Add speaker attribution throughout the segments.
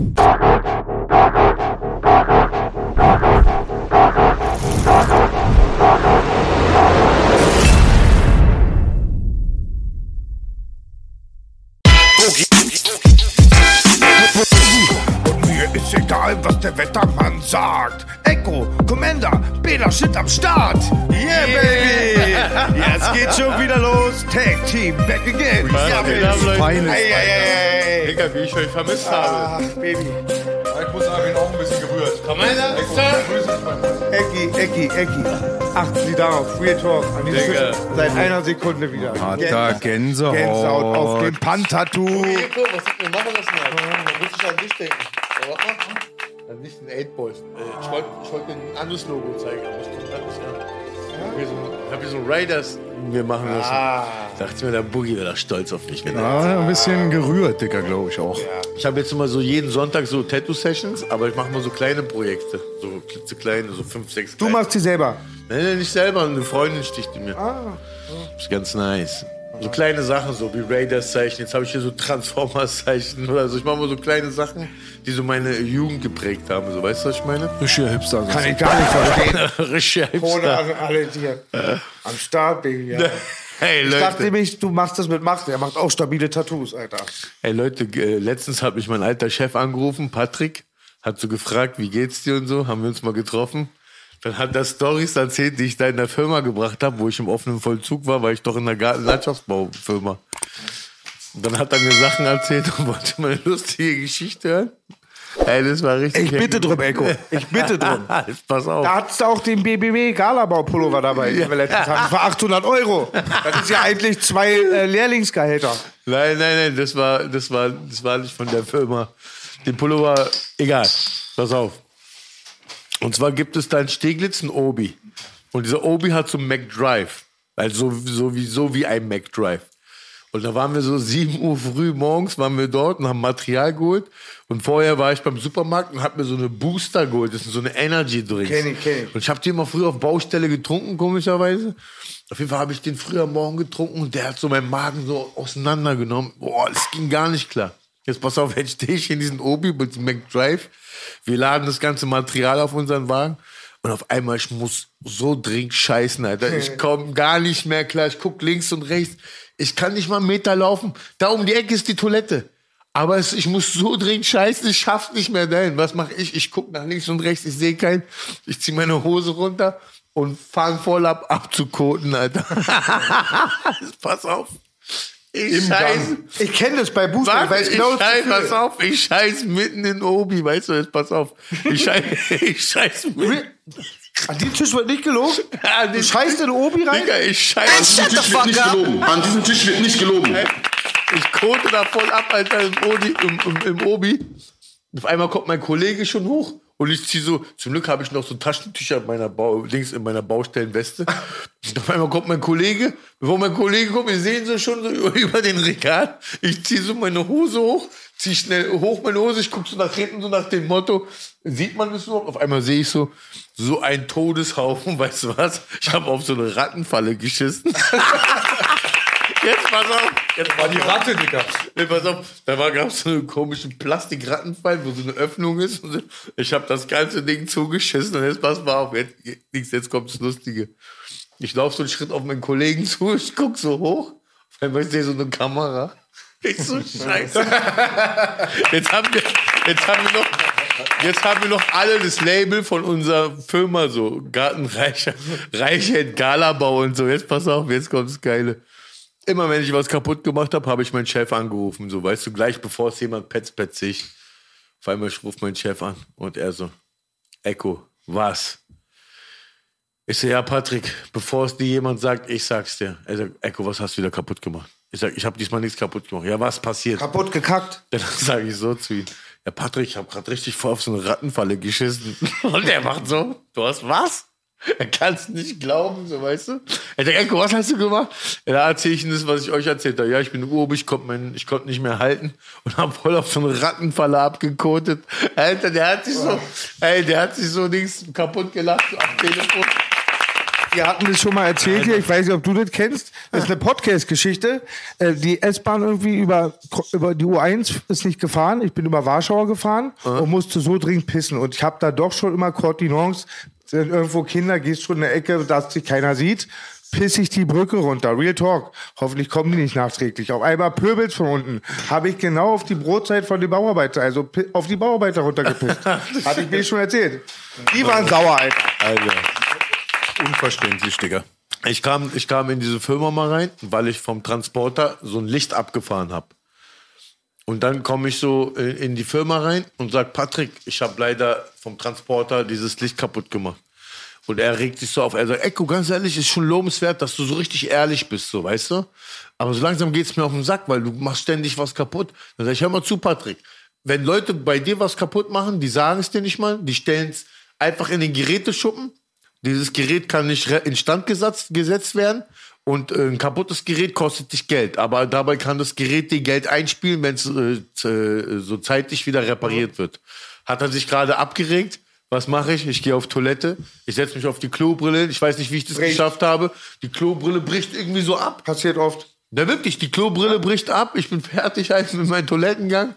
Speaker 1: Thank you. Ist egal, was der Wettermann sagt. Echo, Commander, Peter Shit am Start. Yeah, baby. Jetzt geht's schon wieder los. Tag Team, back again. Ja,
Speaker 2: geht ab, Leute?
Speaker 1: Feines. Ey, ey, ey, ey.
Speaker 2: Digga, wie ich euch vermisst habe.
Speaker 1: Ach, Baby.
Speaker 3: Ich muss sagen, ich bin auch ein bisschen gerührt.
Speaker 2: Commander, Sir?
Speaker 1: Ecki, Ecki, Ecki. Achten Sie darauf. Real Talk. An diesem
Speaker 2: Digga.
Speaker 1: Seit einer Sekunde wieder.
Speaker 4: Harter Gänsehaut.
Speaker 1: Gänsehaut auf dem Pan-Tattoo.
Speaker 2: Nico, was hat mir machen lassen? Alter? Da muss ich an dich denken. Ja, warte mal. An dich, den 8 Boys. Äh, Ich wollte ich wollt ein anderes Logo zeigen, aber ich komme gerade nicht an. Ich hab hier so, ich hab hier so Raiders mir machen lassen.
Speaker 1: Ah.
Speaker 2: Dachte mir, der Boogie wäre da stolz auf mich. Wenn
Speaker 4: Ja, ein bisschen gerührt, Dicker, glaube ich auch.
Speaker 2: Ich habe jetzt immer so jeden Sonntag so Tattoo-Sessions, aber ich mache mal so kleine Projekte. So klitzekleine, so fünf, sechs.
Speaker 1: Du machst sie selber.
Speaker 2: Nein, nein, nicht selber, eine Freundin sticht die mir. Ah. Ist ganz nice. So kleine Sachen, so wie Raiders-Zeichen. Jetzt habe ich hier so Transformers-Zeichen oder so. Ich mache mal so kleine Sachen, die so meine Jugend geprägt haben. So, weißt du, was ich meine?
Speaker 4: Richtiger Hipster.
Speaker 1: Kann ich gar nicht verstehen.
Speaker 2: Richtiger
Speaker 1: Ohne
Speaker 2: Hipster.
Speaker 1: also alle hier. Am Start, Baby. Ja.
Speaker 2: Hey,
Speaker 1: Ich dachte
Speaker 2: Leute.
Speaker 1: nämlich, du machst das mit Macht. Er macht auch stabile Tattoos, Alter.
Speaker 2: Hey, Leute, äh, letztens hat mich mein alter Chef angerufen, Patrick. Hat so gefragt, wie geht's dir und so. Haben wir uns mal getroffen. Dann hat er Stories erzählt, die ich da in der Firma gebracht habe, wo ich im offenen Vollzug war, weil ich doch in der Gartenlandschaftsbaufirma. Und dann hat er mir Sachen erzählt und wollte mal eine lustige Geschichte hören. Ey, das war richtig.
Speaker 1: Ich bitte drum, Echo. Ich bitte drum.
Speaker 2: Pass auf.
Speaker 1: Da hattest du auch den BBW Galabau-Pullover dabei, den wir letztens hatten, für 800 Euro. Das ist ja eigentlich zwei äh, Lehrlingsgehälter.
Speaker 2: Nein, nein, nein, das war, das war, das war nicht von der Firma. Den Pullover, egal. Pass auf. Und zwar gibt es da in Steglitz einen Obi. Und dieser Obi hat so einen McDrive. Also so, so, wie, ein McDrive. Und da waren wir so 7 Uhr früh morgens, waren wir dort und haben Material geholt. Und vorher war ich beim Supermarkt und hab mir so eine Booster geholt. Das sind so eine Energy Drinks.
Speaker 1: Kenn ich, kenn ich.
Speaker 2: Und ich habe die immer früher auf Baustelle getrunken, komischerweise. Auf jeden Fall habe ich den früher Morgen getrunken und der hat so meinen Magen so auseinandergenommen. Boah, das ging gar nicht klar. Jetzt pass auf, jetzt stehe ich in diesem Obi mit dem McDrive. Wir laden das ganze Material auf unseren Wagen. Und auf einmal, ich muss so dringend scheißen, Alter. Ich komme gar nicht mehr klar. Ich guck links und rechts. Ich kann nicht mal einen Meter laufen. Da um die Ecke ist die Toilette. Aber es, ich muss so dringend scheißen, ich schaff's nicht mehr dahin. Was mache ich? Ich guck nach links und rechts, ich sehe keinen. Ich zieh meine Hose runter und fang voll ab abzukoten, Alter. Pass auf. Ich scheiße.
Speaker 1: Ich kenne das bei Booster.
Speaker 2: Was?
Speaker 1: Ich weiß
Speaker 2: Ich
Speaker 1: genau,
Speaker 2: scheiß, pass auf, ich scheiß mitten in Obi, weißt du, jetzt pass auf. Ich scheiß, ich scheiß mitten.
Speaker 1: An diesem Tisch wird nicht gelogen. Du scheißt in Obi rein.
Speaker 2: Digga, ich scheiß.
Speaker 5: An diesem Tisch wird nicht gelogen. An diesem Tisch wird nicht gelogen.
Speaker 2: Ich kote da voll ab, Alter, im, Odi, im, im, im Obi. Auf einmal kommt mein Kollege schon hoch und ich ziehe so, zum Glück habe ich noch so Taschentücher in meiner, Bau, links in meiner Baustellenweste. Und auf einmal kommt mein Kollege, bevor mein Kollege kommt, wir sehen so schon so über, den Regal. Ich ziehe so meine Hose hoch, ziehe schnell hoch meine Hose, ich gucke so nach hinten, so nach dem Motto, sieht man das überhaupt? Auf einmal sehe ich so, so ein Todeshaufen, weißt du was? Ich habe auf so eine Rattenfalle geschissen. Jetzt pass auf. Jetzt
Speaker 3: War die Ratte, Digga.
Speaker 2: Nee, pass auf, da war gab es so einen komischen Plastikrattenfall, wo so eine Öffnung ist. Und ich habe das ganze Ding zugeschissen und jetzt pass mal auf, jetzt, jetzt, jetzt kommt das Lustige. Ich laufe so einen Schritt auf meinen Kollegen zu, ich guck so hoch, auf einmal sehe so eine Kamera. Ich so scheiße. Jetzt haben wir, jetzt haben wir noch, jetzt haben wir noch alle das Label von unserer Firma so Gartenreicher, Reichheit Galabau und so. Jetzt pass auf, jetzt kommt das Geile. Immer wenn ich was kaputt gemacht habe, habe ich meinen Chef angerufen. So, weißt du, gleich bevor es jemand petz, petz ich. Auf einmal ich rufe meinen Chef an und er so, Echo, was? Ich so, ja, Patrick, bevor es dir jemand sagt, ich sag's dir. Er sagt, Echo, was hast du wieder kaputt gemacht? Ich sag, ich habe diesmal nichts kaputt gemacht. Ja, was passiert?
Speaker 1: Kaputt gekackt.
Speaker 2: Dann sage ich so zu ihm, ja Patrick, ich habe gerade richtig vor auf so eine Rattenfalle geschissen. Und er macht so, du hast was? Er kann es nicht glauben, so weißt du. Er sagt, Enko, was hast du gemacht? Da erzähle ich Ihnen das, was ich euch erzählt habe. Ja, ich bin Urb, ich konnte konnte nicht mehr halten und habe voll auf so eine Rattenfalle abgekotet. Alter, der hat sich so, ey, der hat sich so nichts kaputt gelacht am Telefon.
Speaker 1: Wir hatten das schon mal erzählt hier. Ich weiß nicht, ob du das kennst. Das ist eine Podcast-Geschichte. Äh, Die S-Bahn irgendwie über, über die U1 ist nicht gefahren. Ich bin über Warschauer gefahren und musste so dringend pissen. Und ich habe da doch schon immer Kontinence. Sind irgendwo Kinder, gehst schon in der Ecke, dass dich keiner sieht. Piss ich die Brücke runter. Real Talk. Hoffentlich kommen die nicht nachträglich. Auf einmal pöbels von unten. Habe ich genau auf die Brotzeit von den Bauarbeiter, also auf die Bauarbeiter runtergepisst. Hatte ich mir schon erzählt. Die waren sauer, Alter.
Speaker 2: Alter.
Speaker 4: Unverständlich, Digga.
Speaker 2: Ich kam, ich kam in diese Firma mal rein, weil ich vom Transporter so ein Licht abgefahren habe. Und dann komme ich so in, in die Firma rein und sag Patrick, ich habe leider vom Transporter dieses Licht kaputt gemacht. Und er regt sich so auf. Er sagt, Ecko, ganz ehrlich, ist schon lobenswert, dass du so richtig ehrlich bist, so, weißt du? Aber so langsam geht's mir auf den Sack, weil du machst ständig was kaputt. Dann sag ich, hör mal zu, Patrick. Wenn Leute bei dir was kaputt machen, die sagen es dir nicht mal, die stellen es einfach in den Geräteschuppen. Dieses Gerät kann nicht instand gesetzt werden. Und äh, ein kaputtes Gerät kostet dich Geld. Aber dabei kann das Gerät dir Geld einspielen, wenn es äh, z- so zeitlich wieder repariert wird. Hat er sich gerade abgeregt? Was mache ich? Ich gehe auf Toilette. Ich setze mich auf die Klobrille. Ich weiß nicht, wie ich das
Speaker 1: Bricht.
Speaker 2: geschafft habe. Die Klobrille bricht irgendwie so ab.
Speaker 1: Passiert oft.
Speaker 2: Na wirklich, die Klobrille bricht ab. Ich bin fertig halt mit meinem Toilettengang.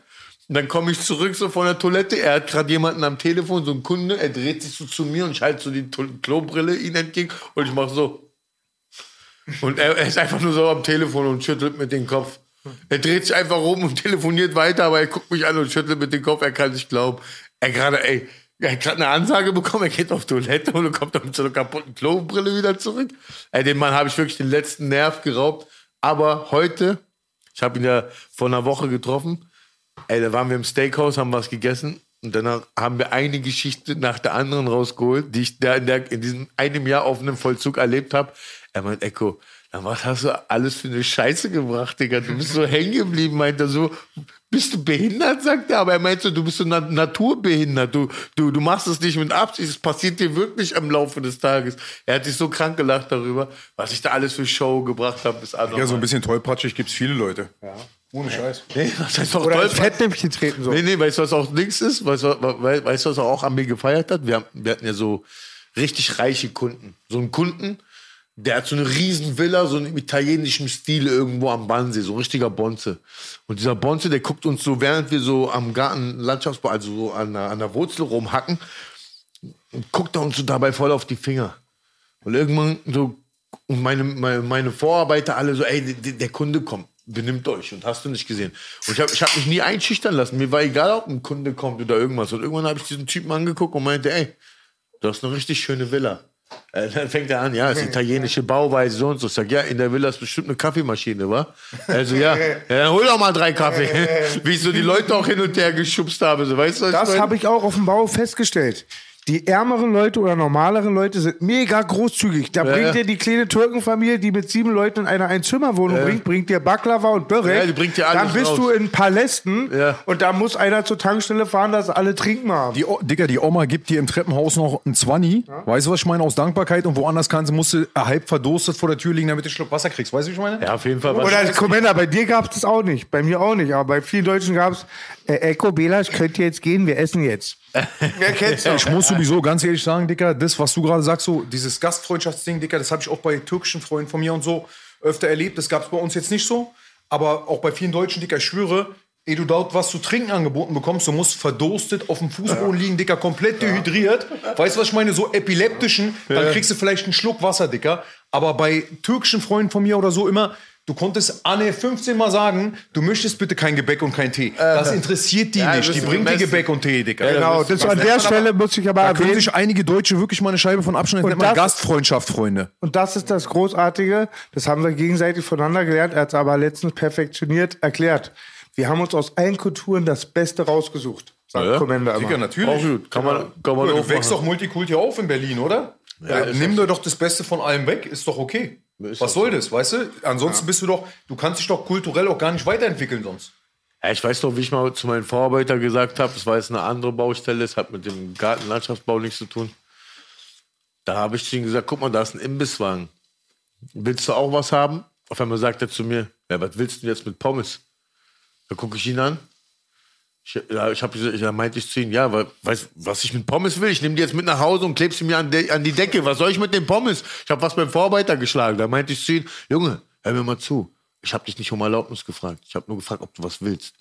Speaker 2: Und dann komme ich zurück so von der Toilette. Er hat gerade jemanden am Telefon, so ein Kunde. Er dreht sich so zu mir und ich halte so die Klobrille ihm entgegen und ich mache so. Und er, er ist einfach nur so am Telefon und schüttelt mit dem Kopf. Er dreht sich einfach rum und telefoniert weiter, aber er guckt mich an und schüttelt mit dem Kopf. Er kann nicht glauben. Er gerade, ey, er hat gerade eine Ansage bekommen, er geht auf Toilette und kommt dann mit so einer kaputten Klobrille wieder zurück. Ey, dem Mann habe ich wirklich den letzten Nerv geraubt. Aber heute, ich habe ihn ja vor einer Woche getroffen, ey, da waren wir im Steakhouse, haben was gegessen und danach haben wir eine Geschichte nach der anderen rausgeholt, die ich da in, der, in diesem einem Jahr offenen Vollzug erlebt habe. Er meint, Echo, na, was hast du alles für eine Scheiße gebracht, Digga? Du bist so hängen geblieben, meint er so. Bist du behindert, sagt er, aber er meint so, du bist so na naturbehindert. Du, du, du machst es nicht mit Absicht, es passiert dir wirklich am Laufe des Tages. Er hat sich so krank gelacht darüber, was ich da alles für Show gebracht habe.
Speaker 4: Ja, so ein bisschen tollpatschig gibt's viele Leute. Ohne Scheiß.
Speaker 2: Nee, das heißt auch
Speaker 1: Oder ins Fettnäpfchen treten so.
Speaker 2: Nee, nee, weißt du, was auch links ist? Weißt du, we- weißt du, was er auch an mir gefeiert hat? Wir, haben, wir hatten ja so richtig reiche Kunden. So einen Kunden, der hat so eine riesen Villa, so im italienischen Stil irgendwo am Bannsee, so ein richtiger Bonze. Und dieser Bonze, der guckt uns so, während wir so am Garten Landschaftsbau, also so an der, an der Wurzel rumhacken, guckt er uns so dabei voll auf die Finger. Und irgendwann so, und meine, meine, meine Vorarbeiter alle so, ey, der, der Kunde kommt, benimmt euch und hast du nicht gesehen. Und ich habe ich hab mich nie einschüchtern lassen. Mir war egal, ob ein Kunde kommt oder irgendwas. Und irgendwann habe ich diesen Typen angeguckt und meinte, ey, du hast eine richtig schöne Villa. Äh, dann fängt er an, ja, ist italienische Bauweise, so und so. Ich sag, ja, in der Villa ist bestimmt eine Kaffeemaschine, wa? Also ja, ja dann hol doch mal drei Kaffee. Wie ich so die Leute auch hin und her geschubst habe, so, weißt du, was
Speaker 1: Das habe ich auch auf dem Bau festgestellt. Die ärmeren Leute oder normaleren Leute sind mega großzügig. Da bringt
Speaker 2: ja.
Speaker 1: dir die kleine Türkenfamilie, die mit sieben Leuten in einer Einzimmerwohnung bringt, bringt dir Baklava und Börek.
Speaker 2: Ja, die bringt dir alles
Speaker 1: Dann bist
Speaker 2: raus.
Speaker 1: du in Palästen
Speaker 2: Ja.
Speaker 1: und da muss einer zur Tankstelle fahren, dass alle trinken haben.
Speaker 4: Die, O- Digga, die Oma gibt dir im Treppenhaus noch ein Zwanni. Weißt du, was ich meine? Aus Dankbarkeit. Und woanders kannst du, musst du halb verdurstet vor der Tür liegen, damit du einen Schluck Wasser kriegst. Weißt du, wie ich meine?
Speaker 2: Ja, auf jeden Fall. was-
Speaker 1: Oder Commander, bei dir gab es das auch nicht. Bei mir auch nicht. Aber bei vielen Deutschen gab es, äh, Eko Bela, ich könnte jetzt gehen, wir essen jetzt. Wer kennt's?
Speaker 4: Ich muss sowieso ganz ehrlich sagen, Dicker, das, was du gerade sagst, so dieses Gastfreundschaftsding, Dicker, das habe ich auch bei türkischen Freunden von mir und so öfter erlebt. Das gab es bei uns jetzt nicht so. Aber auch bei vielen Deutschen, Dicker, ich schwöre, ehe du dort was zu trinken angeboten bekommst, du musst verdurstet auf dem Fußboden liegen, Dicker, komplett dehydriert. Weißt du, was ich meine? So epileptischen, dann kriegst du vielleicht einen Schluck Wasser, Dicker. Aber bei türkischen Freunden von mir oder so immer, du konntest Anne 15 Mal sagen, du möchtest bitte kein Gebäck und kein Tee. Das interessiert die
Speaker 2: Ja,
Speaker 4: nicht. Die bringt dir. Gebäck und Tee, Dicker.
Speaker 1: Genau, das an der Stelle muss ich aber
Speaker 4: Da können
Speaker 1: erwähnen.
Speaker 4: sich einige Deutsche wirklich mal eine Scheibe von abschneiden. Das
Speaker 1: Und
Speaker 4: nennt man
Speaker 1: das-
Speaker 4: Gastfreundschaft, Freunde.
Speaker 1: Und das ist das Großartige. Das haben wir gegenseitig voneinander gelernt. Er hat es aber letztens perfektioniert erklärt. Wir haben uns aus allen Kulturen das Beste rausgesucht, sagt
Speaker 2: Ja,
Speaker 1: Commander immer.
Speaker 4: natürlich.
Speaker 2: Auch gut. Kann man, kann man
Speaker 4: du
Speaker 2: auch
Speaker 4: wächst doch Multikulti auf in Berlin, oder? Ja, nimm dir doch das Beste von allem weg, ist doch okay. Was soll das, weißt du? Ansonsten bist du doch, du kannst dich doch kulturell auch gar nicht weiterentwickeln sonst.
Speaker 2: Ja, ich weiß doch, wie ich mal zu meinem Vorarbeiter gesagt habe, das war jetzt eine andere Baustelle, es hat mit dem Gartenlandschaftsbau nichts zu tun. Da habe ich zu ihm gesagt, guck mal, da ist ein Imbisswagen. Willst du auch was haben? Auf einmal sagt er zu mir, ja, was willst du jetzt mit Pommes? Da gucke ich ihn an. Ich, ja, ich habe da meinte ich zu ihm, ja, weil, weißt, was ich mit Pommes will, ich nehme die jetzt mit nach Hause und klebe sie mir an, de, an die Decke. Was soll ich mit den Pommes? Ich habe was beim Vorarbeiter geschlagen. Da meinte ich zu ihm, Junge, hör mir mal zu. Ich habe dich nicht um Erlaubnis gefragt. Ich habe nur gefragt, ob du was willst.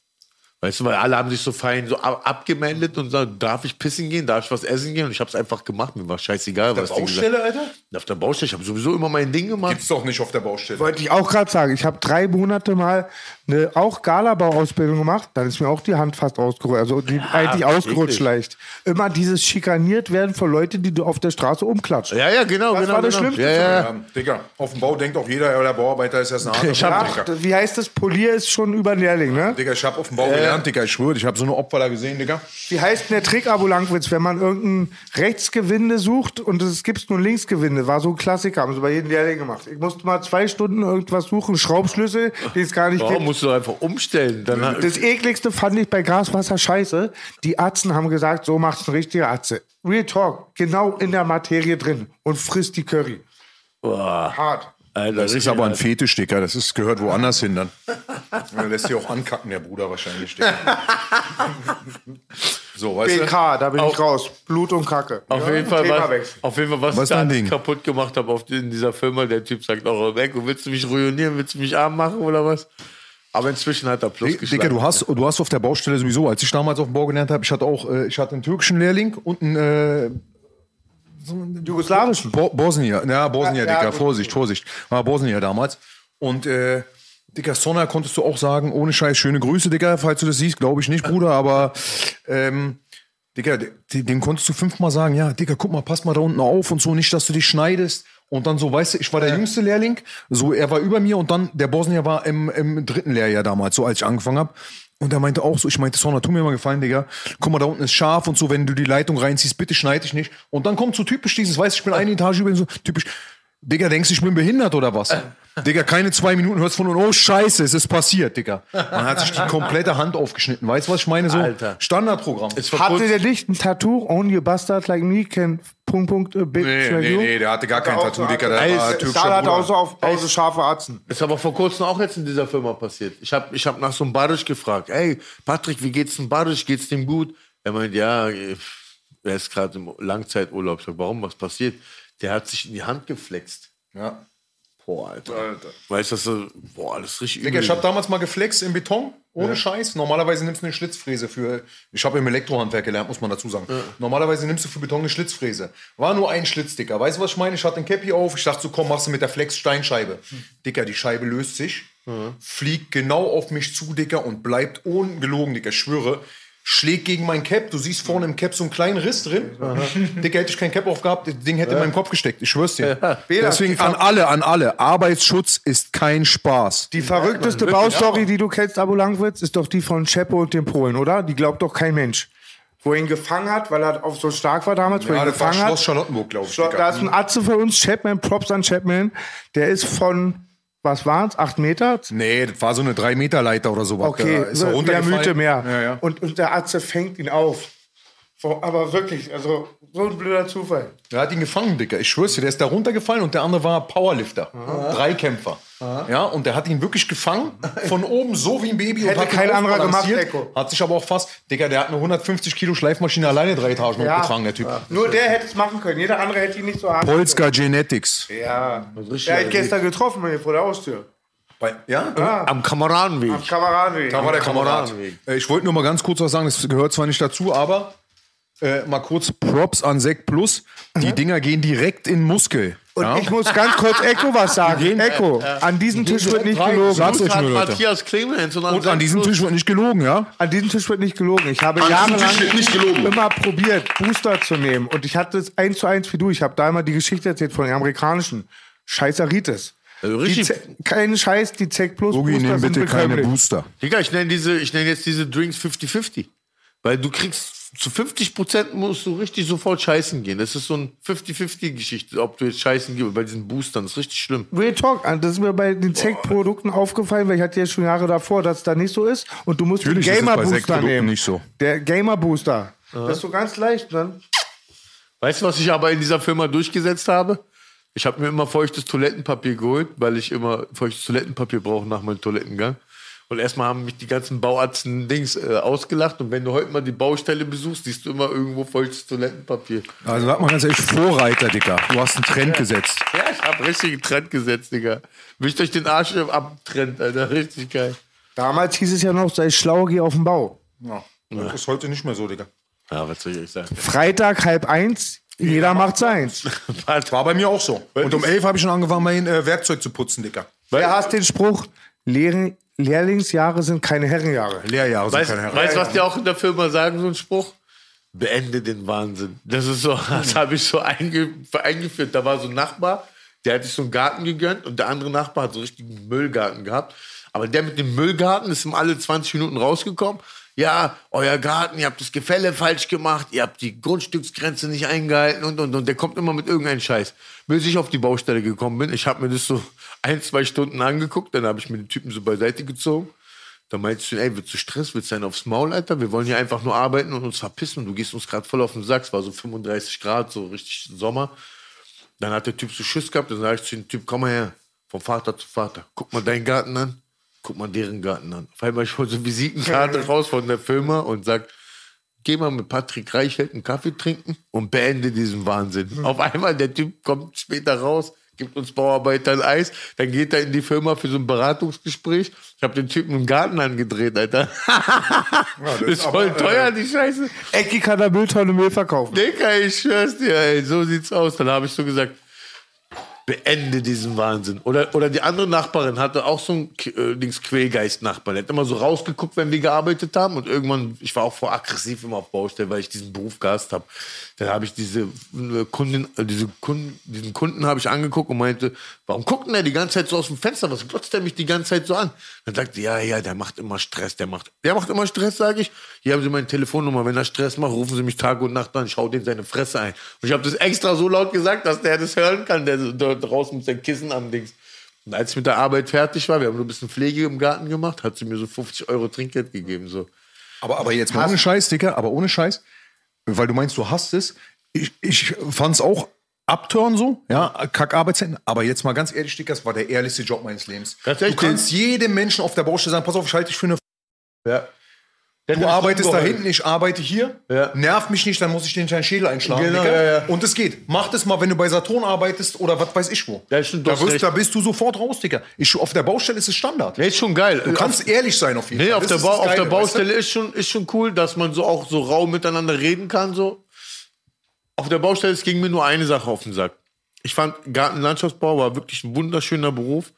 Speaker 2: Weißt du, weil alle haben sich so fein so ab abgemeldet und sagen, darf ich pissen gehen, darf ich was essen gehen? Und ich habe es einfach gemacht. Mir war scheißegal,
Speaker 4: Der
Speaker 2: was die
Speaker 4: Baustelle, Alter?
Speaker 2: Auf der Baustelle. Ich habe sowieso immer mein Ding gemacht.
Speaker 4: Gibt's doch nicht auf der Baustelle.
Speaker 1: Wollte ich auch gerade sagen. Ich habe drei Monate mal eine auch Galabau-Ausbildung gemacht. Dann ist mir auch die Hand fast ausgerutscht. Also die, eigentlich ausgerutscht leicht. Immer dieses schikaniert werden von Leuten, die du auf der Straße umklatscht.
Speaker 2: Ja, ja, genau.
Speaker 1: Das
Speaker 2: genau,
Speaker 1: war das
Speaker 2: genau.
Speaker 1: Schlimmste
Speaker 2: Ja, ja.
Speaker 4: Ja, Digga, auf dem Bau denkt auch jeder, ja, der Bauarbeiter ist erst eine
Speaker 1: Ach,
Speaker 4: Digga.
Speaker 1: wie heißt das? Polier ist schon über Lehrling, ne?
Speaker 4: Digga, ich hab auf dem Bau gelernt, Digga, ich schwöre, ich habe so eine Opfer da gesehen, Digga.
Speaker 1: Wie heißt denn der Trick, Abo Langwitz, wenn man irgendein Rechtsgewinde sucht und es gibt nur Linksgewinde? War so ein Klassiker, haben sie bei jedem Lehrling gemacht. Ich musste mal zwei Stunden irgendwas suchen, Schraubschlüssel, den es gar nicht
Speaker 2: Warum
Speaker 1: gibt.
Speaker 2: musst du einfach umstellen? Dann
Speaker 1: Das ekligste fand ich bei Graswasser scheiße. Die Atzen haben gesagt, so macht's ein richtiger Atze. Real Talk, genau in der Materie drin und frisst die Curry.
Speaker 2: Boah,
Speaker 1: Hart.
Speaker 2: Alter,
Speaker 4: Das ist aber ein. Fetisch, Digga, das ist, gehört woanders hin dann. Er lässt sich auch ankacken, der Bruder wahrscheinlich. So, weißt du?
Speaker 1: BK, da bin ich raus. Blut und Kacke.
Speaker 2: Auf
Speaker 1: Ja,
Speaker 2: jeden Fall, was, auf jeden Fall, was,
Speaker 4: Was
Speaker 2: ich da
Speaker 4: Ding?
Speaker 2: kaputt gemacht habe auf, in dieser Firma. Der Typ sagt auch, Ecko, willst du mich ruinieren? Willst du mich arm machen oder was? Aber inzwischen hat er plus
Speaker 4: Digga,
Speaker 2: geschlagen.
Speaker 4: du hast, du hast auf der Baustelle sowieso, als ich damals auf dem Bau gelernt habe, ich hatte auch, äh, ich hatte einen türkischen Lehrling und einen äh,
Speaker 1: Jugoslawischen.
Speaker 4: Bo Bosnier, ja, Bosnier,
Speaker 1: Ja, ja,
Speaker 4: Digga,
Speaker 1: gut.
Speaker 4: Vorsicht, Vorsicht. War Bosnier damals. Und, äh, Digga, Sonna konntest du auch sagen, ohne Scheiß, schöne Grüße, Digga, falls du das siehst, glaube ich nicht, Bruder, aber, ähm, Digga, de- dem konntest du fünfmal sagen, ja, Digga, guck mal, pass mal da unten auf und so, nicht, dass du dich schneidest. Und dann so, weißt du, ich war der jüngste Lehrling, so, er war über mir und dann, der Bosnier war im, im dritten Lehrjahr damals, so als ich angefangen habe. Und er meinte auch so, ich meinte, Sonna, tu mir mal gefallen, Digga. Guck mal, da unten ist scharf und so, wenn du die Leitung reinziehst, bitte schneid dich nicht. Und dann kommt so typisch dieses, weißt du, ich bin eine Etage über so typisch, Digga, denkst du, ich bin behindert oder was? Digga, keine zwei Minuten hörst von unten, oh Scheiße, es ist passiert, Digga. Man hat sich die komplette Hand aufgeschnitten. Weißt du, was ich meine? So
Speaker 2: Alter.
Speaker 4: Standardprogramm.
Speaker 1: Hatte der nicht ein Tattoo? Only a bastard like me can Punkt, Punkt, äh, bitch
Speaker 4: Nee, nee, nee, der hatte gar kein
Speaker 1: Auch
Speaker 4: Tattoo,
Speaker 1: so
Speaker 4: Digga. Der
Speaker 2: Ey,
Speaker 4: war türkischer
Speaker 1: Stahl hat auch
Speaker 4: Bruder.
Speaker 1: so auf Pause scharfe Atzen.
Speaker 2: Ist aber vor kurzem auch jetzt in dieser Firma passiert. Ich habe ich hab nach so einem Badisch gefragt. Ey, Patrick, wie geht's dem Badisch? Geht's dem gut? Er meint, ja, er ist gerade im Langzeiturlaub. Ich sag, warum? Was passiert? Der hat sich in die Hand geflext.
Speaker 4: Ja.
Speaker 2: Boah, Alter. Weißt du, das ist- boah, das ist richtig
Speaker 4: Digga, ich
Speaker 2: übel.
Speaker 4: habe damals mal geflext im Beton, ohne Scheiß. Normalerweise nimmst du eine Schlitzfräse für. Ich habe im Elektrohandwerk gelernt, muss man dazu sagen. Normalerweise nimmst du für Beton eine Schlitzfräse. War nur ein Schlitz, Dicker. Weißt du, was ich meine? Ich hatte ein Cappy auf. Ich dachte so, komm, machst du mit der Flex Steinscheibe. Dicker, die Scheibe löst sich, fliegt genau auf mich zu, Dicker, und bleibt ungelogen, Dicker. Ich schwöre. Schlägt gegen mein Cap. Du siehst vorne im Cap so einen kleinen Riss drin. Dicker, hätte ich kein Cap aufgehabt, das Ding hätte in meinem Kopf gesteckt. Ich schwör's dir. Deswegen an alle, an alle. Arbeitsschutz ist kein Spaß.
Speaker 1: Die verrückteste Baustory, die du kennst, Abu Langwitz, ist doch die von Chepo und dem Polen, oder? Die glaubt doch kein Mensch. Wo er ihn gefangen hat, weil er auf so stark war damals, wo er
Speaker 4: Ja,
Speaker 1: ihn gefangen
Speaker 4: Schloss
Speaker 1: hat.
Speaker 4: Charlottenburg, glaube ich.
Speaker 1: Schlo-. Da ist ein Atze für uns, Chapman, Props an Chapman. Der ist von, was waren's, acht Meter?
Speaker 4: Nee, das war so eine 3-Meter-Leiter oder sowas.
Speaker 1: Okay,
Speaker 4: Da ist er
Speaker 1: mehr.
Speaker 4: Ja, ja.
Speaker 1: Und, und der Atze fängt ihn auf. Aber wirklich, also so ein blöder Zufall.
Speaker 4: Er hat ihn gefangen, Dicker. Ich schwör's dir, der ist da runtergefallen und der andere war Powerlifter. Dreikämpfer. Ja, und der hat ihn wirklich gefangen, von oben, so wie ein Baby.
Speaker 1: Hätte
Speaker 4: und hat
Speaker 1: kein anderer gemacht, Ecko.
Speaker 4: Hat sich aber auch fast, Digga, der hat eine 150 Kilo Schleifmaschine alleine drei Etagen hochgetragen, der Typ.
Speaker 1: Nur der hätte es machen können. Jeder andere hätte ihn nicht so hart.
Speaker 4: Polska Genetics.
Speaker 1: Ja. Der hat gestern getroffen hier vor der Haustür.
Speaker 4: Bei, ja?
Speaker 2: Am Kameradenweg.
Speaker 1: Am Kameradenweg.
Speaker 4: Da war der Kamerad.
Speaker 2: Kameradenweg.
Speaker 4: Äh, Ich wollte nur mal ganz kurz was sagen, das gehört zwar nicht dazu, aber äh, mal kurz Props an Sek Plus. Die Dinger gehen direkt in Muskel.
Speaker 1: Und
Speaker 4: ja?
Speaker 1: ich muss ganz kurz Echo was sagen. Echo, an diesem Tisch wird nicht
Speaker 4: rein.
Speaker 1: gelogen.
Speaker 4: Sag's euch nur, Leute.
Speaker 2: Matthias Clemens und,
Speaker 4: Und an diesem Tisch wird nicht gelogen, ja?
Speaker 1: An diesem Tisch wird nicht gelogen. Ich habe
Speaker 6: An
Speaker 1: jahrelang
Speaker 6: wird nicht gelogen.
Speaker 1: immer probiert, Booster zu nehmen. Und ich hatte es eins zu eins wie du. Ich habe da immer die Geschichte erzählt von den amerikanischen. Scheißeritis.
Speaker 2: Also richtig.
Speaker 1: Kein Scheiß, die Zack Plus Booster
Speaker 4: nimm
Speaker 1: sind
Speaker 4: bitte keine. Booster.
Speaker 2: Digga, ich nenne diese, ich nenne jetzt diese Drinks 50-50. Weil du kriegst zu 50 Prozent musst du richtig sofort scheißen gehen. Das ist so ein 50-50-Geschichte, ob du jetzt scheißen gehst bei diesen Boostern. Das ist richtig schlimm.
Speaker 1: Real Talk, das ist mir bei den Zeck-Produkten aufgefallen, weil ich hatte ja schon Jahre davor, dass es da nicht so ist. Und du musst
Speaker 7: Natürlich
Speaker 1: den Gamer-Booster nehmen.
Speaker 7: nicht so.
Speaker 1: Der Gamer-Booster. Das ist so ganz leicht. Dann
Speaker 2: Weißt du, was ich aber in dieser Firma durchgesetzt habe? Ich habe mir immer feuchtes Toilettenpapier geholt, weil ich immer feuchtes Toilettenpapier brauche nach meinem Toilettengang. Und erstmal haben mich die ganzen Bauarzen Dings äh, ausgelacht. Und wenn du heute mal die Baustelle besuchst, siehst du immer irgendwo feuchtes Toilettenpapier.
Speaker 7: Also sag mal ganz ehrlich, Vorreiter, Dicker. Du hast einen Trend gesetzt.
Speaker 2: Ja, ich habe richtigen Trend gesetzt, Digga. Wischt euch den Arsch ab Trend, Alter. Richtig geil.
Speaker 1: Damals hieß es ja noch, sei schlau, geh auf den Bau.
Speaker 7: Ja. Das ist heute nicht mehr so, Digga.
Speaker 2: Ja, was soll ich sagen?
Speaker 1: Freitag halb eins, jeder macht seins.
Speaker 7: War bei mir auch so. Und um elf habe ich schon angefangen, mein äh, Werkzeug zu putzen, Dicker.
Speaker 1: Wer hasst den Spruch, Lehren, Lehrlingsjahre sind keine Herrenjahre.
Speaker 7: Lehrjahre sind
Speaker 2: Weißt
Speaker 7: keine Herren.
Speaker 2: weißt du, was die auch in der Firma sagen, so ein Spruch? Beende den Wahnsinn. Das ist so, das habe ich so einge, eingeführt. Da war so ein Nachbar, der hat sich so einen Garten gegönnt und der andere Nachbar hat so einen richtigen Müllgarten gehabt. Aber der mit dem Müllgarten ist ihm alle 20 Minuten rausgekommen. Ja, euer Garten, ihr habt das Gefälle falsch gemacht, ihr habt die Grundstücksgrenze nicht eingehalten und und und. Der kommt immer mit irgendeinem Scheiß. Bis ich auf die Baustelle gekommen bin, ich habe mir das so ein, zwei Stunden angeguckt, dann habe ich mir den Typen so beiseite gezogen. Da meinst du, ey, willst du Stress, willst du einen aufs Maul, Alter? Wir wollen hier einfach nur arbeiten und uns verpissen. Du gehst uns gerade voll auf den Sack. Es war so 35 Grad, so richtig Sommer. Dann hat der Typ so Schiss gehabt. Dann sag ich zu dem Typ, komm mal her. Vom Vater zu Vater. Guck mal deinen Garten an. Guck mal deren Garten an. Auf einmal ich hol so eine Visitenkarte raus von der Firma und sag, geh mal mit Patrick Reichelt einen Kaffee trinken und beende diesen Wahnsinn. Auf einmal, der Typ kommt später raus, gibt uns Bauarbeitern Eis, dann geht er in die Firma für so ein Beratungsgespräch. Ich habe den Typen im Garten angedreht, Alter. das ist voll teuer, die Scheiße.
Speaker 1: Ecki kann der Mülltonne Mehl verkaufen.
Speaker 2: Dicker, ich schwör's dir, ey, so sieht's aus. Dann habe ich so gesagt, beende diesen Wahnsinn. Oder, oder die andere Nachbarin hatte auch so einen äh, Quälgeist-Nachbar. Der hat immer so rausgeguckt, wenn wir gearbeitet haben. Und irgendwann, ich war auch vor aggressiv immer auf Baustelle, weil ich diesen Beruf gehasst habe. Dann habe ich diese äh, Kundin, äh, diese Kunden, diesen Kunden habe ich angeguckt und meinte, warum guckt denn der die ganze Zeit so aus dem Fenster? Was glotzt der mich die ganze Zeit so an? Dann sagte, ja, ja, der macht immer Stress, der macht, der macht immer Stress, sage ich. Hier haben Sie meine Telefonnummer. Wenn er Stress macht, rufen Sie mich Tag und Nacht an. Ich hau den seine Fresse ein. Und ich habe das extra so laut gesagt, dass der das hören kann, der dort draußen mit seinem Kissen am Dings. Und als ich mit der Arbeit fertig war, wir haben nur ein bisschen Pflege im Garten gemacht, hat sie mir so 50 Euro Trinkgeld gegeben. So.
Speaker 7: Aber, aber jetzt mal ohne Scheiß, Dicker, aber ohne Scheiß, weil du meinst, du hast es. Ich, ich fand es auch abturn so, ja, Kackarbeitszeiten. Aber jetzt mal ganz ehrlich, Dicker, das war der ehrlichste Job meines Lebens. Du kannst jedem Menschen auf der Baustelle sagen, pass auf, ich halte dich für eine
Speaker 2: Ja.
Speaker 7: Du arbeitest da hinten, ich arbeite hier.
Speaker 2: Ja.
Speaker 7: Nerv mich nicht, dann muss ich den kleinen Schädel einschlagen.
Speaker 2: Genau, ja, ja.
Speaker 7: Und es geht. Mach das mal, wenn du bei Saturn arbeitest oder was weiß ich wo.
Speaker 2: Ja, stimmt,
Speaker 7: da, wirst, da bist du sofort raus, Digga. Ich, auf der Baustelle ist es Standard.
Speaker 2: Ja, ist schon geil.
Speaker 7: Du kannst ehrlich sein auf jeden
Speaker 2: Nee,
Speaker 7: Fall.
Speaker 2: auf der,
Speaker 7: das
Speaker 2: auf der
Speaker 7: Geile,
Speaker 2: Baustelle ist schon, ist schon cool, dass man so auch so rau miteinander reden kann. So. Auf der Baustelle ging mir nur eine Sache auf den Sack. Ich fand Gartenlandschaftsbau war wirklich ein wunderschöner Beruf.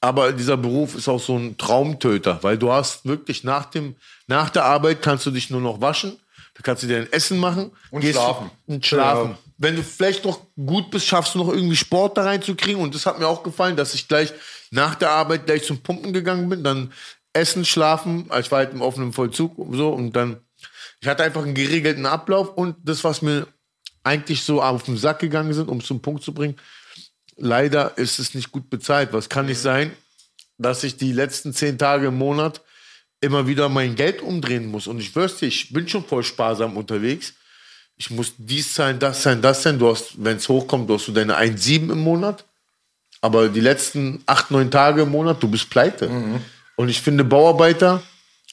Speaker 2: Aber dieser Beruf ist auch so ein Traumtöter, weil du hast wirklich nach, dem, nach der Arbeit kannst du dich nur noch waschen, da kannst du dir ein Essen machen
Speaker 7: Und schlafen.
Speaker 2: Und schlafen. Wenn du vielleicht noch gut bist, schaffst du noch irgendwie Sport da reinzukriegen. Und das hat mir auch gefallen, dass ich gleich nach der Arbeit gleich zum Pumpen gegangen bin, dann essen, schlafen. Ich war halt im offenen Vollzug und so und dann ich hatte einfach einen geregelten Ablauf und das, was mir eigentlich so auf den Sack gegangen sind, um es zum Punkt zu bringen, leider ist es nicht gut bezahlt. Was kann nicht sein, dass ich die letzten zehn Tage im Monat immer wieder mein Geld umdrehen muss. Und ich dir, ich bin schon voll sparsam unterwegs. Ich muss dies sein, das sein, das sein. Du hast, wenn es hochkommt, du hast so deine 1,7 im Monat. Aber die letzten acht, neun Tage im Monat, du bist pleite. Und ich finde, Bauarbeiter,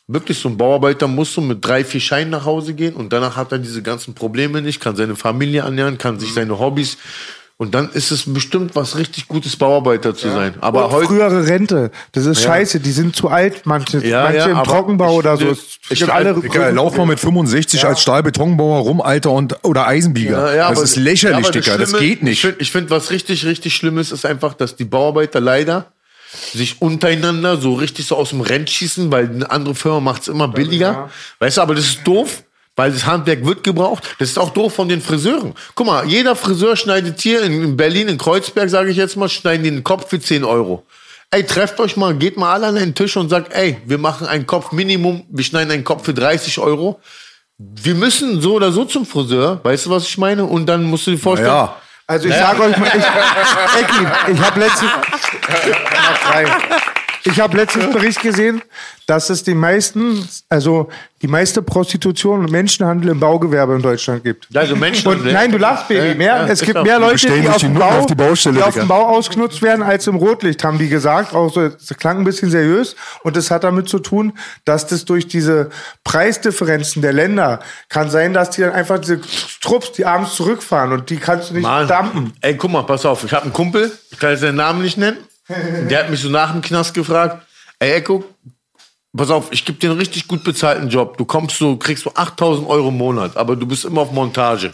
Speaker 2: wirklich so ein Bauarbeiter muss so mit drei, vier Scheinen nach Hause gehen und danach hat er diese ganzen Probleme nicht, kann seine Familie ernähren, kann sich seine Hobbys. Und dann ist es bestimmt was richtig Gutes, Bauarbeiter zu sein. Aber heute.
Speaker 1: frühere Rente. Das ist scheiße. Die sind zu alt. Manche,
Speaker 2: Ja,
Speaker 1: manche
Speaker 2: ja,
Speaker 1: im
Speaker 2: aber
Speaker 1: Trockenbau oder so.
Speaker 2: ich
Speaker 1: alle
Speaker 7: Digga, lauf mal mit 65 als Stahlbetonbauer rum, Alter, und, oder Eisenbieger. das ist lächerlich,
Speaker 2: aber
Speaker 7: Digga. Das
Speaker 2: Schlimme-
Speaker 7: geht nicht.
Speaker 2: Ich finde, find, was richtig, richtig schlimm ist, ist einfach, dass die Bauarbeiter leider sich untereinander so richtig so aus dem Rennen schießen, weil eine andere Firma macht es immer billiger. Weißt du, aber das ist doof. Weil das Handwerk wird gebraucht. Das ist auch doof von den Friseuren. Guck mal, jeder Friseur schneidet hier in in Berlin, in Kreuzberg, sage ich jetzt mal, schneiden den Kopf für 10 Euro. Ey, trefft euch mal, geht mal alle an den Tisch und sagt, ey, wir machen einen Kopf Minimum, wir schneiden einen Kopf für 30 Euro. wir müssen so oder so zum Friseur, weißt du, was ich meine? Und dann musst du dir vorstellen,
Speaker 7: Ja.
Speaker 1: Also ich sage euch mal, ich, Ecki, ich habe letztens, ich habe letztens Bericht gesehen, dass es die meisten, also die meiste Prostitution und Menschenhandel im Baugewerbe in Deutschland gibt.
Speaker 2: also Menschen.
Speaker 1: Und nein, du lachst, Baby. Mehr, es
Speaker 2: ist
Speaker 1: gibt mehr Leute, die auf
Speaker 7: Nutten
Speaker 1: Bau,
Speaker 7: auf die Baustelle,
Speaker 1: die auf dem Bau ausgenutzt werden, als im Rotlicht, haben die gesagt. Auch so, das klang ein bisschen seriös. Und das hat damit zu tun, dass das durch diese Preisdifferenzen der Länder kann sein, dass die dann einfach diese Trupps, die abends zurückfahren und die kannst du nicht
Speaker 2: Mann.
Speaker 1: dumpen.
Speaker 2: Ey, guck mal, pass auf. Ich habe einen Kumpel, ich kann jetzt seinen Namen nicht nennen. Der hat mich so nach dem Knast gefragt. Ey, Eko, pass auf, ich gebe dir einen richtig gut bezahlten Job. Du kommst so, kriegst so 8000 Euro im Monat, aber du bist immer auf Montage.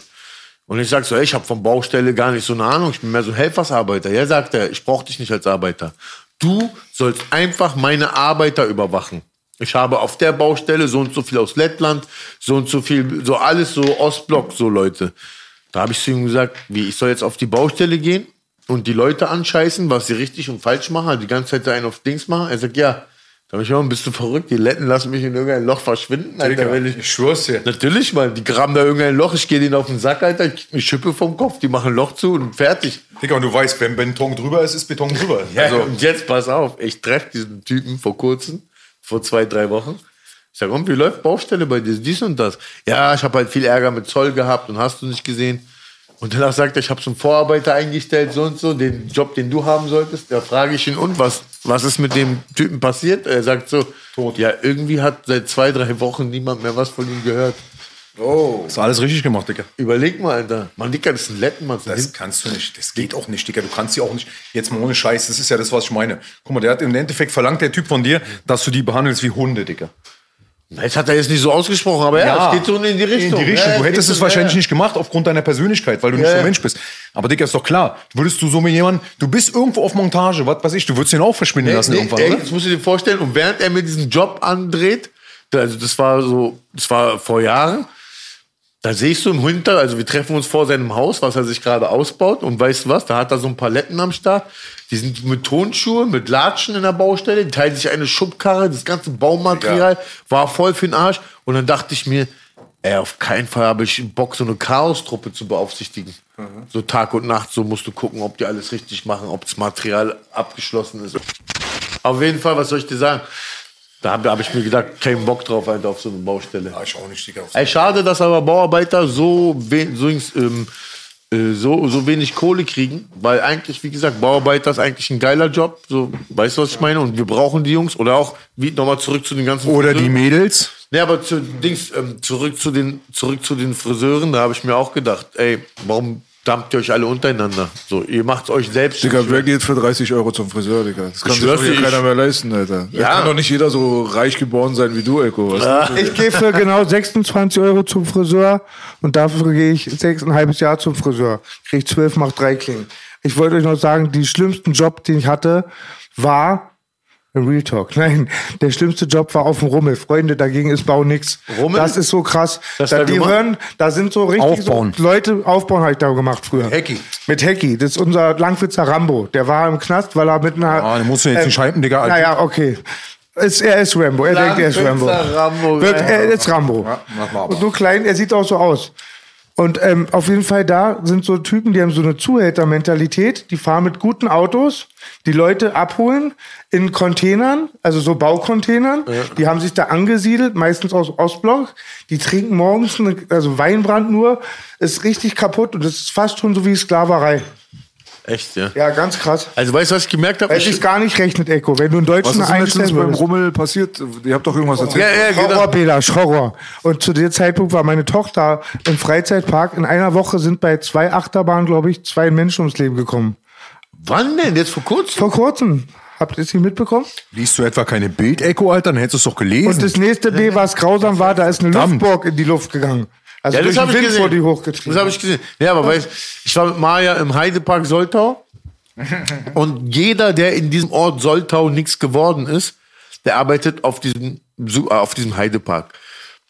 Speaker 2: Und ich sag so, ey, ich habe von Baustelle gar nicht so eine Ahnung. Ich bin mehr so Helfersarbeiter. Ja, sagt er, ich brauche dich nicht als Arbeiter. Du sollst einfach meine Arbeiter überwachen. Ich habe auf der Baustelle so und so viel aus Lettland, so und so viel, so alles so Ostblock, so Leute. Da habe ich zu ihm gesagt, wie, ich soll jetzt auf die Baustelle gehen und die Leute anscheißen, was sie richtig und falsch machen, also die ganze Zeit da einen auf Dings machen. Er sagt, ja. Da habe ich auch, bist du verrückt? Die Letten lassen mich in irgendein Loch verschwinden. Alter, wenn ich,
Speaker 7: Ich schwör's dir.
Speaker 2: Natürlich, Mann. Die graben da irgendein Loch, ich gehe denen auf den Sack, Alter, ich eine Schippe vom Kopf, die machen ein Loch zu und fertig.
Speaker 7: Digga, und du weißt, wenn Beton drüber ist, ist Beton drüber.
Speaker 2: Ja,
Speaker 7: Also,
Speaker 2: und jetzt pass auf, ich treffe diesen Typen vor kurzem, vor zwei, drei Wochen. Ich sag, und wie läuft Baustelle bei dir? Dies und das. Ja, ich habe halt viel Ärger mit Zoll gehabt und hast du nicht gesehen. Und danach sagt er, ich habe so einen Vorarbeiter eingestellt, so und so, den Job, den du haben solltest. Da frage ich ihn, und was, was ist mit dem Typen passiert? Er sagt so, ja, irgendwie hat seit zwei, drei Wochen niemand mehr was von ihm gehört.
Speaker 7: ist alles richtig gemacht, Digga.
Speaker 2: Überleg mal, Alter. Mann, Dicker, das ist ein Letten, Mann.
Speaker 7: Das kannst du nicht. Das geht auch nicht, Digga. Du kannst sie auch nicht. Jetzt mal ohne Scheiß. Das ist ja das, was ich meine. Guck mal, der hat im Endeffekt verlangt der Typ von dir, dass du die behandelst wie Hunde, Digga.
Speaker 2: Das hat er jetzt nicht so ausgesprochen, aber ja, es geht so in die Richtung.
Speaker 7: In die Richtung.
Speaker 2: Ja,
Speaker 7: du hättest es
Speaker 2: so-
Speaker 7: wahrscheinlich
Speaker 2: ja.
Speaker 7: nicht gemacht aufgrund deiner Persönlichkeit, weil du nicht
Speaker 2: Ja,
Speaker 7: so
Speaker 2: ja.
Speaker 7: ein Mensch bist. Aber Digga, ist doch klar. Würdest du so mit jemandem, du bist irgendwo auf Montage, was weiß ich, du würdest den auch verschwinden lassen
Speaker 2: Nee,
Speaker 7: irgendwann,
Speaker 2: ey,
Speaker 7: oder?
Speaker 2: das musst du dir vorstellen. Und während er mir diesen Job andreht, also das war so, das war vor Jahren, da siehst du im Hinter, also wir treffen uns vor seinem Haus, was er sich gerade ausbaut. Und weißt du was? Da hat er so ein Paletten am Start. Die sind mit Tonschuhe, mit Latschen in der Baustelle. Die teilen sich eine Schubkarre. Das ganze Baumaterial war voll für den Arsch. Und dann dachte ich mir, ey, auf keinen Fall habe ich Bock, so eine Chaostruppe zu beaufsichtigen. So Tag und Nacht, so musst du gucken, ob die alles richtig machen, ob das Material abgeschlossen ist. Auf jeden Fall, was soll ich dir sagen? Da habe hab ich mir gedacht, keinen Bock drauf, Alter, auf so eine Baustelle.
Speaker 7: Ja, ich auch nicht, Digga.
Speaker 2: Ey, schade, dass aber Bauarbeiter so, we so, ähm, äh, so, so wenig Kohle kriegen, weil eigentlich, wie gesagt, Bauarbeiter ist eigentlich ein geiler Job. So, weißt du, was ich meine? Und wir brauchen die Jungs. Oder auch, wie nochmal zurück zu den ganzen
Speaker 7: Oder die
Speaker 2: Friseuren.
Speaker 7: Mädels.
Speaker 2: Nee, aber zu, Dings, ähm, zurück, zu den, zurück zu den Friseuren, da habe ich mir auch gedacht, ey, warum dampft ihr euch alle untereinander? So, ihr macht's euch selbst.
Speaker 4: Digga, wer geht für 30 Euro zum Friseur, Digga? Das kann sich
Speaker 2: schwör's
Speaker 4: doch hier
Speaker 2: dir,
Speaker 4: keiner
Speaker 2: ich-
Speaker 4: mehr leisten, Alter. Ja.
Speaker 2: Ja.
Speaker 4: Kann doch nicht jeder so reich geboren sein wie du, Eko. Du?
Speaker 1: Ich gehe für genau 26 Euro zum Friseur und dafür gehe ich sechs ein halbes Jahr zum Friseur. Krieg 12, mach drei Klingen. Ich wollte euch noch sagen, die schlimmsten Job, den ich hatte, war Real Talk. Nein, der schlimmste Job war auf dem Rummel. Freunde, dagegen ist Bau nix.
Speaker 2: Rummel?
Speaker 1: Das ist so krass.
Speaker 2: Das
Speaker 1: da, die
Speaker 2: gemacht?
Speaker 1: hören, da sind so richtig
Speaker 7: Aufbauen.
Speaker 1: So Leute aufbauen habe ich da gemacht früher.
Speaker 7: Hecki.
Speaker 1: Mit Hecki. Das ist unser Langwitzer Rambo. Der war im Knast, weil er mit einer.
Speaker 7: Ah, den musst du jetzt nicht hypen, Digga.
Speaker 1: Naja, okay. Ist, er ist Rambo. Er denkt, er ist Rambo.
Speaker 2: Rambo,
Speaker 1: Wird,
Speaker 2: ja.
Speaker 1: er ist Rambo.
Speaker 7: mach mal aber.
Speaker 1: Und nur klein, er sieht auch so aus. Und ähm, auf jeden Fall da sind so Typen, die haben so eine Zuhältermentalität. Die fahren mit guten Autos, die Leute abholen in Containern, also so Baucontainern. Die haben sich da angesiedelt, meistens aus Ostblock. Die trinken morgens, eine, also Weinbrand nur, ist richtig kaputt und das ist fast schon so wie Sklaverei.
Speaker 2: Echt, ja.
Speaker 1: Ja, ganz krass.
Speaker 2: Also, weißt du, was ich gemerkt habe?
Speaker 1: Es gar nicht rechnet, Echo. Wenn du einen
Speaker 4: Was
Speaker 1: Deutschen
Speaker 4: ist denn letztens
Speaker 1: einstellen
Speaker 4: beim
Speaker 1: würdest.
Speaker 4: Rummel passiert? Ihr habt doch irgendwas erzählt.
Speaker 2: ja, ja, genau.
Speaker 1: Horror, Belasch, Horror. Und zu dem Zeitpunkt war meine Tochter im Freizeitpark. In einer Woche sind bei zwei Achterbahnen, glaube ich, zwei Menschen ums Leben gekommen.
Speaker 2: Wann denn? Jetzt vor kurzem?
Speaker 1: Vor kurzem. Habt ihr es nicht mitbekommen?
Speaker 7: Liest du etwa keine Bild-Echo, Alter? Dann hättest du es doch gelesen.
Speaker 1: Und das nächste B, was grausam war, da ist eine
Speaker 7: Verdammt.
Speaker 1: Luftburg in die Luft gegangen. Also
Speaker 2: Ja, das
Speaker 1: durch
Speaker 2: habe
Speaker 1: den
Speaker 2: ich
Speaker 1: Wind
Speaker 2: gesehen.
Speaker 1: wurde die hochgetrieben.
Speaker 2: Das habe ich gesehen. Ja, aber weißt, ich war mit Maja im Heidepark Soltau und jeder, der in diesem Ort Soltau nichts geworden ist, der arbeitet auf diesem, äh, auf diesem Heidepark.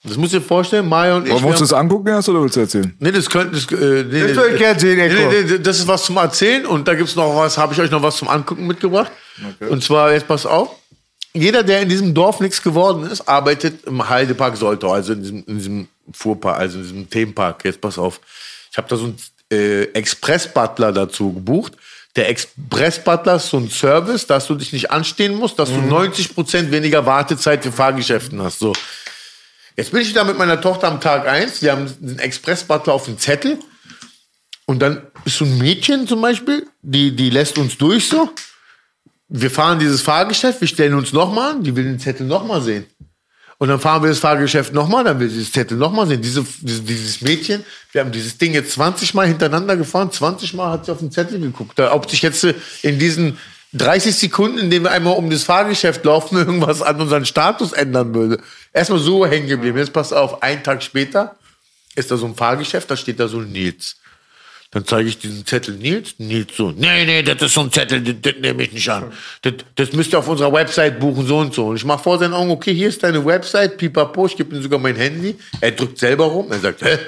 Speaker 2: Das musst du dir vorstellen, Maja und ich.
Speaker 4: Wir uns
Speaker 2: haben-
Speaker 4: das angucken erst oder willst du erzählen?
Speaker 2: Nee, das könnte. Das, äh, nee,
Speaker 1: Das soll ich Eko.
Speaker 2: nee, nee, das ist was zum Erzählen und da gibt's noch was, habe ich euch noch was zum Angucken mitgebracht. Und zwar, jetzt pass auf. Jeder, der in diesem Dorf nichts geworden ist, arbeitet im Heidepark Soltau, also in diesem, in diesem Fuhrpark, also in diesem Themenpark. Jetzt pass auf. Ich habe da so einen äh, Express-Butler dazu gebucht. Der Express-Butler ist so ein Service, dass du dich nicht anstehen musst, dass du 90% weniger Wartezeit für Fahrgeschäften hast. So. Jetzt bin ich da mit meiner Tochter am Tag eins. Wir haben einen Express-Butler auf dem Zettel. Und dann ist so ein Mädchen zum Beispiel, die, die lässt uns durch so. Wir fahren dieses Fahrgeschäft, wir stellen uns nochmal an, die will den Zettel nochmal sehen. Und dann fahren wir das Fahrgeschäft nochmal, dann will sie das Zettel nochmal sehen. Diese, diese, dieses Mädchen, wir haben dieses Ding jetzt 20 Mal hintereinander gefahren, 20 Mal hat sie auf den Zettel geguckt. Ob sich jetzt in diesen 30 Sekunden, in denen wir einmal um das Fahrgeschäft laufen, irgendwas an unseren Status ändern würde. Erstmal so hängen geblieben. Jetzt pass auf, einen Tag später ist da so ein Fahrgeschäft, da steht da so Nils. Dann zeige ich diesen Zettel Nils. Nils so, nee, nee, das ist so ein Zettel, das, das nehme ich nicht an. Das, das müsst ihr auf unserer Website buchen, so und so. Und ich mache vor seinen Augen, okay, hier ist deine Website, pipapo, ich gebe ihm sogar mein Handy. Er drückt selber rum, er sagt, hä,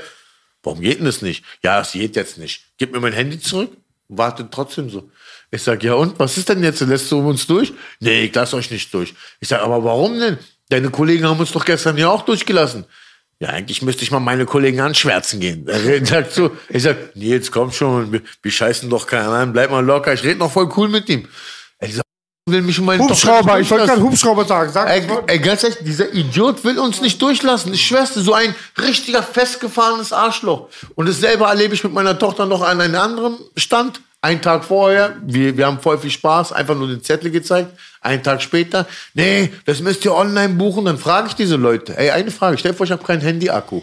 Speaker 2: warum geht denn das nicht? Ja, es geht jetzt nicht. Gib mir mein Handy zurück, wartet trotzdem so. Ich sag, ja und, was ist denn jetzt? Lässt du uns durch? Nee, ich lass euch nicht durch. Ich sag, aber warum denn? Deine Kollegen haben uns doch gestern ja auch durchgelassen. Ja, eigentlich müsste ich mal meine Kollegen anschwärzen gehen. Er sagt so, ich sag, Nils, komm schon, wir, wir scheißen doch keinen an, bleib mal locker, ich rede noch voll cool mit ihm. Er sagt, will mich um meine
Speaker 1: Hubschrauber, ich wollte gerade. Hubschrauber sagen. Sag
Speaker 2: Ey, ey, ganz ehrlich, dieser Idiot will uns nicht durchlassen. Ich schwör's dir, so ein richtiger festgefahrenes Arschloch. Und dasselbe erlebe ich mit meiner Tochter noch an einem anderen Stand. Einen Tag vorher, wir, wir haben voll viel Spaß, einfach nur den Zettel gezeigt. Einen Tag später, nee, das müsst ihr online buchen. Dann frage ich diese Leute, ey, eine Frage, stell vor, ich habe keinen Handy-Akku.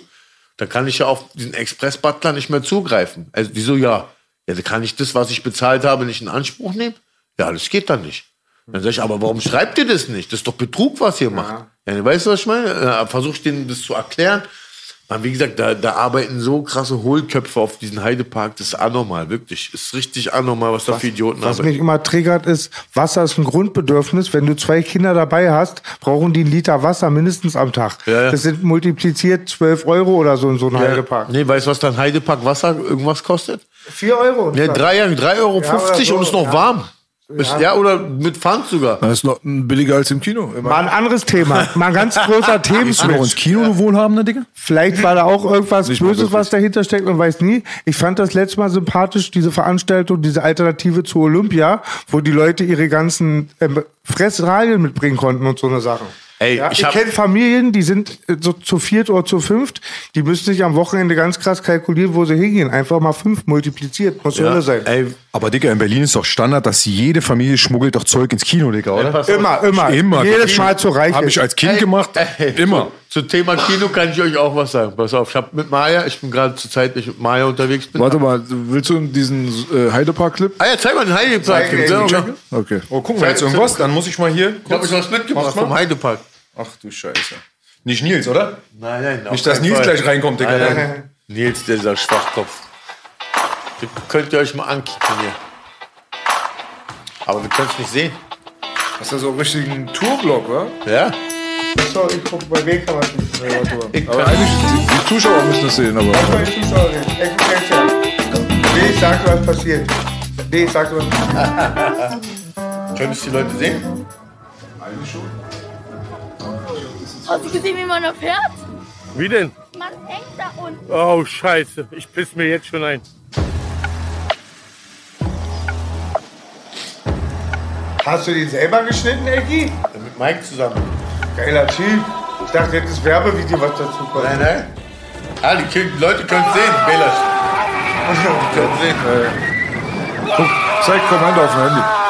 Speaker 2: Dann kann ich ja auf diesen Express-Butler nicht mehr zugreifen. Also, wieso ja? Ja, dann kann ich das, was ich bezahlt habe, nicht in Anspruch nehmen? Ja, das geht dann nicht. Dann sag ich, aber warum schreibt ihr das nicht? Das ist doch Betrug, was ihr macht. Ja, weißt du, was ich meine? Äh, Versuch ich denen das zu erklären. Man, wie gesagt, da, da arbeiten so krasse Hohlköpfe auf diesen Heidepark. Das ist anormal, wirklich. Ist richtig anormal, was da für Idioten
Speaker 1: Was
Speaker 2: arbeiten.
Speaker 1: mich immer triggert ist, Wasser ist ein Grundbedürfnis. Wenn du zwei Kinder dabei hast, brauchen die einen Liter Wasser mindestens am Tag.
Speaker 2: Ja, ja.
Speaker 1: Das sind multipliziert 12 Euro oder so in so einem Heidepark.
Speaker 2: Nee, weißt du, was dann Heidepark Wasser irgendwas kostet?
Speaker 1: 4 Euro.
Speaker 2: Ja, drei, 3,50 Euro
Speaker 1: Ja, oder so,
Speaker 2: und ist noch
Speaker 1: ja.
Speaker 2: warm. Ist, ja, oder mit Pfand sogar.
Speaker 4: Das ist noch billiger als im Kino. Immer.
Speaker 1: Mal ein anderes Thema. Mal ein ganz großer
Speaker 4: Gehst du noch ins. Kino, du Wohlhabender, Digga?
Speaker 1: Vielleicht war da auch irgendwas
Speaker 4: Nicht
Speaker 1: Böses, was dahinter steckt, man weiß nie. Ich fand das letzte Mal sympathisch, diese Veranstaltung, diese Alternative zu Olympia, wo die Leute ihre ganzen ähm, Fressralien mitbringen konnten und so eine Sachen.
Speaker 2: Ey,
Speaker 1: ja,
Speaker 2: ich
Speaker 1: ich kenne Familien, die sind äh, so zu viert oder zu fünft, die müssen sich am Wochenende ganz krass kalkulieren, wo sie hingehen. Einfach mal fünf multipliziert, muss Hölle sein.
Speaker 2: Ey,
Speaker 4: Aber Digga, in Berlin ist doch Standard, dass jede Familie schmuggelt doch Zeug ins Kino, Digga, oder?
Speaker 2: auf.
Speaker 1: Immer, immer.
Speaker 4: Immer.
Speaker 1: Jedes Mal zu reich.
Speaker 4: Habe ich als Kind gemacht.
Speaker 2: Ey,
Speaker 4: Immer.
Speaker 2: Zu, zu Thema Kino kann ich euch auch was sagen. Pass auf, ich habe mit Maya, ich bin gerade zur Zeit, wenn ich mit Maya unterwegs bin.
Speaker 4: Warte mal, willst du diesen äh, Heidepark-Clip?
Speaker 2: Ah ja, zeig mal den Heidepark.
Speaker 1: Zeig, ey,
Speaker 2: Ja,
Speaker 1: check.
Speaker 2: okay.
Speaker 4: Okay.
Speaker 7: Oh, gucken wir jetzt irgendwas? Dann muss ich mal hier.
Speaker 2: Ich habe euch was mitgebracht
Speaker 7: mal.
Speaker 2: vom Heidepark.
Speaker 7: Ach du Scheiße. Nicht Nils, oder?
Speaker 2: Nein, nein.
Speaker 7: Nicht, dass Nils
Speaker 2: Fall.
Speaker 7: gleich reinkommt, Digga.
Speaker 2: Nein, nein. Nils, dieser Schwachkopf. Den könnt ihr euch mal ankicken hier. Aber wir können es nicht sehen.
Speaker 4: Das ist ja so richtig ein Tourblock, wa?
Speaker 2: Ja?
Speaker 1: So, ich gucke bei mir kann man das nicht.
Speaker 4: Aber eigentlich, die, die Zuschauer müssen das sehen, aber.
Speaker 1: Meine Zuschauerin, Existenz. Nee, ich sag, was passiert. Nee, ich sag, was passiert.
Speaker 2: Können es die Leute sehen?
Speaker 8: Hast du gesehen, wie man da fährt?
Speaker 2: Wie denn?
Speaker 8: Man hängt da unten.
Speaker 2: Oh, scheiße. Ich piss mir jetzt schon ein.
Speaker 1: Hast du den selber geschnitten, Ecki?
Speaker 2: Mit Mike zusammen.
Speaker 1: Geiler Typ. Ich dachte, jetzt ist Werbevideo, was dazu kommt.
Speaker 2: Nein, nein. Ah, die, können, die Leute können es sehen, Belasch. Die können sehen.
Speaker 4: Zeig Kommando auf dem Handy.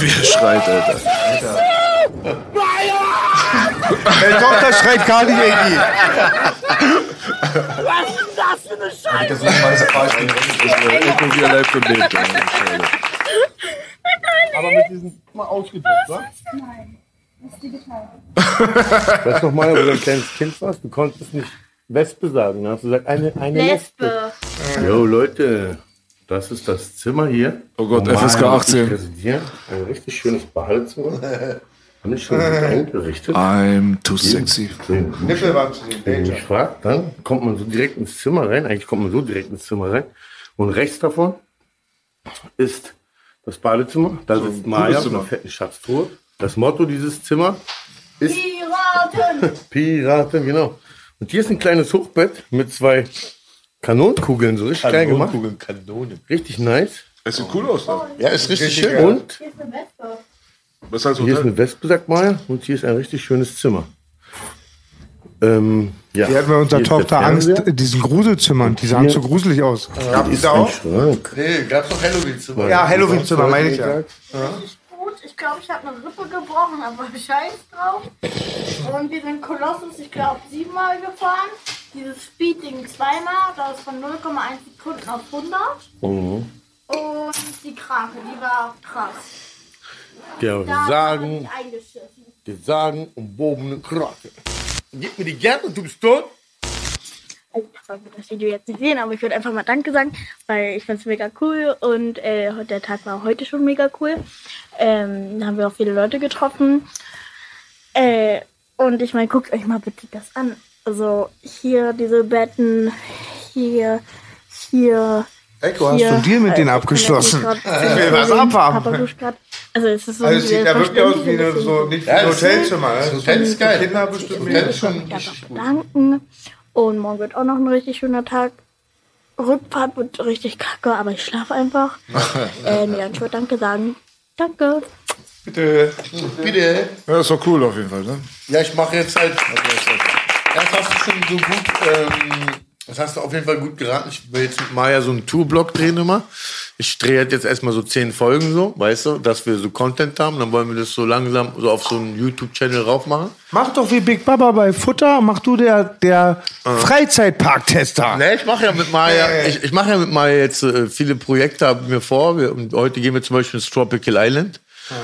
Speaker 4: Wie er schreit, Alter.
Speaker 1: Meine Tochter schreit gar nicht, Ecki.
Speaker 8: Was ist das für eine Scheiße?
Speaker 7: Das ist mal das Fahrspiel.
Speaker 4: Echo wie er live und lebt. Alter.
Speaker 2: Aber mit diesem mal ausgedruckt, wa?
Speaker 8: Nein, das ist digital.
Speaker 2: Weißt du noch mal, wo du ein kleines Kind warst? Du konntest nicht Wespe sagen. Dann hast du gesagt, eine, eine
Speaker 8: Lesbe.
Speaker 2: Jo, Leute, das ist das Zimmer hier.
Speaker 4: Oh Gott,
Speaker 2: Wo
Speaker 4: FSK
Speaker 2: Maya und
Speaker 4: 18.
Speaker 2: ich residieren. Ein richtig schönes Badezimmer. Haben ich schon gut eingerichtet.
Speaker 4: I'm too sexy.
Speaker 1: Nippel war zu sehen.
Speaker 2: Wenn ihr mich fragt, dann kommt man so direkt ins Zimmer rein. Eigentlich kommt man so direkt ins Zimmer rein. Und rechts davon ist das Badezimmer. Da sitzt Maya mit einer fetten Schatztruhe. Das Motto dieses Zimmer ist
Speaker 8: Piraten!
Speaker 9: Piraten, genau. Und hier ist ein kleines Hochbett mit zwei Kanonenkugeln, so richtig klein gemacht.
Speaker 2: Kanonenkugeln, Kanone.
Speaker 9: Richtig nice.
Speaker 10: Es sieht cool aus. Da.
Speaker 2: Ja, ist richtig, schön.
Speaker 9: Und
Speaker 8: Hier ist eine Wespe.
Speaker 10: Halt so
Speaker 9: hier ist eine Wespe, sagt Maya. Und hier ist ein richtig schönes Zimmer. Ähm, ja.
Speaker 1: Die hatten bei unserer
Speaker 9: Hier
Speaker 1: Tochter Angst in diesen Gruselzimmern. Die sahen
Speaker 9: Hier.
Speaker 1: so gruselig aus.
Speaker 9: Hier ist ein Schrank.
Speaker 2: Nee, gab's doch Halloween-Zimmer.
Speaker 1: Ja, Halloween-Zimmer, meine ich ja.
Speaker 8: Richtig gut. Ich glaube, ich habe eine Rippe gebrochen, aber scheiß drauf. Und wir sind Kolossus, ich glaube, siebenmal gefahren. Dieses Speed-Ding zweimal, das ist von 0,1 Sekunden auf 100.
Speaker 9: Mhm.
Speaker 8: Und die Krake, die war krass. Da haben
Speaker 9: sagen,
Speaker 8: wir
Speaker 9: sagen, umwobene Krake. Gib mir die und du bist tot.
Speaker 8: Also, ich wollte das Video jetzt nicht sehen, aber ich würde einfach mal Danke sagen, weil ich fand es mega cool und äh, der Tag war heute schon mega cool. Ähm, da haben wir auch viele Leute getroffen. Äh, und ich meine, guckt euch mal bitte das an. Also hier diese Betten, hier, hier.
Speaker 1: Echo, hast du Deal mit denen
Speaker 8: Äh,
Speaker 1: abgeschlossen?
Speaker 8: Ich
Speaker 1: Ich will was abhaben.
Speaker 8: Also es ist so
Speaker 1: Also es sieht ja wirklich aus wie eine, so, nicht
Speaker 2: Ja,
Speaker 1: ein
Speaker 2: das ist-
Speaker 1: Hotelzimmer.
Speaker 2: Das
Speaker 1: ne?
Speaker 2: Hotel ist geil.
Speaker 1: Kinder bestimmt mehr.
Speaker 2: ist schon richtig gut.
Speaker 8: bedanken. Und morgen wird auch noch ein richtig schöner Tag. Rückfahrt wird richtig kacke, aber ich schlafe einfach. äh, nee, ich würde Danke sagen. Danke.
Speaker 1: Bitte.
Speaker 2: Bitte.
Speaker 10: Ja, ist doch cool auf jeden Fall. Ne?
Speaker 2: Ja, ich mache jetzt halt. Das hast du schon so gut. Ähm, das hast du auf jeden Fall gut geraten. Ich will jetzt mit Maya so einen Tourblock drehen immer. Ich drehe halt jetzt erstmal so zehn Folgen so, weißt du, dass wir so Content haben. Dann wollen wir das so langsam so auf so einen YouTube-Channel rauf machen.
Speaker 1: Mach doch wie Big Baba bei Futter, mach du der, der Freizeitparktester.
Speaker 2: Ne, ich mache ja mit Maya, ich, ich mache ja mit Maya jetzt äh, viele Projekte haben mir vor. Wir, und heute gehen wir zum Beispiel ins Tropical Island.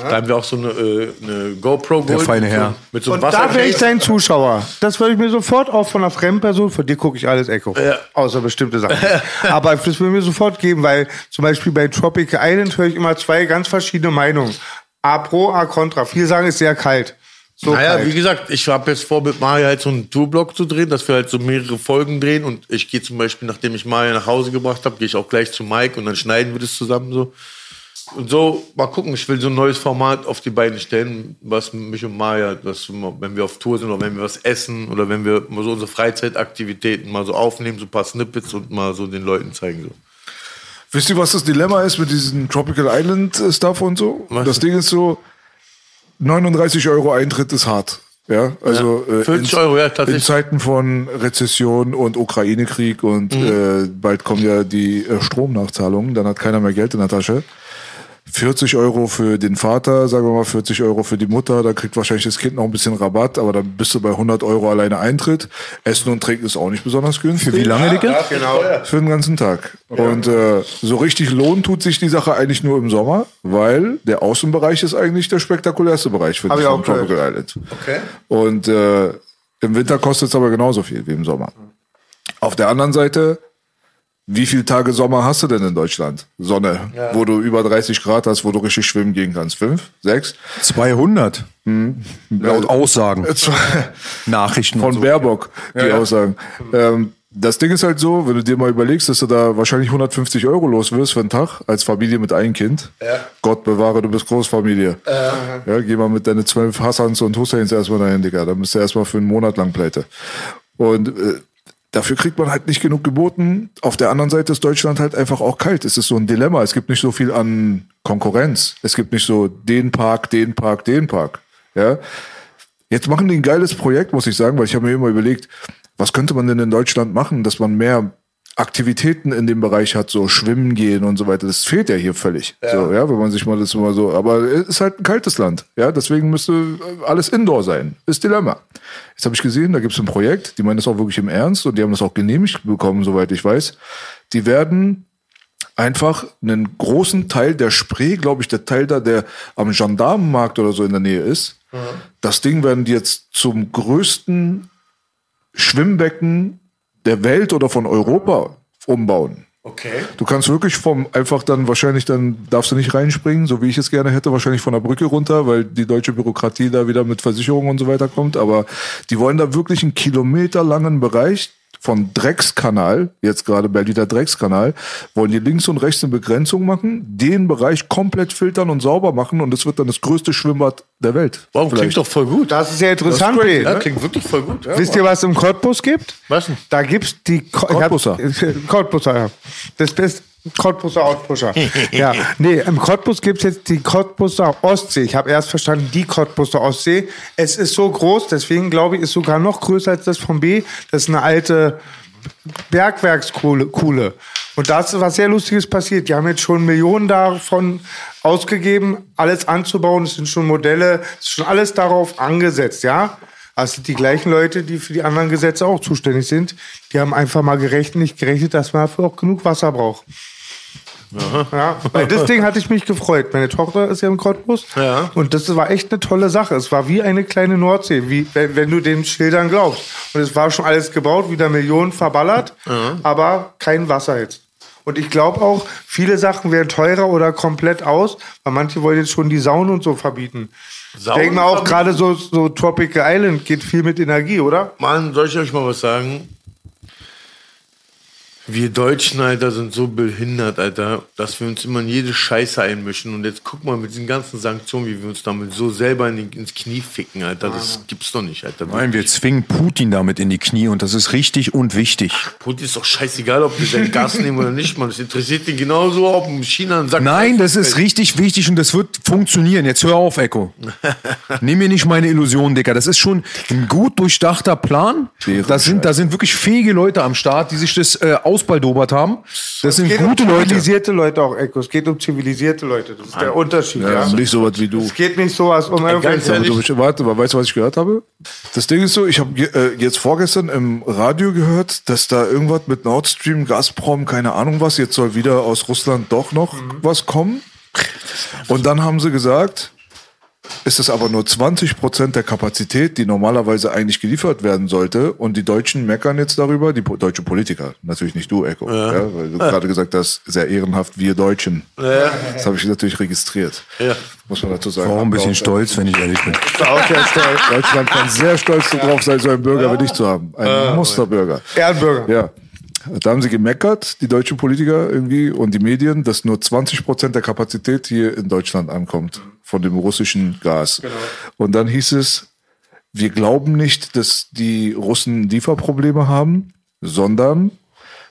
Speaker 2: Da haben wir auch so eine, äh, eine GoPro
Speaker 4: Der
Speaker 2: geholt
Speaker 4: feine
Speaker 2: mit
Speaker 4: Herr.
Speaker 2: So, mit so einem
Speaker 1: Und da wäre ich dein Zuschauer. Das würde ich mir sofort auch von einer Fremdperson, von dir gucke ich alles Echo. Außer bestimmte Sachen. Aber das würde mir sofort geben, weil zum Beispiel bei Tropical Island höre ich immer zwei ganz verschiedene Meinungen. A pro, A contra. Viele sagen, es ist sehr kalt. So
Speaker 2: Naja,
Speaker 1: kalt.
Speaker 2: wie gesagt, ich habe jetzt vor, mit Mario halt so einen Tourblock zu drehen, dass wir halt so mehrere Folgen drehen. Und ich gehe zum Beispiel, nachdem ich Mario nach Hause gebracht habe, gehe ich auch gleich zu Mike und dann schneiden wir das zusammen so. Und so, mal gucken, ich will so ein neues Format auf die Beine stellen, was mich und Maya, wir- wenn wir auf Tour sind oder wenn wir was essen oder wenn wir mal so unsere Freizeitaktivitäten mal so aufnehmen, so ein paar Snippets und mal so den Leuten zeigen. So.
Speaker 10: Wisst ihr, was das Dilemma ist mit diesem Tropical Island äh, Stuff und so?
Speaker 2: Was?
Speaker 10: Das Ding ist so, 39 Euro Eintritt ist hart. Ja, also
Speaker 2: Ja,
Speaker 10: äh,
Speaker 2: 50
Speaker 10: in,
Speaker 2: Euro, ja,
Speaker 10: in
Speaker 2: tatsächlich.
Speaker 10: Zeiten von Rezession und Ukraine-Krieg und
Speaker 2: Mhm.
Speaker 10: äh, bald kommen ja die äh, Stromnachzahlungen, dann hat keiner mehr Geld in der Tasche. 40 Euro für den Vater, sagen wir mal 40 Euro für die Mutter, da kriegt wahrscheinlich das Kind noch ein bisschen Rabatt, aber dann bist du bei 100 Euro alleine Eintritt. Essen und Trinken ist auch nicht besonders günstig.
Speaker 4: Für wie lange, Digga?
Speaker 2: Genau.
Speaker 10: Für den ganzen Tag. Und äh, so richtig lohnen tut sich die Sache eigentlich nur im Sommer, weil der Außenbereich ist eigentlich der spektakulärste Bereich für
Speaker 1: Hab ich auch
Speaker 10: von Tropical Island.
Speaker 2: Okay.
Speaker 10: Und äh, im Winter kostet es aber genauso viel wie im Sommer. Auf der anderen Seite, wie viele Tage Sommer hast du denn in Deutschland? Sonne, wo du über 30 Grad hast, wo du richtig schwimmen gehen kannst. Fünf? Sechs?
Speaker 4: 200. Laut Aussagen. Nachrichten. und
Speaker 10: Von
Speaker 4: so.
Speaker 10: Baerbock, die Aussagen. Ähm, das Ding ist halt so, wenn du dir mal überlegst, dass du da wahrscheinlich 150 Euro los wirst für einen Tag als Familie mit einem Kind. Gott bewahre, du bist Großfamilie. Ja, geh mal mit deinen zwölf Hassans und Husseins erstmal dahin, Digga. Dann bist du erstmal für einen Monat lang pleite. Und äh, dafür kriegt man halt nicht genug geboten. Auf der anderen Seite ist Deutschland halt einfach auch kalt. Es ist so ein Dilemma. Es gibt nicht so viel an Konkurrenz. Es gibt nicht so den Park, den Park, den Park. Ja. Jetzt machen die ein geiles Projekt, muss ich sagen, weil ich habe mir immer überlegt, was könnte man denn in Deutschland machen, dass man mehr Aktivitäten in dem Bereich hat, so schwimmen gehen und so weiter. Das fehlt ja hier völlig. So, ja, wenn man sich mal das mal so, aber es ist halt ein kaltes Land. Ja, deswegen müsste alles Indoor sein. Ist Dilemma. Jetzt habe ich gesehen, da gibt es ein Projekt, die meinen das auch wirklich im Ernst und die haben das auch genehmigt bekommen, soweit ich weiß. Die werden einfach einen großen Teil der Spree, glaube ich, der Teil da, der am Gendarmenmarkt oder so in der Nähe ist, das Ding werden die jetzt zum größten Schwimmbecken der Welt oder von Europa umbauen.
Speaker 2: Okay.
Speaker 10: Du kannst wirklich vom einfach dann wahrscheinlich dann darfst du nicht reinspringen, so wie ich es gerne hätte, wahrscheinlich von der Brücke runter, weil die deutsche Bürokratie da wieder mit Versicherungen und so weiter kommt. Aber die wollen da wirklich einen kilometerlangen Bereich von Dreckskanal, jetzt gerade Berliner Dreckskanal, wollen die links und rechts eine Begrenzung machen, den Bereich komplett filtern und sauber machen und es wird dann das größte Schwimmbad der Welt.
Speaker 2: Wow, klingt
Speaker 10: Vielleicht.
Speaker 2: doch voll gut.
Speaker 1: Das ist ja interessant,
Speaker 10: crazy,
Speaker 1: P.
Speaker 2: Ja, klingt wirklich voll gut. Ja.
Speaker 1: Wisst ihr, was im Cottbus gibt?
Speaker 2: Was denn?
Speaker 1: Da gibt's die Ko
Speaker 10: Cottbusser.
Speaker 1: Hab- Cottbusser, ja. Das beste Cottbusser Outpusher. ja, nee, im Cottbus gibt's jetzt die Cottbusser Ostsee. Ich habe erst verstanden, die Cottbusser Ostsee. Es ist so groß, deswegen glaube ich, ist sogar noch größer als das von B. Das ist eine alte Bergwerkskohle. Kuhle. Und da ist was sehr Lustiges passiert. Die haben jetzt schon Millionen davon ausgegeben, alles anzubauen. Es sind schon Modelle, es ist schon alles darauf angesetzt, ja. Das sind die gleichen Leute, die für die anderen Gesetze auch zuständig sind. Die haben einfach mal gerechnet, nicht gerechnet, dass man dafür auch genug Wasser braucht. Ja, weil das Ding hatte ich mich gefreut. Meine Tochter ist ja im Cottbus.
Speaker 2: Ja.
Speaker 1: Und das war echt eine tolle Sache. Es war wie eine kleine Nordsee, wie, wenn, wenn du den Schildern glaubst. Und es war schon alles gebaut, wieder Millionen verballert, aber kein Wasser jetzt. Und ich glaube auch, viele Sachen werden teurer oder komplett aus, weil manche wollen jetzt schon die Saunen und so verbieten.
Speaker 2: Saunen
Speaker 1: Ich denke mal auch gerade so, so Tropical Island geht viel mit Energie, oder?
Speaker 2: Mann, soll ich euch mal was sagen? Wir Deutschen, Alter, sind so behindert, Alter, dass wir uns immer in jede Scheiße einmischen. Und jetzt guck mal mit diesen ganzen Sanktionen, wie wir uns damit so selber in die, ins Knie ficken, Alter. Das gibt's doch nicht, Alter.
Speaker 4: Nein, wir zwingen Putin damit in die Knie und das ist richtig und wichtig.
Speaker 2: Putin ist doch scheißegal, ob wir sein Gas nehmen oder nicht, Mann. Das interessiert ihn genauso, ob China einen Sack
Speaker 4: Nein, das ist richtig wichtig und das wird funktionieren. Jetzt hör auf, Echo. Nimm mir nicht meine Illusionen, Dicker. Das ist schon ein gut durchdachter Plan. Da sind, da sind wirklich fähige Leute am Start, die sich das äh, ausbaldobert haben. Das sind
Speaker 1: geht
Speaker 4: gute
Speaker 1: um
Speaker 4: Leute.
Speaker 1: zivilisierte Leute auch, Echo. Es geht um zivilisierte Leute. Das ist der Unterschied, ja.
Speaker 10: Ja, nicht sowas wie du.
Speaker 1: Es geht nicht so was um irgendwelche...
Speaker 10: Du, warte, mal, weißt du, was ich gehört habe? Das Ding ist so, ich habe äh, jetzt vorgestern im Radio gehört, dass da irgendwas mit Nord Stream, Gazprom, keine Ahnung was, jetzt soll wieder aus Russland doch noch was kommen. Und dann haben sie gesagt, ist es aber nur 20 Prozent der Kapazität, die normalerweise eigentlich geliefert werden sollte. Und die Deutschen meckern jetzt darüber, die po deutsche Politiker, natürlich nicht du, Echo, ja. weil du gerade gesagt hast, sehr ehrenhaft, wir Deutschen. Das habe ich natürlich registriert.
Speaker 2: Ja.
Speaker 10: Muss man dazu sagen.
Speaker 4: War auch ein bisschen
Speaker 10: Auch-
Speaker 4: stolz, wenn ich ehrlich bin.
Speaker 1: Auch sehr stolz.
Speaker 10: Deutschland kann sehr stolz darauf sein, so einen Bürger wie dich zu haben. Ein Musterbürger.
Speaker 1: Ehrenbürger.
Speaker 10: Ja. Da haben sie gemeckert, die deutschen Politiker irgendwie und die Medien, dass nur 20 Prozent der Kapazität hier in Deutschland ankommt von dem russischen Gas. Und dann hieß es, wir glauben nicht, dass die Russen Lieferprobleme haben, sondern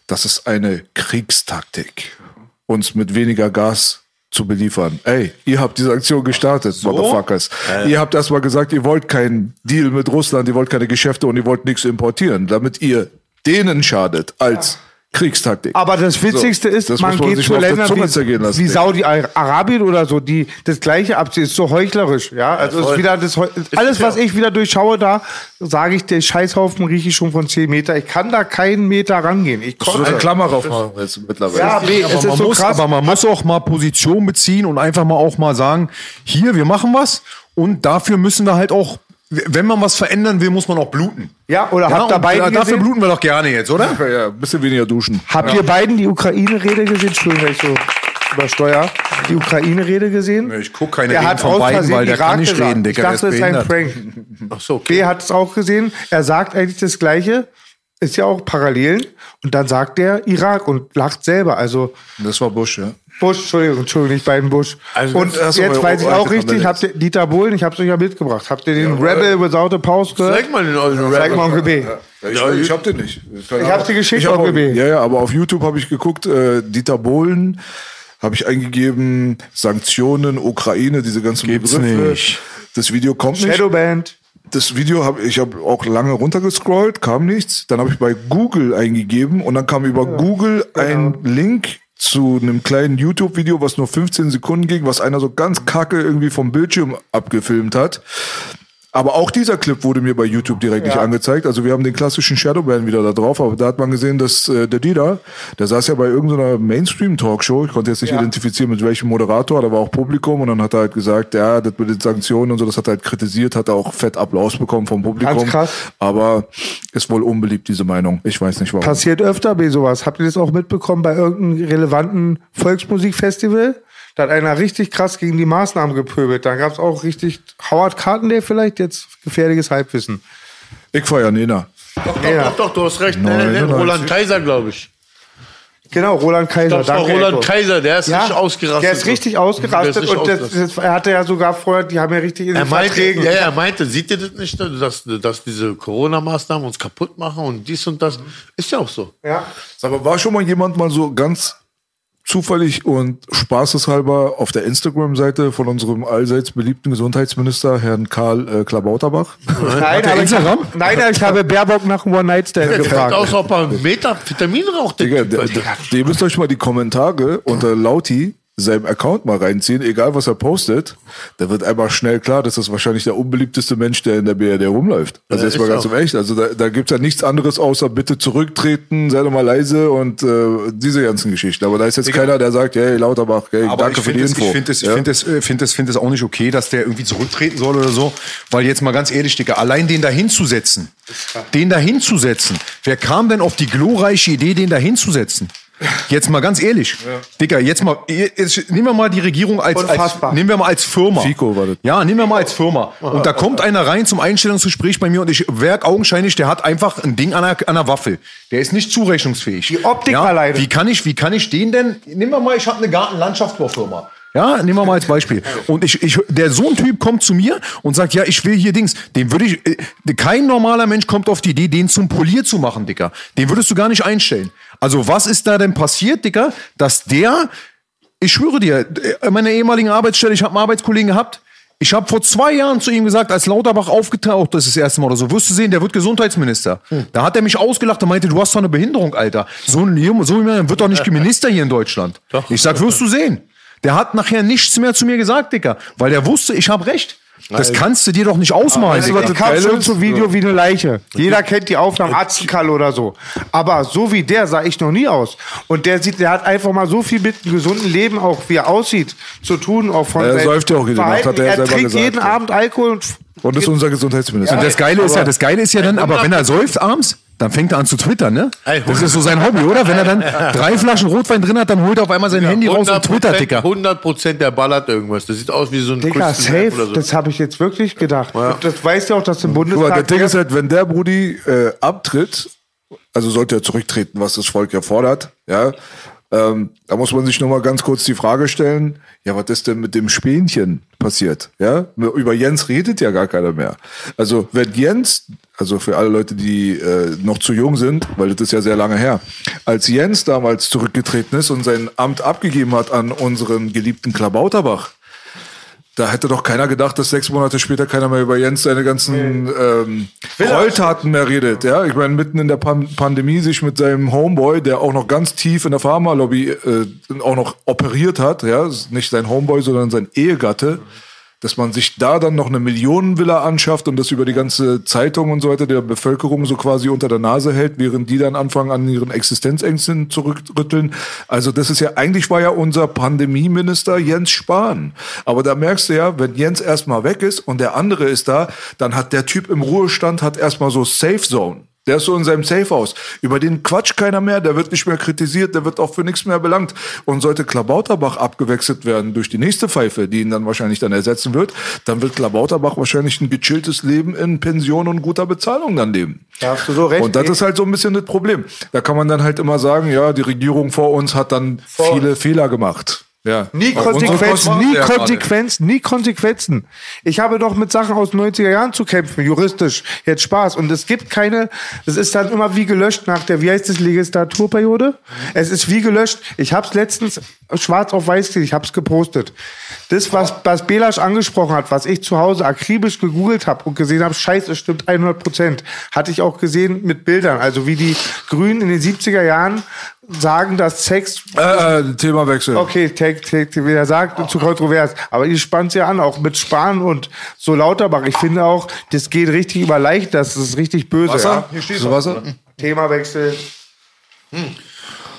Speaker 10: das ist eine Kriegstaktik, uns mit weniger Gas zu beliefern. Ey, ihr habt diese Aktion gestartet, Motherfuckers. Ihr habt erstmal gesagt, ihr wollt keinen Deal mit Russland, ihr wollt keine Geschäfte und ihr wollt nichts importieren, damit ihr denen schadet als Kriegstaktik.
Speaker 1: Aber das Witzigste
Speaker 10: So,
Speaker 1: ist,
Speaker 10: das
Speaker 1: man
Speaker 10: man
Speaker 1: geht zu Ländern wie,
Speaker 10: lassen,
Speaker 1: wie. Saudi-Arabien oder so, die das Gleiche abziehen. Ist so heuchlerisch, ja. Also ist
Speaker 2: voll.
Speaker 1: wieder das, alles, was ich wieder durchschaue, da sage ich, der Scheißhaufen rieche ich schon von 10 Meter. Ich kann da keinen Meter rangehen. Ich
Speaker 10: würde eine Klammer drauf machen jetzt mittlerweile.
Speaker 1: Ja, B,
Speaker 4: Aber
Speaker 1: es ist
Speaker 4: man,
Speaker 1: so
Speaker 4: muss,
Speaker 1: krass.
Speaker 4: aber man muss auch mal Position beziehen und einfach mal auch mal sagen, hier, wir machen was und dafür müssen wir halt auch, wenn man was verändern will, muss man auch bluten.
Speaker 1: Ja, oder
Speaker 4: Ja,
Speaker 1: habt ihr beiden
Speaker 4: dafür
Speaker 1: gesehen?
Speaker 4: bluten wir doch gerne jetzt, oder?
Speaker 10: Ja, ja, ein bisschen weniger duschen.
Speaker 1: Habt ihr beiden die Ukraine-Rede gesehen? Entschuldigung, wenn ich so übersteuer. Die Ukraine-Rede gesehen?
Speaker 4: Ich guck keine
Speaker 1: Er
Speaker 4: Reden
Speaker 1: hat
Speaker 4: von beiden, weil der
Speaker 1: Irak
Speaker 4: kann nicht
Speaker 1: gesagt.
Speaker 4: reden,
Speaker 1: Ich
Speaker 4: Digga, der
Speaker 1: dachte, das ist ein. Prank.
Speaker 2: Ach so, okay.
Speaker 1: B hat es auch gesehen. Er sagt eigentlich das Gleiche. Ist ja auch Parallelen. Und dann sagt er Irak und lacht selber. Also
Speaker 10: Das war Bush, ja.
Speaker 1: Bush, Entschuldigung, Entschuldigung, nicht beiden Bush.
Speaker 2: Also
Speaker 1: und jetzt weiß ich auch richtig, habt ihr Dieter Bohlen, ich hab's euch ja mitgebracht. Habt ihr den Rebel Without a Pause gehört?
Speaker 2: Zeig mal den ollen
Speaker 1: Zeig mal Onkel B.
Speaker 10: Ich, ich hab den nicht.
Speaker 1: Ich hab
Speaker 10: Ich hab
Speaker 1: Onkel B.
Speaker 10: Ja, ja, aber auf YouTube habe ich geguckt, äh, Dieter Bohlen, habe ich eingegeben, Sanktionen, Ukraine, diese ganzen
Speaker 4: Gibt's
Speaker 10: Begriffe.
Speaker 4: nicht.
Speaker 10: Das Video kommt nicht.
Speaker 1: Shadowband.
Speaker 10: Das Video habe ich habe auch lange runtergescrollt, kam nichts. Dann habe ich bei Google eingegeben und dann kam über Google ein Link zu einem kleinen YouTube-Video, was nur 15 Sekunden ging, was einer so ganz kacke irgendwie vom Bildschirm abgefilmt hat. Aber auch dieser Clip wurde mir bei YouTube direkt nicht angezeigt. Also wir haben den klassischen Shadowban wieder da drauf, aber da hat man gesehen, dass äh, der Dieter, der saß ja bei irgendeiner Mainstream-Talkshow, ich konnte jetzt nicht identifizieren, mit welchem Moderator, da war auch Publikum und dann hat er halt gesagt, ja, das mit den Sanktionen und so, das hat er halt kritisiert, hat er auch fett Applaus bekommen vom Publikum.
Speaker 1: Ganz krass.
Speaker 10: Aber ist wohl unbeliebt, diese Meinung. Ich weiß nicht warum.
Speaker 1: Passiert öfter bei sowas. Habt ihr das auch mitbekommen bei irgendeinem relevanten Volksmusikfestival? Da hat einer richtig krass gegen die Maßnahmen gepöbelt. Da gab es auch richtig Howard Carpendale vielleicht, jetzt gefährliches Halbwissen.
Speaker 10: Ich feier Nena.
Speaker 1: Ja.
Speaker 2: Doch, doch, du hast recht. Nein, nein, nein,
Speaker 10: 99.
Speaker 2: Roland Kaiser, glaube ich.
Speaker 1: Genau, Roland Kaiser.
Speaker 2: Das war
Speaker 1: Danke,
Speaker 2: Roland
Speaker 1: Echo.
Speaker 2: Kaiser, der ist
Speaker 1: Ja,
Speaker 2: richtig ausgerastet.
Speaker 1: Der ist richtig ausgerastet
Speaker 2: ist richtig
Speaker 1: und
Speaker 2: ausgerastet.
Speaker 1: das, er hatte ja sogar vorher, die haben ja richtig in
Speaker 2: Er
Speaker 1: den
Speaker 2: meinte,
Speaker 1: Verträgen.
Speaker 2: ja, ja, er meinte, seht ihr das nicht, dass, dass diese Corona-Maßnahmen uns kaputt machen und dies und das? Ist ja auch so.
Speaker 1: Ja.
Speaker 10: Sag mal, war schon mal jemand mal so ganz zufällig und spaßeshalber auf der Instagram-Seite von unserem allseits beliebten Gesundheitsminister, Herrn Karl äh, Klabauterbach?
Speaker 1: Nein, aber ich, nein, ich habe Baerbock nach einem One-Night-Stand
Speaker 2: Der
Speaker 1: gefragt.
Speaker 2: aus, ob er Metavitamin raucht.
Speaker 10: Digga, der, der, ihr müsst euch mal die Kommentare unter Lauti seinem Account mal reinziehen, egal was er postet, da wird einfach schnell klar, dass das wahrscheinlich der unbeliebteste Mensch, der in der BRD rumläuft. Also
Speaker 2: Ja,
Speaker 10: jetzt mal
Speaker 2: ist
Speaker 10: ganz im Echt. Also da, da gibt's ja nichts anderes außer bitte zurücktreten, sei doch mal leise und äh, diese ganzen Geschichten. Aber da ist jetzt keiner, der sagt, hey Lauterbach, hey,
Speaker 4: Aber
Speaker 10: danke
Speaker 4: ich
Speaker 10: für die
Speaker 4: finde es,
Speaker 10: Info.
Speaker 4: ich finde es, ich
Speaker 10: Ja?
Speaker 4: finde es, äh, finde es, finde es auch nicht okay, dass der irgendwie zurücktreten soll oder so. Weil jetzt mal ganz ehrlich, Digga, allein den da hinzusetzen, den da hinzusetzen, wer kam denn auf die glorreiche Idee, den da hinzusetzen? Jetzt mal ganz ehrlich, Digga, jetzt mal, jetzt, nehmen wir mal die Regierung als, als nehmen wir mal als Firma.
Speaker 10: Fico war das.
Speaker 4: Ja, nehmen wir mal als Firma. Und da kommt einer rein zum Einstellungsgespräch bei mir und ich werk augenscheinlich, der hat einfach ein Ding an der, an der Waffel. Der ist nicht zurechnungsfähig.
Speaker 1: Die Optik
Speaker 4: ja,
Speaker 1: alleine.
Speaker 4: Wie kann ich, wie kann ich den denn, nehmen wir mal, ich habe eine Gartenlandschaftsbaufirma. Ja, nehmen wir mal als Beispiel. Und ich, ich, der so ein Typ kommt zu mir und sagt, ja, ich will hier Dings. Den würde ich, äh, kein normaler Mensch kommt auf die Idee, den zum Polier zu machen, Dicker. Den würdest du gar nicht einstellen. Also was ist da denn passiert, Dicker, dass der, ich schwöre dir, äh, meine ehemaligen Arbeitsstelle, ich habe einen Arbeitskollegen gehabt, ich habe vor zwei Jahren zu ihm gesagt, als Lauterbach aufgetaucht ist, das erste Mal oder so, wirst du sehen, der wird Gesundheitsminister. Da hat er mich ausgelacht und meinte, du hast doch eine Behinderung, Alter. So ein Junge, so jemand wird doch nicht Minister hier in Deutschland. Ich sag, wirst du sehen. Der hat nachher nichts mehr zu mir gesagt, Dicker, weil der wusste, ich habe recht. Das kannst du dir doch nicht ausmalen.
Speaker 1: Die kam schon zum Video wie eine Leiche. Jeder kennt die Aufnahmen, Atzenkalle oder so. Aber so wie der sah ich noch nie aus. Und der sieht, der hat einfach mal so viel mit einem gesunden Leben, auch wie er aussieht, zu tun, auch von
Speaker 10: Er säuft ja auch jede Nacht,
Speaker 1: Verhalten.
Speaker 10: hat er
Speaker 1: er
Speaker 10: selber
Speaker 1: trinkt
Speaker 10: gesagt,
Speaker 1: jeden
Speaker 10: ja.
Speaker 1: Abend Alkohol und
Speaker 10: Und ist unser Gesundheitsminister.
Speaker 4: Und das Geile ist ja, das Geile ist ja dann, aber wenn er säuft abends, dann fängt er an zu twittern, ne? Das ist so sein Hobby, oder? Wenn er dann drei Flaschen Rotwein drin hat, dann holt er auf einmal sein Handy raus und twittert, Dicker.
Speaker 2: 100 Prozent der ballert irgendwas. Das sieht aus wie so ein Meth
Speaker 1: safe,
Speaker 2: oder so.
Speaker 1: das habe ich jetzt wirklich gedacht. Und das weiß ja auch, dass im
Speaker 10: Guck mal,
Speaker 1: Bundestag...
Speaker 10: der Ding ist halt, wenn der Brudi äh, abtritt, also sollte er zurücktreten, was das Volk ja fordert, ja, ähm, da muss man sich nur mal ganz kurz die Frage stellen, ja, was ist denn mit dem Spänchen passiert? Ja, über Jens redet ja gar keiner mehr. Also wenn Jens, also für alle Leute, die äh, noch zu jung sind, weil das ist ja sehr lange her, als Jens damals zurückgetreten ist und sein Amt abgegeben hat an unseren geliebten Klabauterbach, da hätte doch keiner gedacht, dass sechs Monate später keiner mehr über Jens seine ganzen ähm, Gräueltaten mehr redet. Ja, ich meine, mitten in der Pan Pandemie sich mit seinem Homeboy, der auch noch ganz tief in der Pharmalobby äh, auch noch operiert hat, ja, nicht sein Homeboy, sondern sein Ehegatte, dass man sich da dann noch eine Millionenvilla anschafft und das über die ganze Zeitung und so weiter der Bevölkerung so quasi unter der Nase hält, während die dann anfangen an ihren Existenzängsten zurückrütteln. Also das ist ja, eigentlich war ja unser Pandemieminister Jens Spahn. Aber da merkst du ja, wenn Jens erstmal weg ist und der andere ist da, dann hat der Typ im Ruhestand hat erstmal so Safe Zone. Der ist so in seinem Safe-Haus. Über den quatscht keiner mehr, der wird nicht mehr kritisiert, der wird auch für nichts mehr belangt. Und sollte Klabauterbach abgewechselt werden durch die nächste Pfeife, die ihn dann wahrscheinlich dann ersetzen wird, dann wird Klabauterbach wahrscheinlich ein gechilltes Leben in Pension und guter Bezahlung dann leben.
Speaker 1: Da hast du so recht.
Speaker 10: Und das ist halt so ein bisschen das Problem. Da kann man dann halt immer sagen, ja, die Regierung vor uns hat dann viele Fehler gemacht. Ja.
Speaker 1: Nie Konsequenzen, nie. Konsequenzen, nie Konsequenzen. Ich habe doch mit Sachen aus den 90er Jahren zu kämpfen, juristisch, jetzt Spaß. Und es gibt keine, es ist dann immer wie gelöscht nach der, wie heißt das, Legislaturperiode? Es ist wie gelöscht. Ich habe es letztens schwarz auf weiß gesehen, ich habe es gepostet. Das, was, was Belasch angesprochen hat, was ich zu Hause akribisch gegoogelt habe und gesehen habe, scheiße, es stimmt 100 Prozent, hatte ich auch gesehen mit Bildern. Also wie die Grünen in den 70er Jahren sagen, dass Sex
Speaker 10: Äh, äh, Themawechsel.
Speaker 1: Okay, take, take, wie er sagt, zu kontrovers. Aber ihr spannt ja an, auch mit Spahn und so Lauterbach. Ich finde auch, das geht richtig über leicht, das ist richtig böse.
Speaker 10: Wasser?
Speaker 1: Ja?
Speaker 10: So Wasser?
Speaker 1: Themawechsel.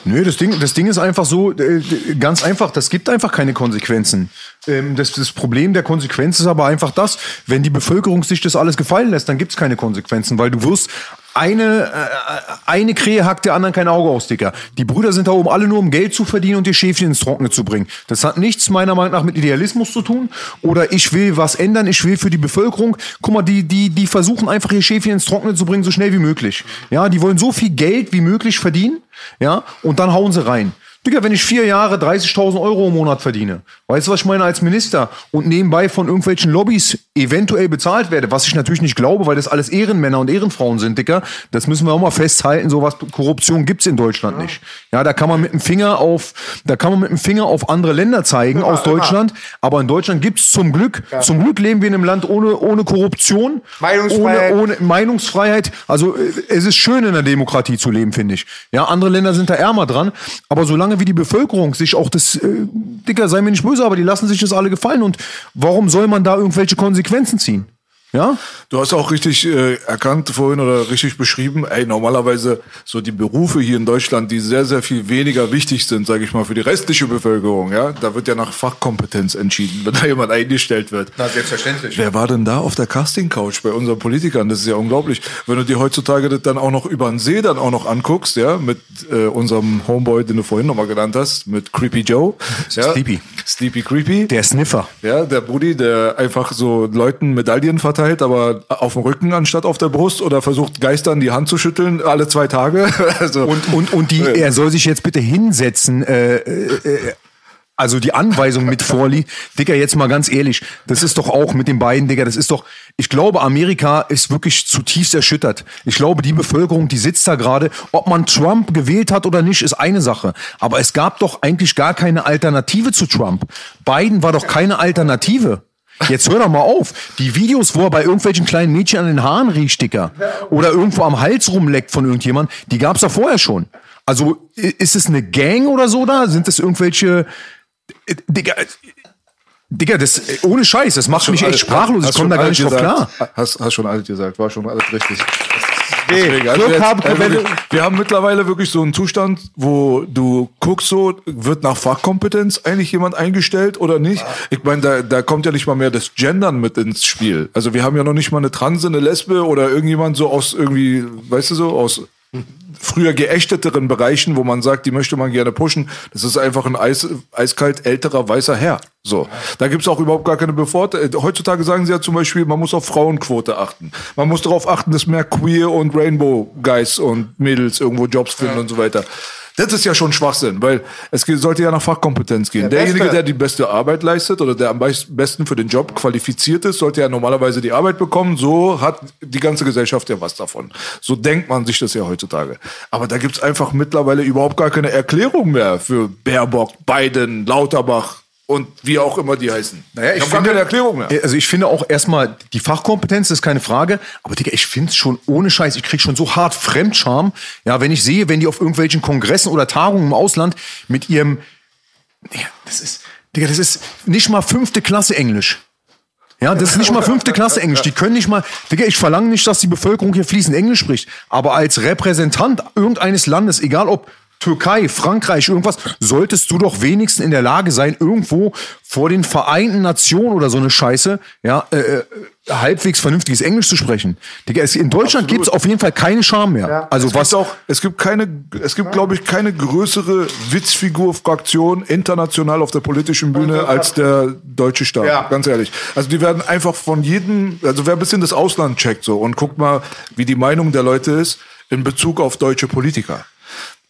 Speaker 4: Nö, das Ding, das Ding ist einfach so, äh, ganz einfach, das gibt einfach keine Konsequenzen. Ähm, das, das Problem der Konsequenz ist aber einfach das, wenn die Bevölkerung sich das alles gefallen lässt, dann gibt's keine Konsequenzen, weil du wirst eine, äh, eine Krähe hackt der anderen kein Auge aus, Dicker. Die Brüder sind da oben alle nur, um Geld zu verdienen und die Schäfchen ins Trockene zu bringen. Das hat nichts meiner Meinung nach mit Idealismus zu tun. Oder ich will was ändern, ich will für die Bevölkerung. Guck mal, die, die, die versuchen einfach ihr Schäfchen ins Trockene zu bringen, so schnell wie möglich. Ja, die wollen so viel Geld wie möglich verdienen. Ja, und dann hauen sie rein. Digga, wenn ich vier Jahre 30.000 Euro im Monat verdiene, weißt du, was ich meine als Minister und nebenbei von irgendwelchen Lobbys eventuell bezahlt werde, was ich natürlich nicht glaube, weil das alles Ehrenmänner und Ehrenfrauen sind, Digga, das müssen wir auch mal festhalten, sowas Korruption gibt's in Deutschland nicht. Ja, da kann man mit dem Finger auf, da kann man mit dem Finger auf andere Länder zeigen aus Deutschland, aber in Deutschland gibt's zum Glück, zum Glück leben wir in einem Land ohne, ohne Korruption,
Speaker 1: Meinungsfreiheit.
Speaker 4: ohne, ohne Meinungsfreiheit. Also äh, es ist schön in der Demokratie zu leben, finde ich. Ja, andere Länder sind da ärmer dran, aber solange wie die Bevölkerung sich auch das, äh, Dicker, sei mir nicht böse, aber die lassen sich das alle gefallen und warum soll man da irgendwelche Konsequenzen ziehen? Ja?
Speaker 10: Du hast auch richtig äh, erkannt vorhin oder richtig beschrieben, ey, normalerweise so die Berufe hier in Deutschland, die sehr, sehr viel weniger wichtig sind, sage ich mal, für die restliche Bevölkerung, ja, da wird ja nach Fachkompetenz entschieden, wenn da jemand eingestellt wird.
Speaker 7: Na, selbstverständlich.
Speaker 10: Wer war denn da auf der Casting-Couch bei unseren Politikern? Das ist ja unglaublich. Wenn du dir heutzutage das dann auch noch über den See dann auch noch anguckst, ja, mit äh, unserem Homeboy, den du vorhin nochmal genannt hast, mit Creepy Joe. Ja,
Speaker 4: Sleepy.
Speaker 10: Sleepy Creepy.
Speaker 4: Der Sniffer.
Speaker 10: Ja, der Brudi, der einfach so Leuten Medaillen verteilt, aber auf dem Rücken anstatt auf der Brust oder versucht Geistern die Hand zu schütteln alle zwei Tage. Also,
Speaker 4: Und, und, und die, er soll sich jetzt bitte hinsetzen, äh, äh, äh, also die Anweisung mit vorliegt. Digga, jetzt mal ganz ehrlich, das ist doch auch mit den beiden, Digga, das ist doch, ich glaube, Amerika ist wirklich zutiefst erschüttert. Ich glaube, die Bevölkerung, die sitzt da gerade, ob man Trump gewählt hat oder nicht, ist eine Sache. Aber es gab doch eigentlich gar keine Alternative zu Trump. Biden war doch keine Alternative. Jetzt hör doch mal auf. Die Videos, wo er bei irgendwelchen kleinen Mädchen an den Haaren riecht, Dicker, oder irgendwo am Hals rumleckt von irgendjemand, die gab's doch vorher schon. Also ist es eine Gang oder so da? Sind es irgendwelche äh, Digga, äh, Digga, das äh, ohne Scheiß, das macht mich echt sprachlos. Ich komme da gar nicht drauf
Speaker 10: alles
Speaker 4: klar.
Speaker 10: Hast, hast schon alles gesagt, war schon alles richtig. Deswegen, also
Speaker 1: Glück
Speaker 10: jetzt,
Speaker 1: haben,
Speaker 10: also
Speaker 1: wenn
Speaker 10: wir, haben mittlerweile wirklich so einen Zustand, wo du guckst so, wird nach Fachkompetenz eigentlich jemand eingestellt oder nicht? Ich meine, da, da kommt ja nicht mal mehr das Gendern mit ins Spiel. Also wir haben ja noch nicht mal eine Transe, eine Lesbe oder irgendjemand so aus irgendwie, weißt du so, aus früher geächteteren Bereichen, wo man sagt, die möchte man gerne pushen. Das ist einfach ein eis, eiskalt älterer weißer Herr. So, da gibt's auch überhaupt gar keine Bevorteilung. Heutzutage sagen sie ja zum Beispiel, man muss auf Frauenquote achten. Man muss darauf achten, dass mehr Queer und Rainbow Guys und Mädels irgendwo Jobs finden und so weiter. Das ist ja schon Schwachsinn, weil es sollte ja nach Fachkompetenz gehen.
Speaker 1: Der
Speaker 10: Derjenige,
Speaker 1: Beste.
Speaker 10: der die beste Arbeit leistet oder der am besten für den Job qualifiziert ist, sollte ja normalerweise die Arbeit bekommen. So hat die ganze Gesellschaft ja was davon. So denkt man sich das ja heutzutage. Aber da gibt's einfach mittlerweile überhaupt gar keine Erklärung mehr für Baerbock, Biden, Lauterbach und wie auch immer die heißen.
Speaker 4: Naja, ich
Speaker 10: gar
Speaker 4: finde-
Speaker 10: keine Erklärung mehr.
Speaker 4: Also ich finde auch erstmal die Fachkompetenz ist keine Frage, aber Digga, ich finde es schon ohne Scheiß, ich krieg schon so hart Fremdscham, ja, wenn ich sehe, wenn die auf irgendwelchen Kongressen oder Tagungen im Ausland mit ihrem Digga, das ist Digga, das ist nicht mal fünfte Klasse Englisch. Ja, das ist nicht mal fünfte Klasse Englisch. Die können nicht mal, Digga, ich verlange nicht, dass die Bevölkerung hier fließend Englisch spricht. Aber als Repräsentant irgendeines Landes, egal ob Türkei, Frankreich, irgendwas, solltest du doch wenigstens in der Lage sein, irgendwo vor den Vereinten Nationen oder so eine Scheiße, ja, äh, äh, halbwegs vernünftiges Englisch zu sprechen. Digga, es, in Deutschland gibt's auf jeden Fall keine Scham mehr. Also
Speaker 10: es
Speaker 4: was
Speaker 10: gibt auch, es gibt keine, es gibt, glaube ich, keine größere Witzfigur-Fraktion international auf der politischen Bühne als der deutsche Staat.
Speaker 1: Ja.
Speaker 10: Ganz ehrlich. Also die werden einfach von jedem, also wer ein bisschen das Ausland checkt so und guckt mal, wie die Meinung der Leute ist in Bezug auf deutsche Politiker.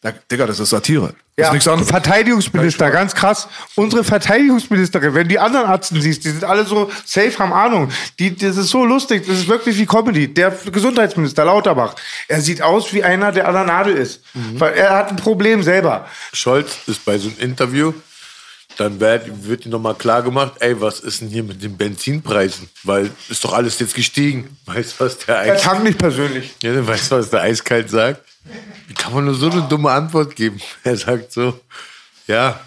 Speaker 10: Da, Digga, das ist Satire. Das
Speaker 1: Ja,
Speaker 10: ist nichts anderes.
Speaker 1: Verteidigungsminister, ganz krass. Unsere Verteidigungsministerin, wenn die anderen Arzten siehst, die sind alle so safe, haben Ahnung. Die, das ist so lustig, das ist wirklich wie Comedy. Der Gesundheitsminister Lauterbach, er sieht aus wie einer, der an der Nadel ist. Weil er hat ein Problem selber.
Speaker 2: Scholz ist bei so einem Interview, dann wird, wird ihm nochmal klar gemacht, ey, was ist denn hier mit den Benzinpreisen? Weil ist doch alles jetzt gestiegen. Weißt du, was der
Speaker 1: Er
Speaker 2: Eis,
Speaker 1: kann nicht persönlich.
Speaker 2: ja, weißt du, was der eiskalt sagt? Wie kann man nur so eine dumme Antwort geben? Er sagt so, ja,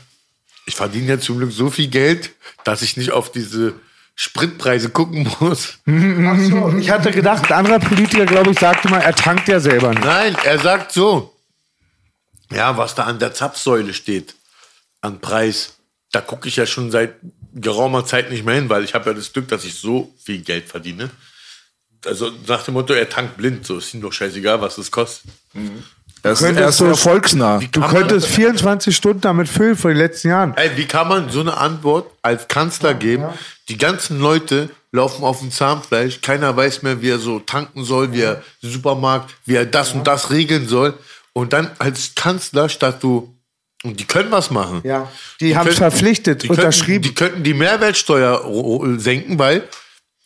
Speaker 2: ich verdiene ja zum Glück so viel Geld, dass ich nicht auf diese Spritpreise gucken muss.
Speaker 1: Ich hatte gedacht, ein anderer Politiker, glaube ich, sagte mal, er tankt ja selber nicht.
Speaker 2: Nein, er sagt so. Ja, was da an der Zapfsäule steht, an Preis, da gucke ich ja schon seit geraumer Zeit nicht mehr hin, weil ich habe ja das Glück, dass ich so viel Geld verdiene. Also nach dem Motto, er tankt blind, so ist ihm doch scheißegal, was es kostet.
Speaker 10: Er ist,
Speaker 1: könntest
Speaker 10: er ist
Speaker 1: so-
Speaker 10: erfolgsnah.
Speaker 1: Du könntest 24 Stunden damit füllen von den letzten Jahren.
Speaker 2: Ey, wie kann man so eine Antwort als Kanzler geben? Die ganzen Leute laufen auf dem Zahnfleisch, keiner weiß mehr, wie er so tanken soll, wie er Supermarkt, wie er das und das regeln soll. Und dann als Kanzler, statt du, und die können was machen.
Speaker 1: Ja. Die haben's verpflichtet,
Speaker 2: die könnten,
Speaker 1: unterschrieben.
Speaker 2: Die könnten die Mehrwertsteuer senken, weil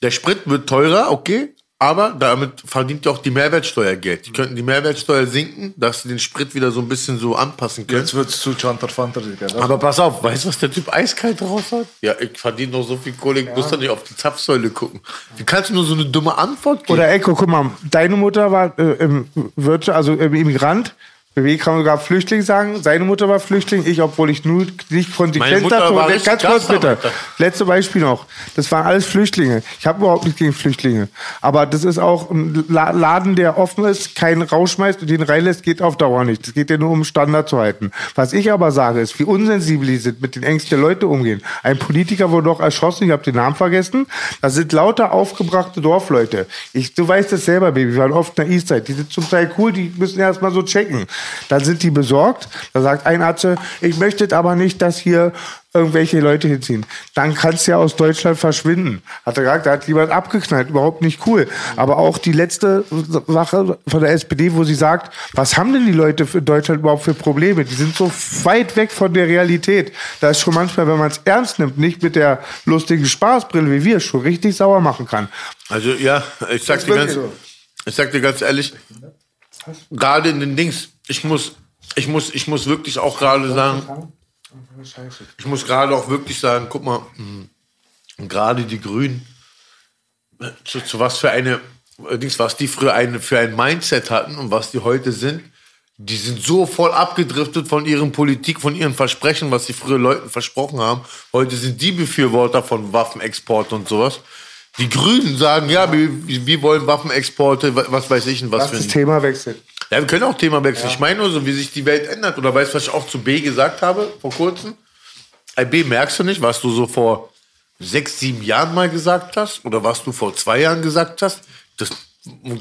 Speaker 2: der Sprit wird teurer, okay, aber damit verdient ja auch die Mehrwertsteuer Geld. Die könnten die Mehrwertsteuer sinken, dass sie den Sprit wieder so ein bisschen so anpassen können.
Speaker 10: Jetzt wird's zu Chantar Fanta, Digga. Das-
Speaker 2: Aber pass auf, weißt du, was der Typ eiskalt raus hat? Ja, ich verdiene noch so viel Kohle, ich muss doch nicht auf die Zapfsäule gucken. Wie kannst du nur so eine dumme Antwort geben?
Speaker 1: Oder Echo, guck mal, deine Mutter war äh, im Wirtschaft, also im Immigrant. BW kann man sogar Flüchtling sagen. Seine Mutter war Flüchtling, ich, obwohl ich nur nicht konsequent dazu.
Speaker 2: war
Speaker 1: Ganz kurz bitte.
Speaker 2: Gastarbeiter.
Speaker 1: Letzte Beispiel noch. Das waren alles Flüchtlinge. Ich habe überhaupt nichts gegen Flüchtlinge. Aber das ist auch ein La- Laden, der offen ist, keinen rausschmeißt und den reinlässt, geht auf Dauer nicht. Es geht ja nur um Standard zu halten. Was ich aber sage, ist, wie unsensibel die sind, mit den Ängsten der Leute umgehen. Ein Politiker wurde doch erschossen, ich habe den Namen vergessen. Das sind lauter aufgebrachte Dorfleute. Ich, du weißt es selber, Baby, wir waren oft in der Eastside. Die sind zum Teil cool, die müssen erst mal so checken. Dann sind die besorgt. Da sagt ein Arzt, ich möchte aber nicht, dass hier irgendwelche Leute hinziehen. Dann kannst du ja aus Deutschland verschwinden. Hat er gesagt, da hat jemand abgeknallt. Überhaupt nicht cool. Aber auch die letzte Sache von der SPD, wo sie sagt, was haben denn die Leute in Deutschland überhaupt für Probleme? Die sind so weit weg von der Realität. Da ist schon manchmal, wenn man es ernst nimmt, nicht mit der lustigen Spaßbrille, wie wir, schon richtig sauer machen kann.
Speaker 2: Also ja, ich sag, dir ganz,
Speaker 1: so.
Speaker 2: ich sag dir ganz ehrlich, gerade in den Dings, ich muss, ich muss, ich muss wirklich auch gerade sagen, ich muss gerade auch wirklich sagen, guck mal, mh, gerade die Grünen, äh, zu, zu was für eine, was die früher eine, für ein Mindset hatten und was die heute sind, die sind so voll abgedriftet von ihren Politik, von ihren Versprechen, was sie früher Leuten versprochen haben. Heute sind die Befürworter von Waffenexport und sowas. Die Grünen sagen, ja, wir, wir wollen Waffenexporte, wa- was weiß ich und was
Speaker 1: Lass
Speaker 2: für
Speaker 1: das
Speaker 2: ein
Speaker 1: Thema wechseln.
Speaker 2: Ja, wir können auch Thema wechseln. Ich meine nur so, wie sich die Welt ändert. Oder weißt du, was ich auch zu B gesagt habe vor kurzem? B, merkst du nicht, was du so vor sechs, sieben Jahren mal gesagt hast? Oder was du vor zwei Jahren gesagt hast? Das,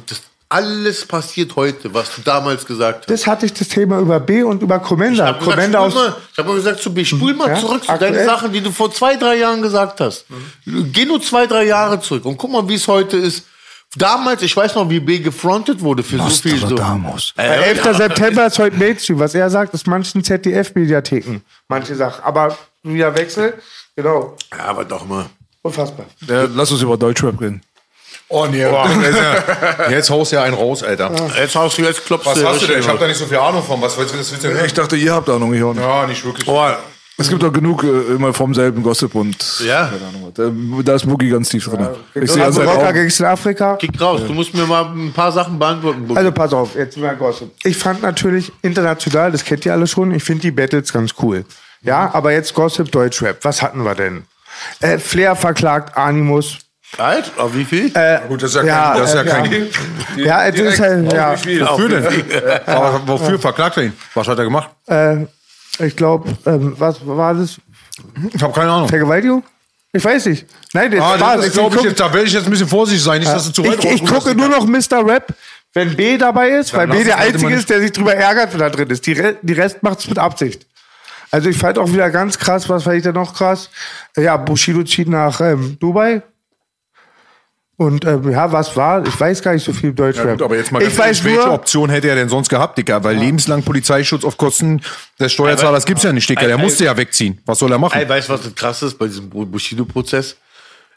Speaker 2: das alles passiert heute, was du damals gesagt hast.
Speaker 1: Das hatte ich das Thema über B und über Commander.
Speaker 2: hab gesagt,
Speaker 1: Commander
Speaker 2: spul
Speaker 1: aus,
Speaker 2: mal, ich habe mal gesagt zu B, spul mal
Speaker 1: Ja,
Speaker 2: zurück zu
Speaker 1: aktuell.
Speaker 2: deinen Sachen, die du vor zwei, drei Jahren gesagt hast. Geh nur zwei, drei Jahre zurück und guck mal, wie es heute ist. Damals, ich weiß noch, wie B gefrontet wurde für so viel so.
Speaker 1: Äh, 11. September ist heute Mainstream. Was er sagt, ist manchen ZDF-Mediatheken. Manche Sachen. Aber wieder Wechsel, genau.
Speaker 2: Ja, aber doch mal.
Speaker 1: Unfassbar.
Speaker 10: Ja, lass uns über Deutschrap reden.
Speaker 4: Oh nee, jetzt haust du ja einen raus, Alter.
Speaker 2: Jetzt hast du, jetzt klopfst
Speaker 4: Was
Speaker 2: du
Speaker 4: hast du denn? Ich habe da nicht so viel Ahnung von. Was willst willst du denn?
Speaker 10: Ich dachte, ihr habt Ahnung, ich auch nicht.
Speaker 4: Ja, nicht wirklich.
Speaker 2: Oh,
Speaker 10: Es gibt doch genug äh, immer vom selben Gossip und
Speaker 2: Ja.
Speaker 10: keine Ahnung. Da, da ist Boogie ganz tief drin. Ich sehe
Speaker 1: Also Rocker
Speaker 10: auch,
Speaker 1: Gangster Afrika.
Speaker 2: Kick raus, du musst mir mal ein paar Sachen beantworten. Boogie.
Speaker 1: Also pass auf, jetzt mal Gossip. Ich fand natürlich international, das kennt ihr alle schon, ich finde die Battles ganz cool. Ja, aber jetzt Gossip Deutschrap. Was hatten wir denn? Äh, Flair verklagt Animus.
Speaker 2: Alt? Auf wie viel?
Speaker 1: Äh,
Speaker 4: Gut, das ist ja,
Speaker 1: Ja,
Speaker 4: kein, das ist ja
Speaker 1: äh,
Speaker 4: kein
Speaker 1: ja. Ja, es ist halt, ja.
Speaker 4: Wofür denn? Aber wofür verklagt er ihn? Was hat er gemacht?
Speaker 1: Äh, ich glaube, ähm, was war das?
Speaker 4: Ich habe keine Ahnung.
Speaker 1: Vergewaltigung? Ich weiß nicht. Nein, das
Speaker 4: Ah,
Speaker 1: war
Speaker 4: das ist,
Speaker 1: ich,
Speaker 4: glaub ich,
Speaker 1: guck-
Speaker 4: jetzt, da werde ich jetzt ein bisschen vorsichtig sein, nicht, dass du zu weit
Speaker 1: ich, ich gucke nur noch Mr. Rap, wenn B dabei ist, weil
Speaker 4: lass
Speaker 1: B
Speaker 4: es
Speaker 1: der Einzige ist, der sich drüber ärgert, wenn er drin ist. Die, Re die Rest macht's mit Absicht. Also ich fand auch wieder ganz krass, was fand ich denn noch krass? Ja, Bushido zieht nach ähm, Dubai. Und ähm, ja, was war? Ich weiß gar nicht so viel Deutschrap.
Speaker 4: Ja, gut, aber jetzt mal
Speaker 1: ich weiß
Speaker 4: welche
Speaker 1: nur,
Speaker 4: Option hätte er denn sonst gehabt, Dicker? Weil lebenslang Polizeischutz auf Kosten des Steuerzahlers gibt's ja nicht, Dicker. Der musste ja wegziehen. Was soll er machen?
Speaker 2: Ey, weißt du, was das krass ist bei diesem Bushido-Prozess?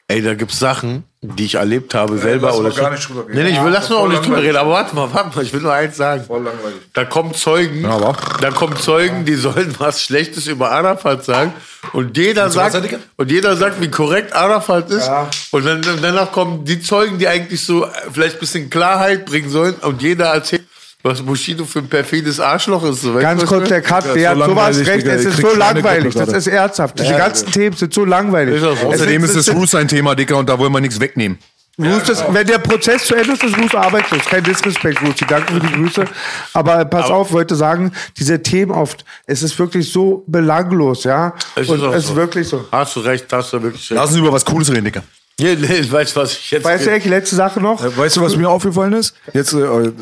Speaker 2: Ey, da gibt's Sachen, die ich erlebt habe selber.
Speaker 10: lass
Speaker 2: oder
Speaker 10: gar nicht drüber reden.
Speaker 2: Nee, nee, ich will lass nur auch nicht drüber reden. Aber warte mal, warte mal, ich will nur eins sagen.
Speaker 10: Voll langweilig.
Speaker 2: Da kommen Zeugen,
Speaker 4: Ja, aber?
Speaker 2: da kommen Zeugen, die sollen was Schlechtes über Arafat sagen. Und jeder sagt,
Speaker 4: was,
Speaker 2: und jeder sagt, wie korrekt Arafat ist. Und dann, danach kommen die Zeugen, die eigentlich so vielleicht ein bisschen Klarheit bringen sollen. Und jeder erzählt, was Bushido für ein perfides Arschloch ist. So, weißt
Speaker 1: ganz
Speaker 2: du, was
Speaker 1: kurz der? Cut,
Speaker 10: Ja, so
Speaker 1: hat sowas recht, es ist so langweilig, das ist ernsthaft. Diese ganzen Themen sind so langweilig.
Speaker 2: Ist so.
Speaker 1: Es
Speaker 4: Außerdem ist
Speaker 1: es
Speaker 4: das Roos ein Thema, Dicker, und da wollen wir nichts wegnehmen.
Speaker 1: Ruth ist, wenn der Prozess zu Ende ist, ist Ruth arbeitslos. Kein Disrespekt, Ruth. Danke für die Grüße. Aber pass auf, wollte sagen, diese Themen oft, es ist wirklich so belanglos, ja.
Speaker 2: Es
Speaker 1: Und
Speaker 2: ist auch
Speaker 1: es ist
Speaker 2: so.
Speaker 1: wirklich so.
Speaker 2: Hast du recht, hast du wirklich recht.
Speaker 4: Lass uns über was Cooles reden, Dicker.
Speaker 2: Nee, nee, ich weiß, was ich jetzt.
Speaker 1: Weißt du, Ecki, letzte Sache noch?
Speaker 10: Äh, Weißt du, was mir aufgefallen ist? Jetzt, äh, äh,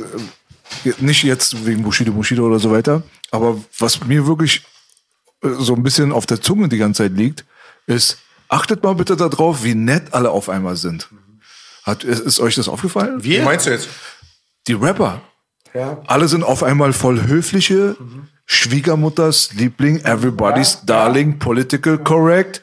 Speaker 10: nicht jetzt wegen Bushido, Bushido oder so weiter, aber was mir wirklich äh, so ein bisschen auf der Zunge die ganze Zeit liegt, ist, achtet mal bitte darauf, wie nett alle auf einmal sind. Hat, ist, ist euch das aufgefallen?
Speaker 4: Wie meinst du jetzt?
Speaker 10: Die Rapper. Alle sind auf einmal voll höfliche Schwiegermutters Liebling, everybody's darling, political correct.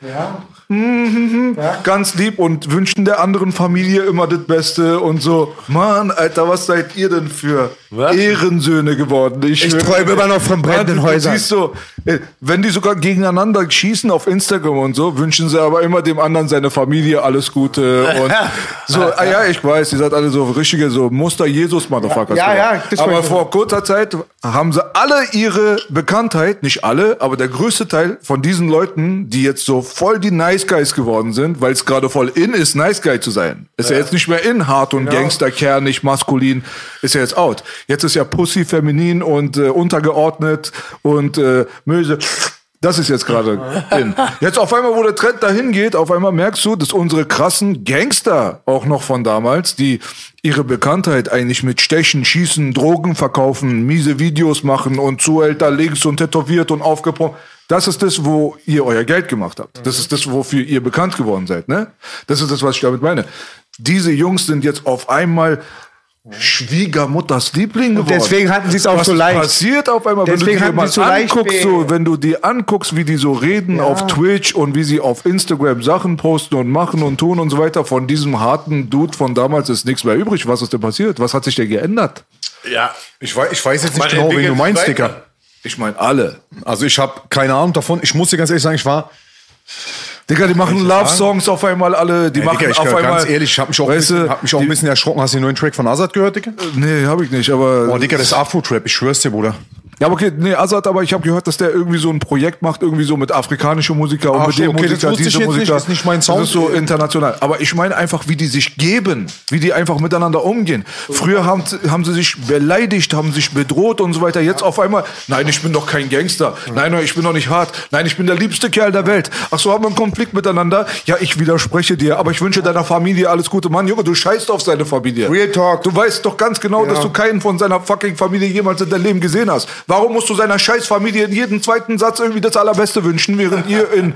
Speaker 10: Mhm, Ganz lieb und wünschen der anderen Familie immer das Beste und so. Mann, Alter, was seid ihr denn für Ehrensöhne geworden?
Speaker 1: Ich
Speaker 10: schwöre
Speaker 1: träume immer noch von brennenden
Speaker 10: Mann, du
Speaker 1: Häusern.
Speaker 10: Siehst so, äh, wenn die sogar gegeneinander schießen auf Instagram und so, wünschen sie aber immer dem anderen seine Familie alles Gute und so. Ah ja, ich weiß, ihr seid alle so richtige so Muster Jesus Motherfuckers.
Speaker 1: Ja, ja, das
Speaker 10: aber
Speaker 1: ich
Speaker 10: vor kurzer Zeit haben sie alle ihre Bekanntheit, nicht alle, aber der größte Teil von diesen Leuten, die jetzt so voll die Nice Guys geworden sind, weil es gerade voll in ist, Nice Guy zu sein. Ist ja, jetzt nicht mehr in, hart und Gangster, kernig, maskulin, ist ja jetzt out. Jetzt ist ja Pussy feminin und äh, untergeordnet und äh, Möse. Das ist jetzt gerade in. Jetzt auf einmal, wo der Trend dahin geht, auf einmal merkst du, dass unsere krassen Gangster, auch noch von damals, die ihre Bekanntheit eigentlich mit Stechen, Schießen, Drogen verkaufen, miese Videos machen und Zuhälter links und tätowiert und aufgepumpt. Das ist das, wo ihr euer Geld gemacht habt. Das ist das, wofür ihr bekannt geworden seid, ne? Das ist das, was ich damit meine. Diese Jungs sind jetzt auf einmal Schwiegermutters Liebling geworden.
Speaker 1: deswegen hatten sie es auch
Speaker 10: was
Speaker 1: so leicht.
Speaker 10: passiert auf einmal, wenn
Speaker 1: Deswegen
Speaker 10: du dir
Speaker 1: so leicht,
Speaker 10: anguckst, so, wenn du dir anguckst, wie die so reden auf Twitch und wie sie auf Instagram Sachen posten und machen und tun und so weiter, von diesem harten Dude von damals ist nichts mehr übrig. Was ist denn passiert? Was hat sich denn geändert?
Speaker 2: Ja.
Speaker 4: Ich weiß, ich weiß jetzt nicht genau, wen du meinst, Dicker.
Speaker 10: Ich meine, alle.
Speaker 4: Also ich habe keine Ahnung davon. Ich muss dir ganz ehrlich sagen, ich war
Speaker 10: Digga, die machen Love-Songs auf einmal alle. Die machen
Speaker 4: Digga, ich
Speaker 10: auf
Speaker 4: ganz
Speaker 10: einmal.
Speaker 4: ehrlich, ich habe mich, auch
Speaker 10: weißt
Speaker 4: bisschen- hab mich auch ein bisschen erschrocken. Hast du den neuen Track von Azad gehört, Digga?
Speaker 10: Nee, hab ich nicht, aber.
Speaker 4: Boah, Digga, das ist Afro-Trap, ich schwör's dir, Bruder.
Speaker 10: Ja, okay, nee, Azad, aber ich habe gehört, dass der irgendwie so ein Projekt macht, irgendwie so mit afrikanischen Musiker und
Speaker 4: Ach
Speaker 10: mit dem
Speaker 4: okay, das
Speaker 10: Musiker, diese
Speaker 4: jetzt nicht,
Speaker 10: Musiker.
Speaker 4: ist nicht mein Sound.
Speaker 10: Das ist so international. Aber ich meine einfach, wie die sich geben, wie die einfach miteinander umgehen. Früher haben, haben sie sich beleidigt, haben sich bedroht und so weiter. Jetzt auf einmal, nein, ich bin doch kein Gangster. Nein, nein, ich bin doch nicht hart. Nein, ich bin der liebste Kerl der Welt. Ach so, haben wir einen Konflikt miteinander? Ja, ich widerspreche dir, aber ich wünsche deiner Familie alles Gute. Mann, Junge, du scheißt auf seine Familie.
Speaker 1: Real Talk.
Speaker 10: Du weißt doch ganz genau, dass du keinen von seiner fucking Familie jemals in deinem Leben gesehen hast. Warum musst du seiner scheiß Familie in jedem zweiten Satz irgendwie das Allerbeste wünschen, während ihr in,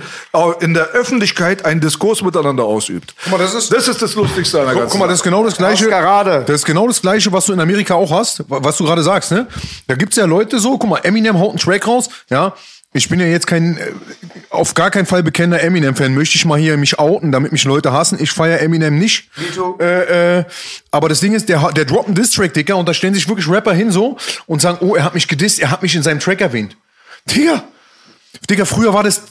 Speaker 10: in der Öffentlichkeit einen Diskurs miteinander ausübt?
Speaker 4: Guck mal, das ist-
Speaker 10: das, ist das Lustigste an der
Speaker 4: Guck,
Speaker 10: ganzen
Speaker 4: guck mal, das ist genau das gleiche.
Speaker 1: Maskerade.
Speaker 4: Das ist genau das gleiche, was du in Amerika auch hast, wa- was du gerade sagst, ne? Da gibt's ja Leute so, guck mal, Eminem haut einen Track raus, ja. Ich bin ja jetzt kein, äh, auf gar keinen Fall bekennender Eminem-Fan. Möchte ich mal hier mich outen, damit mich Leute hassen. Ich feiere Eminem nicht. Äh, äh, aber das Ding ist, der, der droppt einen Diss-Track, Digga, und da stellen sich wirklich Rapper hin so und sagen, oh, er hat mich gedisst, er hat mich in seinem Track erwähnt. Digga, Digga, früher war das,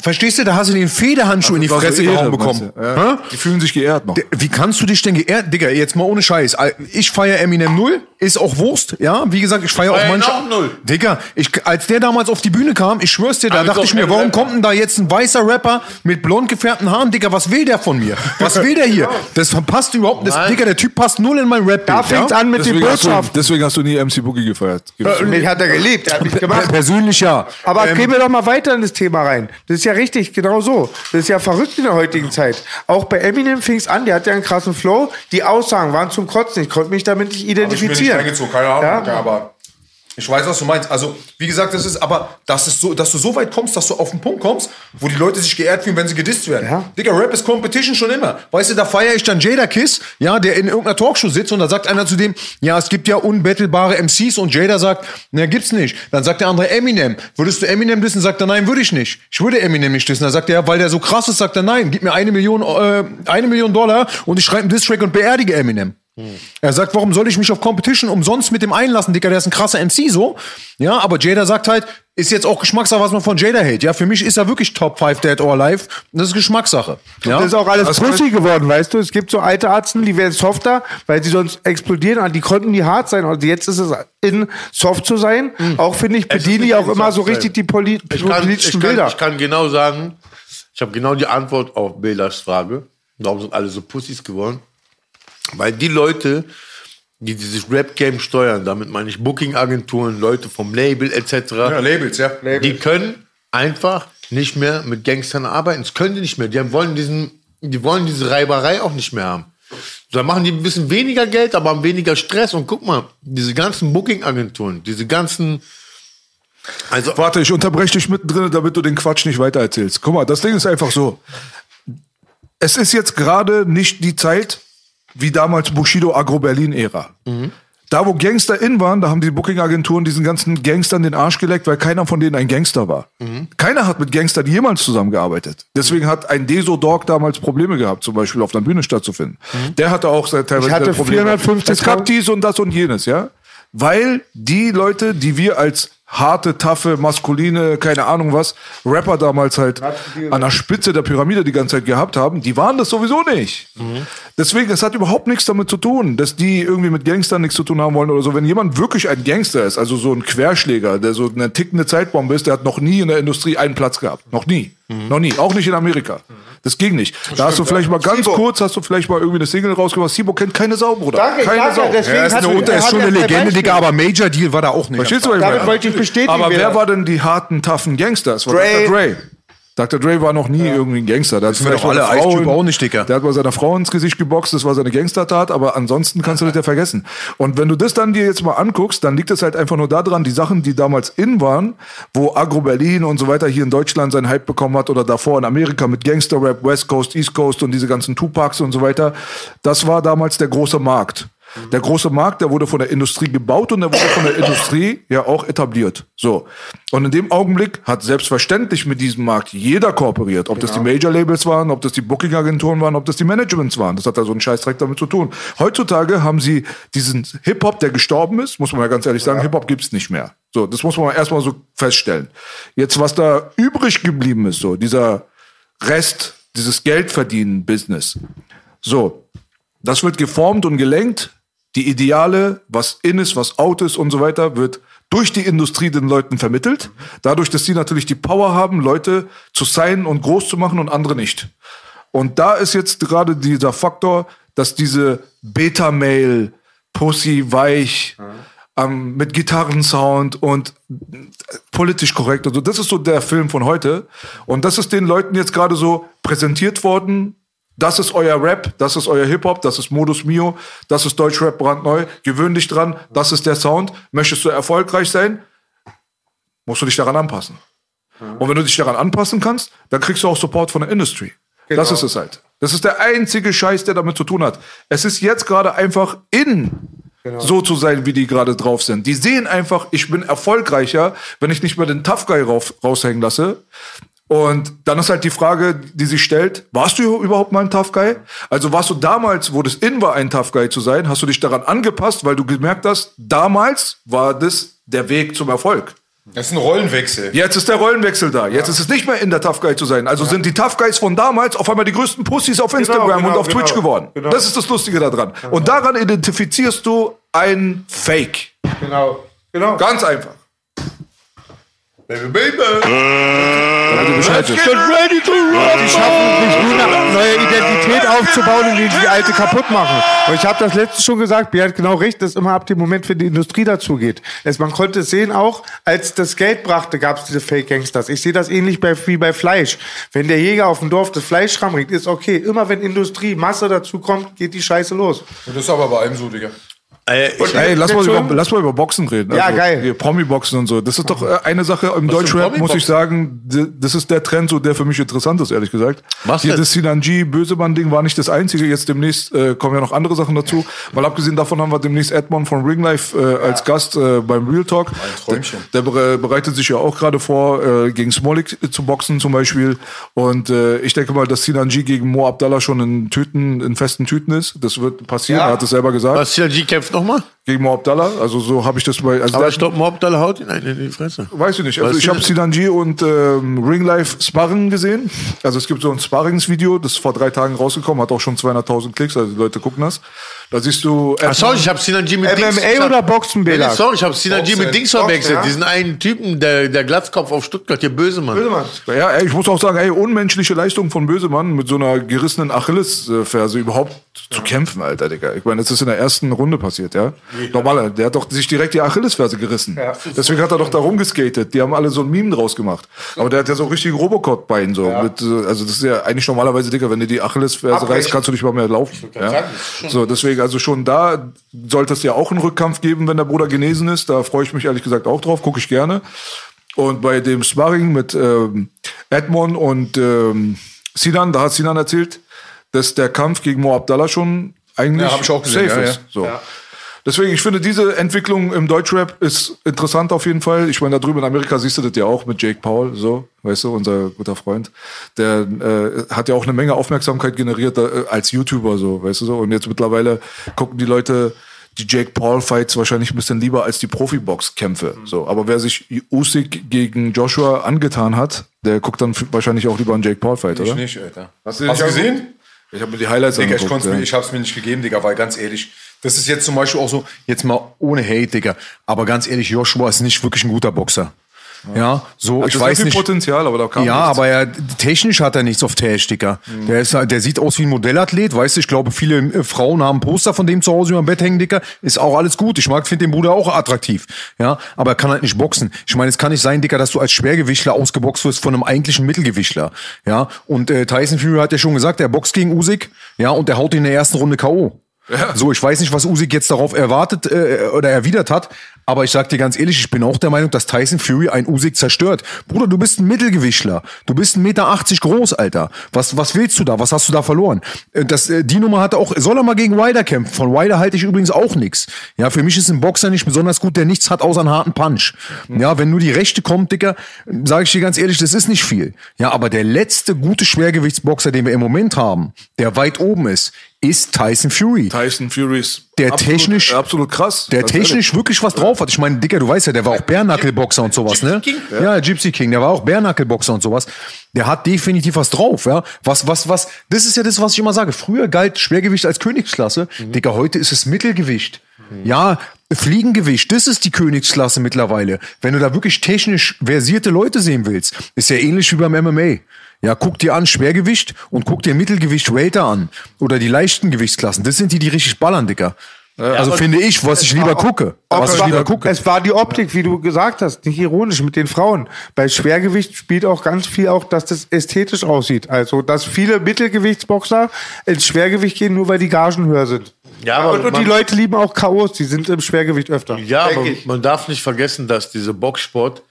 Speaker 4: verstehst du, da hast du den Federhandschuh in die
Speaker 10: war so
Speaker 4: Fresse
Speaker 10: Ehre,
Speaker 4: gehauen bekommen.
Speaker 10: du? Ja. Die fühlen sich geehrt noch.
Speaker 4: Wie kannst du dich denn geehrt, Digga, jetzt mal ohne Scheiß. Ich feier Eminem null, ist auch Wurst, ja. Wie gesagt, ich feier auch
Speaker 2: feier auch null.
Speaker 4: Digga, ich, als der damals auf die Bühne kam, ich schwör's dir, da
Speaker 2: Aber
Speaker 4: dachte ich mir,
Speaker 2: ein
Speaker 4: warum
Speaker 2: Rapper.
Speaker 4: kommt denn da jetzt ein weißer Rapper mit blond gefärbten Haaren, Digga, was will der von mir? Was will der hier? Das passt überhaupt, das,
Speaker 2: Nein.
Speaker 4: Digga, der Typ passt null in mein rap
Speaker 1: Da fängt's an mit
Speaker 10: Deswegen hast, du,
Speaker 1: Botschaften.
Speaker 10: deswegen hast du nie MC Boogie gefeiert. Du.
Speaker 1: Mich hat er geliebt, er hat mich gemacht.
Speaker 4: Persönlich ja.
Speaker 1: Aber
Speaker 4: Ähm,
Speaker 1: gehen wir doch mal weiter in das Thema rein. Das ist ja richtig, genau so. Das ist ja verrückt in der heutigen Zeit. Auch bei Eminem fing es an, der hat ja einen krassen Flow. Die Aussagen waren zum Kotzen. Ich konnte mich damit nicht
Speaker 4: Hab ich mir nicht
Speaker 1: identifizieren.
Speaker 4: reingezogen, keine Ahnung,
Speaker 1: Ja?
Speaker 4: Aber ich weiß, was du meinst. Also, wie gesagt, das ist aber, das ist so, dass du so weit kommst, dass du auf den Punkt kommst, wo die Leute sich geehrt fühlen, wenn sie gedisst werden.
Speaker 1: Ja.
Speaker 4: Digga, Rap ist Competition schon immer. Weißt du, da feiere ich dann Jada Kiss, ja, der in irgendeiner Talkshow sitzt und da sagt einer zu dem, ja, es gibt ja unbattlebare MCs und Jada sagt, na, gibt's nicht. Dann sagt der andere Eminem. Würdest du Eminem dissen? Sagt er, nein, würde ich nicht. Ich würde Eminem nicht dissen. Dann sagt er, ja, weil der so krass ist, sagt er, nein, gib mir eine Million, äh, eine Million Dollar und ich schreibe einen Diss-Track und beerdige Eminem. Er sagt, warum soll ich mich auf Competition umsonst mit dem einlassen, Dicker, der ist ein krasser MC so. Ja, aber Jada sagt halt, ist jetzt auch Geschmackssache, was man von Jada hält. Ja, für mich ist er wirklich Top 5 Dead or Alive. Das ist Geschmackssache. Ja.
Speaker 1: Das ist auch alles
Speaker 10: Das
Speaker 1: pussy geworden, weißt du? Es gibt so alte Arzten, die werden softer, weil sie sonst explodieren. Und die konnten nie hart sein. Und jetzt ist es in soft zu sein. Auch finde ich, bediene ich auch immer so richtig die Poli
Speaker 2: Ich kann, ich,
Speaker 1: politischen
Speaker 2: kann,
Speaker 1: Bilder.
Speaker 2: ich kann genau sagen, ich habe genau die Antwort auf Belas Frage. Warum sind alle so Pussys geworden? Weil die Leute, die dieses Rap-Game steuern, damit meine ich Booking-Agenturen, Leute vom Label etc.,
Speaker 4: Ja, Labels, ja.
Speaker 2: die können einfach nicht mehr mit Gangstern arbeiten. Das können die nicht mehr. Die wollen diesen die wollen diese Reiberei auch nicht mehr haben. Da machen die ein bisschen weniger Geld, aber haben weniger Stress. Und guck mal, diese ganzen Booking-Agenturen, diese ganzen. Also,
Speaker 10: Warte, ich unterbreche dich mittendrin, damit du den Quatsch nicht weitererzählst. Guck mal, das Ding ist einfach so. Es ist jetzt gerade nicht die Zeit wie damals Bushido Agro Berlin Ära. Da, wo Gangster in waren, da haben die Booking-Agenturen diesen ganzen Gangstern den Arsch geleckt, weil keiner von denen ein Gangster war. Keiner hat mit Gangstern jemals zusammengearbeitet. Deswegen hat ein Deso Dog damals Probleme gehabt, zum Beispiel auf einer Bühne stattzufinden. Der hatte auch seit teilweise
Speaker 1: Ich hatte
Speaker 10: Probleme.
Speaker 1: 450.000
Speaker 10: Es gab dies und das und jenes, ja. Weil die Leute, die wir als harte, taffe, maskuline, keine Ahnung was, Rapper damals halt an der Spitze der Pyramide die ganze Zeit gehabt haben, die waren das sowieso nicht. Deswegen, es hat überhaupt nichts damit zu tun, dass die irgendwie mit Gangstern nichts zu tun haben wollen oder so. Wenn jemand wirklich ein Gangster ist, also so ein Querschläger, der so eine tickende Zeitbombe ist, der hat noch nie in der Industrie einen Platz gehabt. Noch nie. Noch nie. Auch nicht in Amerika. Das ging nicht. Da hast du vielleicht mal ganz kurz, hast du vielleicht mal irgendwie eine Single rausgebracht. Sibo kennt keine Sau, Bruder.
Speaker 1: Danke,
Speaker 10: keine
Speaker 1: danke,
Speaker 10: Sau.
Speaker 1: deswegen
Speaker 4: Er ist, eine,
Speaker 1: er
Speaker 4: ist schon eine Legende. Digga, aber Major Deal war da auch nicht.
Speaker 10: Verstehst du, was ich
Speaker 1: Damit
Speaker 10: meine?
Speaker 1: wollte ich bestätigen.
Speaker 10: Aber wer
Speaker 1: wieder.
Speaker 10: war denn die harten, taffen Gangster? Es war
Speaker 1: Dre.
Speaker 10: Dr. Dre. Dr. Dre war noch nie irgendwie ein Gangster. Hat
Speaker 4: wir
Speaker 10: vielleicht
Speaker 4: doch alle.
Speaker 10: Frau in-
Speaker 4: auch nicht, Dicker.
Speaker 10: Der hat mal seiner Frau ins Gesicht geboxt, das war seine Gangstertat, aber ansonsten kannst du das ja vergessen. Und wenn du das dann dir jetzt mal anguckst, dann liegt es halt einfach nur daran, die Sachen, die damals in waren, wo Agro Berlin und so weiter hier in Deutschland seinen Hype bekommen hat oder davor in Amerika mit Gangster-Rap, West Coast, East Coast und diese ganzen Tupacs und so weiter, das war damals der große Markt. Der große Markt, der wurde von der Industrie gebaut und der wurde von der Industrie ja auch etabliert. So. Und in dem Augenblick hat selbstverständlich mit diesem Markt jeder kooperiert. Ob das die Major Labels waren, ob das die Booking Agenturen waren, ob das die Managements waren. Das hat da so einen Scheißdreck damit zu tun. Heutzutage haben sie diesen Hip-Hop, der gestorben ist, muss man ja ganz ehrlich sagen, Hip-Hop gibt's nicht mehr. So, das muss man erstmal so feststellen. Jetzt, was da übrig geblieben ist, so, dieser Rest, dieses Geldverdienen-Business. So, das wird geformt und gelenkt. Die Ideale, was in ist, was out ist und so weiter, wird durch die Industrie den Leuten vermittelt. Dadurch, dass sie natürlich die Power haben, Leute zu sein und groß zu machen und andere nicht. Und da ist jetzt gerade dieser Faktor, dass diese Beta-Mail, Pussy, weich, ähm, mit Gitarrensound und äh, politisch korrekt und so, das ist so der Film von heute. Und das ist den Leuten jetzt gerade so präsentiert worden. Das ist euer Rap, das ist euer Hip-Hop, das ist Modus Mio, das ist Deutschrap brandneu. Gewöhn dich dran, das ist der Sound. Möchtest du erfolgreich sein, musst du dich daran anpassen. Und wenn du dich daran anpassen kannst, dann kriegst du auch Support von der Industry. Das ist es halt. Das ist der einzige Scheiß, der damit zu tun hat. Es ist jetzt gerade einfach in, so zu sein, wie die gerade drauf sind. Die sehen einfach, ich bin erfolgreicher, wenn ich nicht mehr den Tough Guy rauf, raushängen lasse. Und dann ist halt die Frage, die sich stellt, warst du überhaupt mal ein Tough Guy? Also warst du damals, wo das in war, ein Tough Guy zu sein, hast du dich daran angepasst, weil du gemerkt hast, damals war das der Weg zum Erfolg.
Speaker 4: Das ist ein Rollenwechsel.
Speaker 10: Jetzt ist der Rollenwechsel da. Jetzt ist es nicht mehr in der Tough Guy zu sein. Also sind die Tough Guys von damals auf einmal die größten Pussys auf Instagram
Speaker 1: genau,
Speaker 10: und auf Twitch
Speaker 1: genau,
Speaker 10: geworden.
Speaker 1: genau.
Speaker 10: Das ist das Lustige daran. Und daran identifizierst du ein Fake.
Speaker 1: Genau. Genau.
Speaker 10: Ganz einfach.
Speaker 2: Baby, baby.
Speaker 10: Ihr Bescheid wisst.
Speaker 1: Die schaffen nicht nur eine neue Identität aufzubauen, indem sie die alte kaputt machen. Und ich habe das letzte schon gesagt, Björn hat genau recht, dass immer ab dem Moment, wenn die Industrie dazugeht. Es, man konnte es sehen auch, als das Geld brachte, gab es diese Fake-Gangsters. Ich sehe das ähnlich bei, wie bei Fleisch. Wenn der Jäger auf dem Dorf das Fleisch ranbringt, ist okay. Immer wenn Industrie, Masse dazu kommt, geht die Scheiße los.
Speaker 4: Das ist aber bei allem so, Digga.
Speaker 2: Äh, ich,
Speaker 10: Hey, lass mal, über, lass mal über Boxen reden. Also
Speaker 1: Ja, geil.
Speaker 10: hier, Promi-Boxen und so. Das ist doch äh, eine Sache im Deutschrap, muss ich sagen, das ist der Trend, so der für mich interessant ist, ehrlich gesagt.
Speaker 2: Was
Speaker 10: Hier
Speaker 2: denn?
Speaker 10: das Sinanji Bösemann-Ding war nicht das einzige. Jetzt demnächst äh, kommen ja noch andere Sachen dazu. Weil abgesehen davon haben wir demnächst Edmond von Ringlife äh, als Gast äh, beim Real Talk. Der, der bere- bereitet sich ja auch gerade vor, äh, gegen Smolik zu boxen zum Beispiel. Und äh, ich denke mal, dass Sinanji gegen Mo Abdallah schon in Tüten, in festen Tüten ist. Das wird passieren, er hat es selber gesagt.
Speaker 2: was CLG kämpft nochmal?
Speaker 10: Gegen Mo Abdallah. Also so habe ich das bei. Also
Speaker 2: Aber Mob Dalle haut ihn in die Fresse.
Speaker 10: Weiß ich nicht. Also
Speaker 2: Weißt
Speaker 10: ich habe? Sinanji und ähm, Ringlife Sparring gesehen. Also es gibt so ein Sparringsvideo, das ist vor drei Tagen rausgekommen, hat auch schon 200.000 Klicks, also die Leute gucken das. Da siehst du...
Speaker 2: Ach, sorry, ich habe Sinanji mit Dings...
Speaker 1: MMA oder Boxen,
Speaker 2: Nee,
Speaker 1: Bela?
Speaker 2: sorry, ich habe Sinanji mit Dings verwechselt.
Speaker 1: ja.
Speaker 2: Diesen einen Typen, der, der Glatzkopf auf Stuttgart, der böse Mann.
Speaker 10: Ja, ey, ich muss auch sagen, ey, unmenschliche Leistung von Bösemann mit so einer gerissenen Achillesferse überhaupt zu kämpfen, Alter, Digga. Ich meine, das ist in der ersten Runde passiert, ja. Normaler, der hat doch sich direkt die Achillesferse gerissen. Deswegen hat er doch da rumgeskatet. Die haben alle so ein Meme draus gemacht. Aber der hat ja so richtig Robocop-Bein so. Mit, äh, also das ist ja eigentlich normalerweise, Dicker, wenn du die Achillesferse reißt, kannst du nicht mal mehr laufen. Ja? So, deswegen, also schon da sollte es ja auch einen Rückkampf geben, wenn der Bruder genesen ist. Da freue ich mich ehrlich gesagt auch drauf, gucke ich gerne. Und bei dem Sparring mit ähm, Edmond und ähm, Sinan, da hat Sinan erzählt, dass der Kampf gegen Mo Abdallah schon eigentlich
Speaker 4: Ja, hab ich auch gesehen,
Speaker 10: safe
Speaker 4: ja,
Speaker 10: ist. So. Deswegen, ich finde, diese Entwicklung im Deutschrap ist interessant auf jeden Fall. Ich meine, da drüben in Amerika siehst du das ja auch mit Jake Paul, so, weißt du, unser guter Freund. Der äh, hat ja auch eine Menge Aufmerksamkeit generiert äh, als YouTuber, so, weißt du so. Und jetzt mittlerweile gucken die Leute die Jake Paul-Fights wahrscheinlich ein bisschen lieber als die Profibox-Kämpfe. So, aber wer sich Usyk gegen Joshua angetan hat, der guckt dann wahrscheinlich auch lieber einen Jake Paul-Fight, oder?
Speaker 4: Ich nicht, Alter.
Speaker 10: Hast du,
Speaker 4: Hast du gesehen?
Speaker 10: Ich habe mir die Highlights
Speaker 4: Digga, ich,
Speaker 10: angeguckt.
Speaker 4: mir,
Speaker 10: ja.
Speaker 4: ich hab's mir nicht gegeben, Digga, weil ganz ehrlich, das ist jetzt zum Beispiel auch so, jetzt mal ohne Hate, Digga, aber ganz ehrlich, Joshua ist nicht wirklich ein guter Boxer. Ja, so,
Speaker 10: Hat
Speaker 4: ich
Speaker 10: sehr
Speaker 4: weiß
Speaker 10: viel
Speaker 4: nicht.
Speaker 10: Potenzial, aber da kam
Speaker 4: Ja,
Speaker 10: nichts.
Speaker 4: aber er, technisch hat er nichts auf Tash, Digga. Der, ist, der sieht aus wie ein Modellathlet, weißt du, ich glaube, viele äh, Frauen haben Poster von dem zu Hause über dem Bett hängen, Digga. Ist auch alles gut. Ich mag, finde den Bruder auch attraktiv. Ja, aber er kann halt nicht boxen. Ich meine, es kann nicht sein, Digga, dass du als Schwergewichtler ausgeboxt wirst von einem eigentlichen Mittelgewichtler. Ja, und äh, Tyson Fury hat ja schon gesagt, er boxt gegen Usyk, ja, und der haut ihn in der ersten Runde K.O. So, ich weiß nicht, was Usyk jetzt darauf erwartet äh, oder erwidert hat, aber ich sag dir ganz ehrlich, ich bin auch der Meinung, dass Tyson Fury ein Usyk zerstört. Bruder, du bist ein Mittelgewichtler. Du bist 1,80 Meter groß, Alter. Was, was willst du da? Was hast du da verloren? Äh, Das, äh, die Nummer hat er auch, soll er mal gegen Wilder kämpfen? Von Wilder halte ich übrigens auch nichts. Ja, für mich ist ein Boxer nicht besonders gut, der nichts hat außer einen harten Punch. Ja, wenn nur die Rechte kommt, Dicker, sage ich dir ganz ehrlich, das ist nicht viel. Ja, aber der letzte gute Schwergewichtsboxer, den wir im Moment haben, der weit oben ist, ist Tyson Fury.
Speaker 10: Tyson Fury ist
Speaker 4: Der
Speaker 10: absolut,
Speaker 4: technisch-
Speaker 10: absolut krass.
Speaker 4: Der technisch wirklich was drauf hat. Ich meine, Dicker, du weißt ja, der war auch Bärnackelboxer und sowas, ne? Ja, Gypsy King, der war auch Bärnackelboxer und sowas. Der hat definitiv was drauf, ja. Was, was, was, das ist ja das, was ich immer sage. Früher galt Schwergewicht als Königsklasse. Dicker, heute ist es Mittelgewicht. Ja, Fliegengewicht, das ist die Königsklasse mittlerweile. Wenn du da wirklich technisch versierte Leute sehen willst, ist ja ähnlich wie beim MMA. Ja, guck dir an Schwergewicht und guck dir Mittelgewicht Welter an. Oder die leichten Gewichtsklassen. Das sind die, die richtig ballern, Dicker. also finde ich, was ich lieber gucke. Was
Speaker 1: es,
Speaker 4: ich
Speaker 1: war,
Speaker 4: lieber gucke.
Speaker 1: es war die Optik, wie du gesagt hast, nicht ironisch mit den Frauen. Bei Schwergewicht spielt auch ganz viel auch, dass das ästhetisch aussieht. Also, dass viele Mittelgewichtsboxer ins Schwergewicht gehen, nur weil die Gagen höher sind.
Speaker 2: Ja, aber
Speaker 1: und, und die Leute lieben auch K.O.s, die sind im Schwergewicht öfter.
Speaker 2: Ja, aber man darf nicht vergessen, dass diese Boxsport,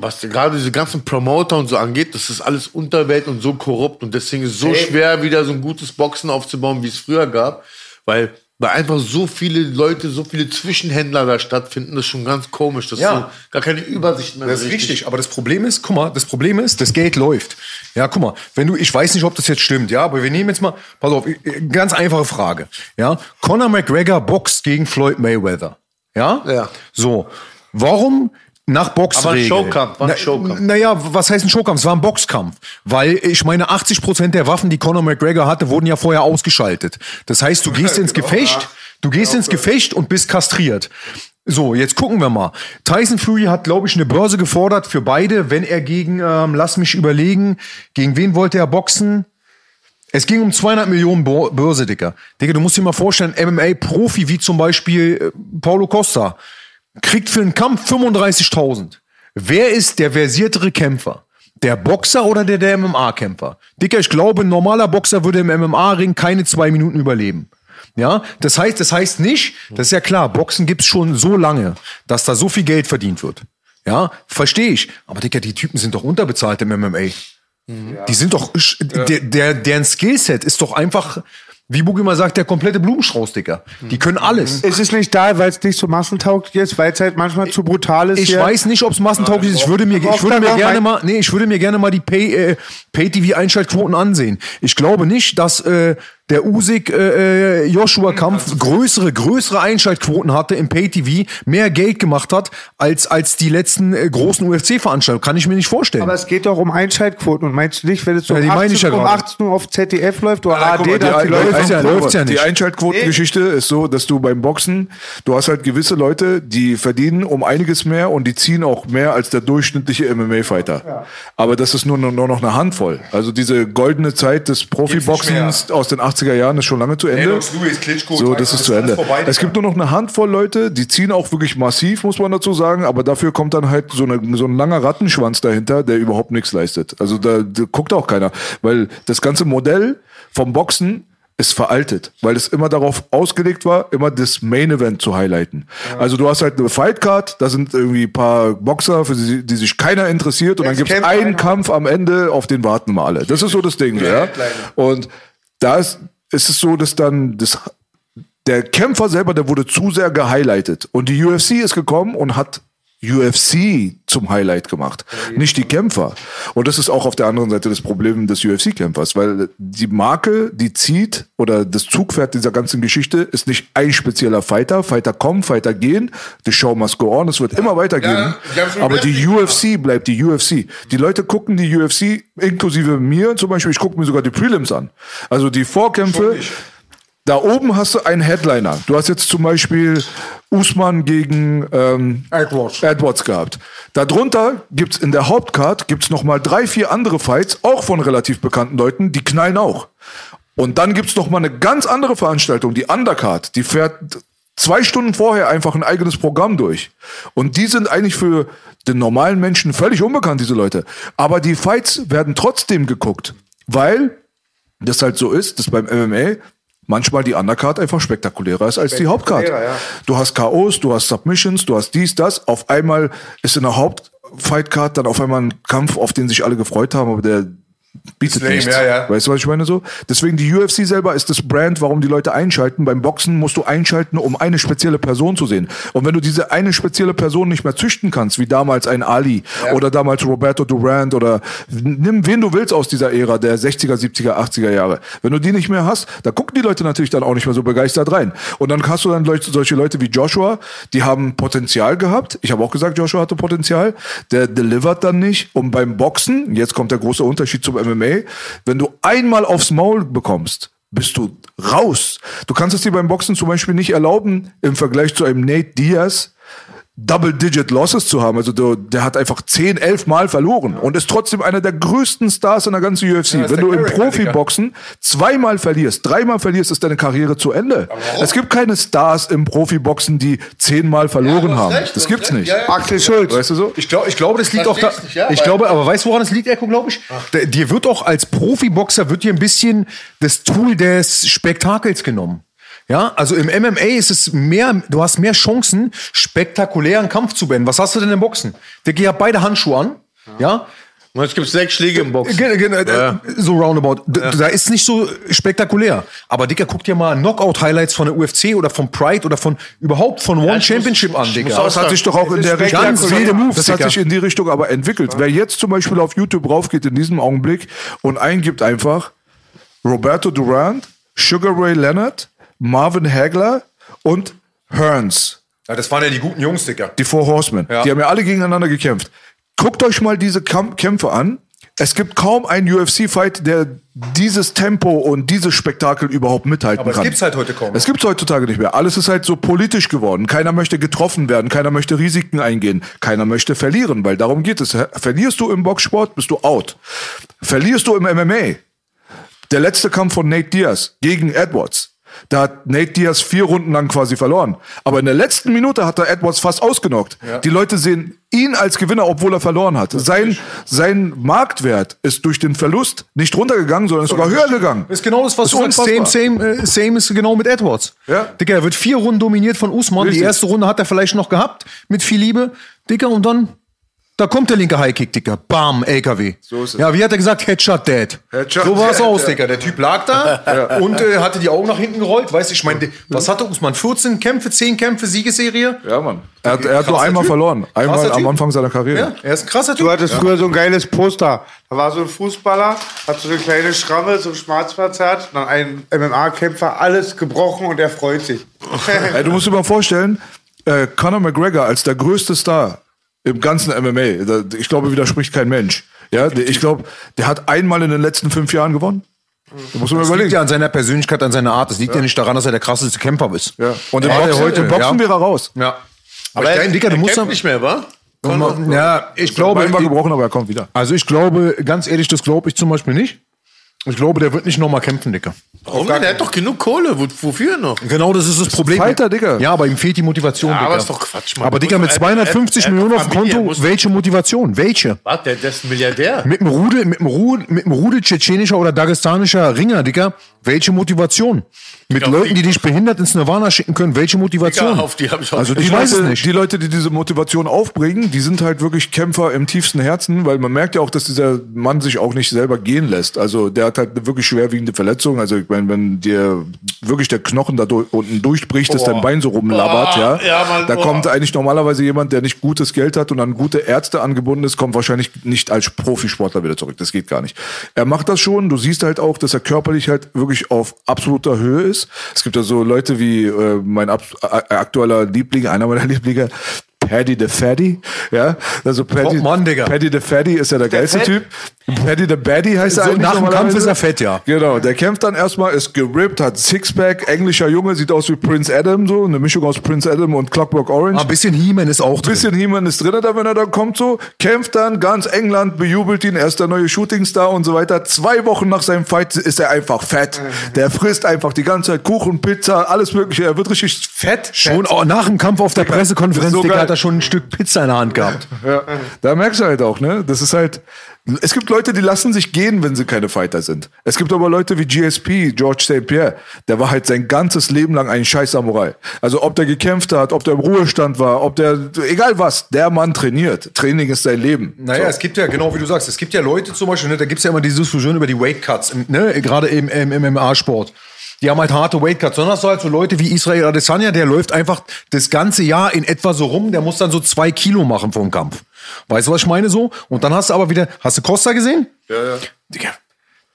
Speaker 2: was gerade diese ganzen Promoter und so angeht, das ist alles Unterwelt und so korrupt und deswegen ist es so schwer, wieder so ein gutes Boxen aufzubauen, wie es früher gab, weil weil einfach so viele Leute, so viele Zwischenhändler da stattfinden, das ist schon ganz komisch. Das
Speaker 4: Ja.
Speaker 2: so gar keine Übersicht mehr.
Speaker 4: Das ist richtig, aber das Problem ist, guck mal, das Problem ist, das Geld läuft. Ja, guck mal, wenn du, ich weiß nicht, ob das jetzt stimmt, ja, aber wir nehmen jetzt mal, pass auf, äh, ganz einfache Frage, ja. Conor McGregor boxt gegen Floyd Mayweather, ja?
Speaker 2: Ja.
Speaker 4: So, warum nach Boxregeln?
Speaker 2: Aber ein Showkampf, war ein
Speaker 4: Na-
Speaker 2: Showkampf.
Speaker 4: Naja, was heißt ein Showkampf? Es war ein Boxkampf. Weil ich meine, 80% der Waffen, die Conor McGregor hatte, wurden ja vorher ausgeschaltet. Das heißt, du gehst ins Gefecht, du gehst ins Gefecht und bist kastriert. So, jetzt gucken wir mal. Tyson Fury hat, glaube ich, eine Börse gefordert für beide, wenn er gegen, ähm, lass mich überlegen, gegen wen wollte er boxen? Es ging um 200 Millionen Börse, Dicker. Digga, du musst dir mal vorstellen, MMA-Profi wie zum Beispiel äh, Paulo Costa kriegt für einen Kampf 35.000. Wer ist der versiertere Kämpfer? Der Boxer oder der, der MMA-Kämpfer? Dicker, ich glaube, ein normaler Boxer würde im MMA-Ring keine zwei Minuten überleben. Ja, das heißt, das heißt nicht, das ist ja klar, Boxen gibt's schon so lange, dass da so viel Geld verdient wird. Ja, verstehe ich. Aber Dicker, die Typen sind doch unterbezahlt im MMA. Die sind doch, der, der, deren Skillset ist doch einfach, wie Boogie immer sagt, der komplette Blumenstrauß, Dicker. Die können alles.
Speaker 1: Es ist nicht da, weil es nicht so massentauglich ist, weil es halt manchmal zu brutal ist.
Speaker 4: Ich
Speaker 1: hier.
Speaker 4: weiß nicht, ob es massentauglich ist. Ich würde mir, ich würde mir gerne mal, nee, ich würde mir gerne mal die Pay, äh, Pay-TV-Einschaltquoten ansehen. Ich glaube nicht, dass äh, der Usyk äh, äh, Joshua Kampf größere größere Einschaltquoten hatte im Pay-TV, mehr Geld gemacht hat als als die letzten äh, großen UFC-Veranstaltungen. Kann ich mir nicht vorstellen.
Speaker 1: Aber es geht doch um Einschaltquoten. Und meinst du nicht, wenn es so
Speaker 4: Ja, die
Speaker 1: um,
Speaker 4: meine ich
Speaker 1: 18,
Speaker 4: ja
Speaker 1: um
Speaker 4: gerade.
Speaker 1: 18 Uhr auf ZDF läuft oder ARD, dass die
Speaker 10: die,
Speaker 1: Leute
Speaker 4: läuft's ja- läuft's ja
Speaker 10: die
Speaker 4: nicht.
Speaker 10: Einschaltquotengeschichte ist so, dass du beim Boxen, du hast halt gewisse Leute, die verdienen um einiges mehr und die ziehen auch mehr als der durchschnittliche MMA-Fighter. Aber das ist nur, nur noch eine Handvoll. Also diese goldene Zeit des Profiboxens aus den 80er 80er Jahren ist schon lange zu Ende.
Speaker 7: Lennox Lewis, Klitschko,
Speaker 10: so, das ist zu Ende.
Speaker 7: vorbei,
Speaker 10: es gibt nur noch eine Handvoll Leute, die ziehen auch wirklich massiv, muss man dazu sagen, aber dafür kommt dann halt so, eine, so ein langer Rattenschwanz dahinter, der überhaupt nichts leistet. Also da, da guckt auch keiner, weil das ganze Modell vom Boxen ist veraltet, weil es immer darauf ausgelegt war, immer das Main Event zu highlighten. Also du hast halt eine Fight Card, da sind irgendwie ein paar Boxer, für die, die sich keiner interessiert und dann
Speaker 1: Jetzt
Speaker 10: gibt es einen. Kampf am Ende, auf den warten wir alle. Das ist so das Ding, ja. Und da ist, ist es so, dass dann das der Kämpfer selber, der wurde zu sehr gehighlightet. Und die UFC ist gekommen und hat UFC zum Highlight gemacht, nicht die Kämpfer. Und das ist auch auf der anderen Seite das Problem des UFC-Kämpfers, weil die Marke, die zieht oder das Zugpferd dieser ganzen Geschichte ist nicht ein spezieller Fighter. Fighter kommen, Fighter gehen, the show must go on, es wird immer weitergehen.
Speaker 7: Ja,
Speaker 10: Aber die UFC bleibt die UFC. Die Leute gucken die UFC, inklusive mir zum Beispiel, ich gucke mir sogar die Prelims an. Also die Vorkämpfe. Da oben hast du einen Headliner. Du hast jetzt zum Beispiel Usman gegen ähm,
Speaker 7: Edwards.
Speaker 10: Edwards gehabt. Darunter gibt's in der Hauptcard gibt's noch mal drei, vier andere Fights, auch von relativ bekannten Leuten, die knallen auch. Und dann gibt's noch mal eine ganz andere Veranstaltung, die Undercard. Die fährt zwei Stunden vorher einfach ein eigenes Programm durch. Und die sind eigentlich für den normalen Menschen völlig unbekannt, diese Leute. Aber die Fights werden trotzdem geguckt, weil das halt so ist, dass beim MMA manchmal die Undercard einfach spektakulärer ist als die Hauptcard.
Speaker 1: ja.
Speaker 10: Du hast KOs, du hast Submissions, du hast dies, das. Auf einmal ist in der Hauptfightcard dann auf einmal ein Kampf, auf den sich alle gefreut haben, aber der bietet
Speaker 7: Lame,
Speaker 10: nichts.
Speaker 7: ja, ja.
Speaker 10: Weißt du, was ich meine so? Deswegen die UFC selber ist das Brand, warum die Leute einschalten. Beim Boxen musst du einschalten, um eine spezielle Person zu sehen. Und wenn du diese eine spezielle Person nicht mehr züchten kannst, wie damals ein Ali oder damals Roberto Durant oder nimm wen du willst aus dieser Ära der 60er, 70er, 80er Jahre. Wenn du die nicht mehr hast, da gucken die Leute natürlich dann auch nicht mehr so begeistert rein. Und dann hast du dann Leute, solche Leute wie Joshua, die haben Potenzial gehabt. Ich habe auch gesagt, Joshua hatte Potenzial. Der delivert dann nicht. Und beim Boxen, jetzt kommt der große Unterschied zum MMA, wenn du einmal aufs Maul bekommst, bist du raus. Du kannst es dir beim Boxen zum Beispiel nicht erlauben, im Vergleich zu einem Nate Diaz, Double-Digit Losses zu haben. Also der, der hat einfach 10, 11 Mal verloren und ist trotzdem einer der größten Stars in der ganzen UFC.
Speaker 7: ist
Speaker 10: Wenn du im Profiboxen zweimal verlierst, dreimal verlierst, ist deine Karriere zu Ende. Es gibt keine Stars im Profiboxen, die zehnmal verloren
Speaker 2: hast
Speaker 10: haben.
Speaker 2: recht,
Speaker 10: das gibt's
Speaker 2: recht.
Speaker 10: nicht.
Speaker 2: Ja, ja.
Speaker 1: Axel Schulz.
Speaker 10: Weißt du so?
Speaker 4: Ich glaube, ich glaube, das liegt auch da.
Speaker 2: Nicht, ja,
Speaker 4: ich glaube, aber weißt du, woran es liegt, Echo, glaube ich? Dir wird auch als Profiboxer wird dir ein bisschen das Tool des Spektakels genommen. Ja, also im MMA ist es mehr, du hast mehr Chancen, spektakulären Kampf zu beenden. Was hast du denn im Boxen? Der geht ja beide Handschuhe an. Ja.
Speaker 2: Und es gibt sechs Schläge im Boxen.
Speaker 4: Ge- ge- äh, So roundabout. D- Da ist nicht so spektakulär. Aber Dicker, guck dir mal Knockout-Highlights von der UFC oder von Pride oder von überhaupt von One Championship an, Dicker.
Speaker 10: Das hat sich doch auch in der Richtung,
Speaker 4: Ganz wilde Moves,
Speaker 10: das hat sich in die Richtung aber entwickelt. Wer jetzt zum Beispiel auf YouTube raufgeht in diesem Augenblick und eingibt einfach Roberto Durant, Sugar Ray Leonard, Marvin Hagler und Hearns,
Speaker 4: Ja, das waren ja die guten Jungs, Dicker.
Speaker 10: die Four Horsemen.
Speaker 4: Ja.
Speaker 10: Die haben ja alle gegeneinander gekämpft. Guckt euch mal diese Kamp Kämpfe an. Es gibt kaum einen UFC-Fight, der dieses Tempo und dieses Spektakel überhaupt mithalten
Speaker 4: Aber es
Speaker 10: kann.
Speaker 4: gibt's halt heute kaum.
Speaker 10: Es gibt's heutzutage nicht mehr. Alles ist halt so politisch geworden. Keiner möchte getroffen werden, keiner möchte Risiken eingehen, keiner möchte verlieren, weil darum geht es. Verlierst du im Boxsport, bist du out. Verlierst du im MMA, der letzte Kampf von Nate Diaz gegen Edwards. Da hat Nate Diaz vier Runden lang quasi verloren. Aber in der letzten Minute hat er Edwards fast ausgenockt. Die Leute sehen ihn als Gewinner, obwohl er verloren hat. Sein, sein Marktwert ist durch den Verlust nicht runtergegangen, sondern ist sogar höher gegangen.
Speaker 4: Ist genau das, was
Speaker 10: Ist
Speaker 4: du sagst. Same, same, äh, same ist genau mit Edwards.
Speaker 10: Ja.
Speaker 4: Dicker, er wird vier Runden dominiert von Usman.
Speaker 10: Richtig.
Speaker 4: Die erste Runde hat er vielleicht noch gehabt, mit viel Liebe. Dicker, und dann, da kommt der linke Highkick, Dicker. Bam, LKW.
Speaker 10: So ist es.
Speaker 4: Ja, wie hat er gesagt? Headshot dead.
Speaker 10: Headshot
Speaker 4: so war es aus,
Speaker 10: ja.
Speaker 4: Dicker. Der Typ lag da und äh, hatte die Augen nach hinten gerollt. Weißt du, ich meine, was hatte Usman? 14 Kämpfe, 10 Kämpfe, Siegesserie?
Speaker 10: Ja, Mann. Er hat, er hat nur einmal
Speaker 4: Typ.
Speaker 10: verloren. Einmal
Speaker 4: Krasser
Speaker 10: am
Speaker 4: Typ.
Speaker 10: Anfang seiner Karriere.
Speaker 4: Ja, er ist ein krasser Typ.
Speaker 1: Du hattest früher so ein geiles Poster. Da war so ein Fußballer, hat so eine kleine Schramme, so ein Schmerzverzerrt, dann ein MMA-Kämpfer, alles gebrochen und er freut sich.
Speaker 10: Ey, du musst dir mal vorstellen, äh, Conor McGregor als der größte Star im ganzen MMA, ich glaube, widerspricht kein Mensch. Ja, der, ich glaube, der hat einmal in den letzten fünf Jahren gewonnen. Da muss man mal
Speaker 4: Das liegt
Speaker 10: überlegen.
Speaker 4: ja an seiner Persönlichkeit, an seiner Art. Das liegt ja, nicht daran, dass er der krasseste Kämpfer ist.
Speaker 10: Ja. Und im
Speaker 4: Ja,
Speaker 10: Boxen,
Speaker 4: heute-
Speaker 10: im Boxen
Speaker 4: ja.
Speaker 10: wäre er raus.
Speaker 4: Ja.
Speaker 2: Aber
Speaker 4: ich
Speaker 2: er,
Speaker 4: Dicker, du
Speaker 2: er
Speaker 4: musst
Speaker 2: nicht mehr, wa?
Speaker 4: Ja, ich glaube,
Speaker 10: Bein war gebrochen, aber er kommt wieder.
Speaker 4: also ich glaube, ganz ehrlich, das glaube ich zum Beispiel nicht. Ich glaube, der wird nicht nochmal kämpfen, Dicker.
Speaker 2: Warum? Der hat doch genug Kohle. Wo, wofür noch?
Speaker 4: Genau, das ist das Problem.
Speaker 10: Fighter, Digga.
Speaker 4: Ja, aber ihm fehlt die Motivation,
Speaker 2: Ja,
Speaker 4: Dicker.
Speaker 2: aber ist doch Quatsch, Mann.
Speaker 4: Aber Digga,
Speaker 2: muss
Speaker 4: mit
Speaker 2: doch- er-
Speaker 4: 250
Speaker 2: er- er-
Speaker 4: Millionen auf dem Konto, welche Motivation? Welche?
Speaker 2: Was? Der, der ist ein Milliardär.
Speaker 4: Mit dem Rudel, mit dem Rudel, mit dem Rudel tschetschenischer oder dagestanischer Ringer, Digga. Welche Motivation? Mit
Speaker 2: Digga,
Speaker 4: Leuten, die dich behindert ins Nirvana schicken können, welche Motivation?
Speaker 2: Digga, auf die hab ich auch
Speaker 4: also ich
Speaker 10: Die
Speaker 4: weiß es
Speaker 10: Leute,
Speaker 4: nicht.
Speaker 10: Die Leute, die diese Motivation aufbringen, die sind halt wirklich Kämpfer im tiefsten Herzen, weil man merkt ja auch, dass dieser Mann sich auch nicht selber gehen lässt. Also der hat halt eine wirklich schwerwiegende Verletzung. Also ich meine, wenn dir wirklich der Knochen da unten durchbricht, dass dein Bein so rumlabbert,
Speaker 2: Oh,
Speaker 10: ja,
Speaker 2: ja, Mann,
Speaker 10: da
Speaker 2: oh.
Speaker 10: kommt eigentlich normalerweise jemand, der nicht gutes Geld hat und an gute Ärzte angebunden ist, kommt wahrscheinlich nicht als Profisportler wieder zurück. Das geht gar nicht. Er macht das schon. Du siehst halt auch, dass er körperlich halt wirklich auf absoluter Höhe ist. Es gibt ja so Leute wie äh, mein aktueller Liebling, einer meiner Lieblinge, Paddy the Fatty, ja, also Paddy,
Speaker 4: Oh Mann.
Speaker 10: Paddy the Fatty ist ja der, geilste
Speaker 1: Fett?
Speaker 10: Typ. Paddy the Baddy heißt er
Speaker 4: So,
Speaker 10: eigentlich
Speaker 4: nach dem. Kampf ist er fett, ja.
Speaker 10: Genau, der kämpft dann erstmal, ist gerippt, hat Sixpack, englischer Junge, sieht aus wie Prince Adam, so eine Mischung aus Prince Adam und Clockwork Orange.
Speaker 4: Ah, Ein bisschen He-Man ist auch drin.
Speaker 10: Bisschen He-Man ist drin, da wenn er dann kommt so, kämpft dann, ganz England bejubelt ihn, er ist der neue Shootingstar und so weiter. Zwei Wochen nach seinem Fight ist er einfach fett. Der frisst einfach die ganze Zeit Kuchen, Pizza, alles mögliche. Er wird richtig fett.
Speaker 4: Schon auch nach dem Kampf auf der Pressekonferenz,
Speaker 10: so
Speaker 4: Digga, hat er schon ein Stück Pizza in der Hand gehabt.
Speaker 10: Ja, da merkst du halt auch, ne? Das ist halt. Es gibt Leute, die lassen sich gehen, wenn sie keine Fighter sind. Es gibt aber Leute wie GSP, George St. Pierre, der war halt sein ganzes Leben lang ein scheiß Samurai. Also ob der gekämpft hat, ob der im Ruhestand war, ob der, egal was, der Mann trainiert. Training ist sein Leben.
Speaker 4: Naja, es gibt ja, genau wie du sagst, es gibt ja Leute zum Beispiel, ne, da gibt's ja immer diese Diskussion über die Weight Cuts, ne, gerade im, im MMA-Sport. Die haben halt harte Weight Cuts. Sondern hast du halt so Leute wie Israel Adesanya, der läuft einfach das ganze Jahr in etwa so rum, der muss dann so zwei Kilo machen vom Kampf. Weißt du, was ich meine so? Und dann hast du aber wieder, hast du Costa gesehen? Ja, ja.